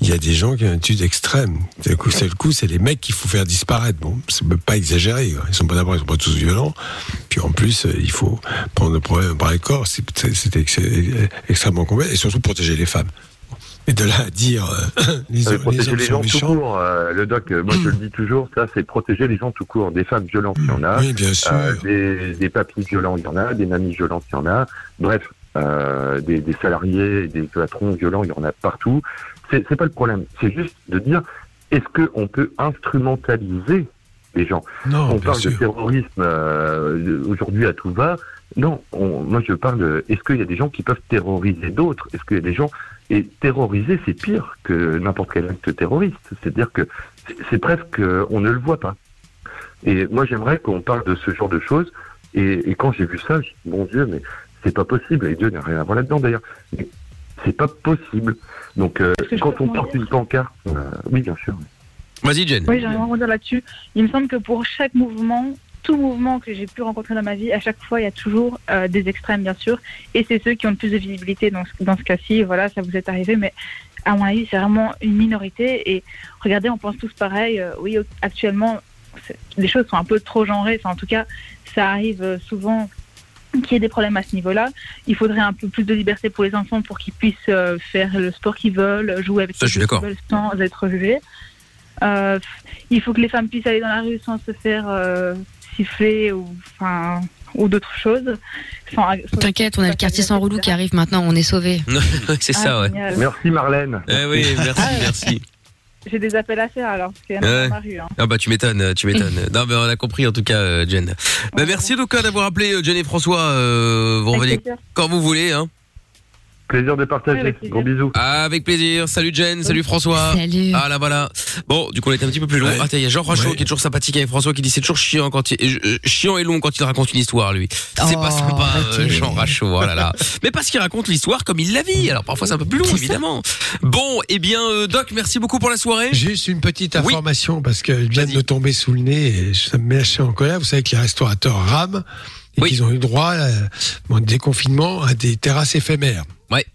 il y a des gens qui ont une attitude extrême. C'est le coup, c'est le les mecs qu'il faut faire disparaître. Bon, c'est pas exagéré. quoi. Ils sont pas d'abord, ils sont pas tous violents. Puis en plus, euh, il faut prendre le problème par les corps. C'est ex- extrêmement complexe et surtout protéger les femmes. Et de là à dire euh, les,
Ça veut
les
protéger les gens tout court. euh, le doc, euh, moi je le dis toujours, ça c'est protéger les gens tout court. Des femmes violentes, il y en a.
Oui, bien sûr.
Euh, des, des papis violents, il y en a. Des mamies violentes, il y en a. Bref, euh, des, des salariés, des patrons violents, il y en a partout. C'est c'est pas le problème. C'est juste de dire, est-ce qu'on peut instrumentaliser les gens?
Non,
On parle de terrorisme euh, aujourd'hui à tout va. Non, on- moi je parle de, est-ce qu'il y a des gens qui peuvent terroriser d'autres? Est-ce qu'il y a des gens et terroriser, c'est pire que n'importe quel acte terroriste. C'est-à-dire que c'est- c'est presque, euh, on ne le voit pas. Et moi, j'aimerais qu'on parle de ce genre de choses. Et, et quand j'ai vu ça, je mon Dieu, mais c'est pas possible. Et Dieu n'a rien à voir là-dedans d'ailleurs. Mais c'est pas possible. Donc, euh, quand on porte une pancarte, euh, oui, bien sûr.
Vas-y, Jen.
Oui, j'aimerais rebondir là-dessus. Il me semble que pour chaque mouvement, tout mouvement que j'ai pu rencontrer dans ma vie, à chaque fois, il y a toujours euh, des extrêmes, bien sûr. Et c'est ceux qui ont le plus de visibilité dans ce, dans ce cas-ci. Voilà, ça vous est arrivé, mais à mon avis, c'est vraiment une minorité. Et regardez, on pense tous pareil. Euh, oui, actuellement, les choses sont un peu trop genrées. Enfin, en tout cas, ça arrive souvent qu'il y ait des problèmes à ce niveau-là. Il faudrait un peu plus de liberté pour les enfants pour qu'ils puissent euh, faire le sport qu'ils veulent, jouer avec
Ça,
les qu'ils veulent sans être jugés. Euh, il faut que les femmes puissent aller dans la rue sans se faire euh, siffler ou, enfin, ou d'autres choses.
T'inquiète, on a le quartier sans relou qui arrive maintenant, on est sauvés.
c'est
Ah,
ça, ouais.
génial.
Merci Marlène.
Eh oui, merci, merci.
J'ai des appels à faire alors, parce qu'il y en a
Ouais.
dans ma rue. hein.
Ah bah tu m'étonnes, tu m'étonnes. non mais on a compris en tout cas, euh, Jen. Bah merci en tout cas d'avoir appelé euh, Jen et François. Euh, vous revenez quand vous voulez. Hein.
Plaisir de partager. Gros bisous.
Avec plaisir. Salut Jen, salut François.
Salut.
Ah là voilà. Bon, du coup on était un petit peu plus long. Ah tiens, il y a Jean Rachaud qui est toujours sympathique avec François qui dit c'est toujours chiant quand il euh, chiant et long quand il raconte une histoire lui. C'est pas
Oh,
sympa euh,
arrêtez.
Jean Rachaud, oh là là. Mais parce qu'il raconte l'histoire comme il la vit. Alors parfois c'est un peu plus long évidemment. Bon, eh bien euh, Doc, merci beaucoup pour la soirée.
Juste une petite information parce qu'elle vient de me tomber sous le nez et ça me met assez en colère. Vous savez que les restaurateurs rament et qu'ils ont eu droit, euh, bon, déconfinement, à des terrasses éphémères.
Ouais.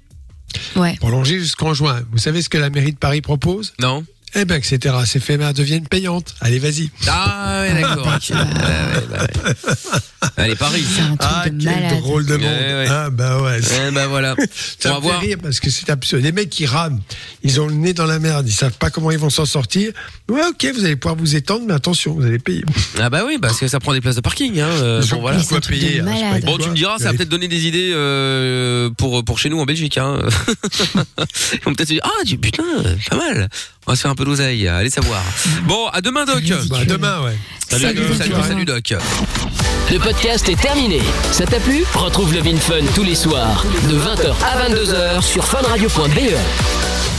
Ouais.
Prolongées jusqu'en juin. Vous savez ce que la mairie de Paris propose?
Non.
Eh bien, que ces terrasses éphémères deviennent payantes. Allez, vas-y.
Ah ouais, d'accord. Ah, ouais, bah ouais. Allez Paris.
Ah, quel drôle de monde.
Ouais, ouais.
Ah, bah ouais.
Eh ben voilà.
Ça
On
me
va
fait
voir.
rire parce que c'est absurde. Les mecs qui rament, ils ont le nez dans la merde, ils savent pas comment ils vont s'en sortir. Ouais, ok, vous allez pouvoir vous étendre, mais attention, vous allez payer.
Ah bah oui, parce que ça prend des places de parking. Hein. euh, bon, voilà.
quoi payer. hein,
Bon, tu me diras, ça va
Vous
peut-être donner des idées euh, pour pour chez nous en Belgique. Hein. Ils vont peut-être se dire ah du- putain, pas mal. On va se faire un peu d'oseille. Allez savoir. Bon, à demain Doc.
Bah, à demain, ouais.
Salut,
Salut,
salut,
Doc.
salut, Doc.
Le podcast est terminé. Ça t'a plu? Retrouve le Vin Fun tous les soirs de 20h à 22h sur funradio.be.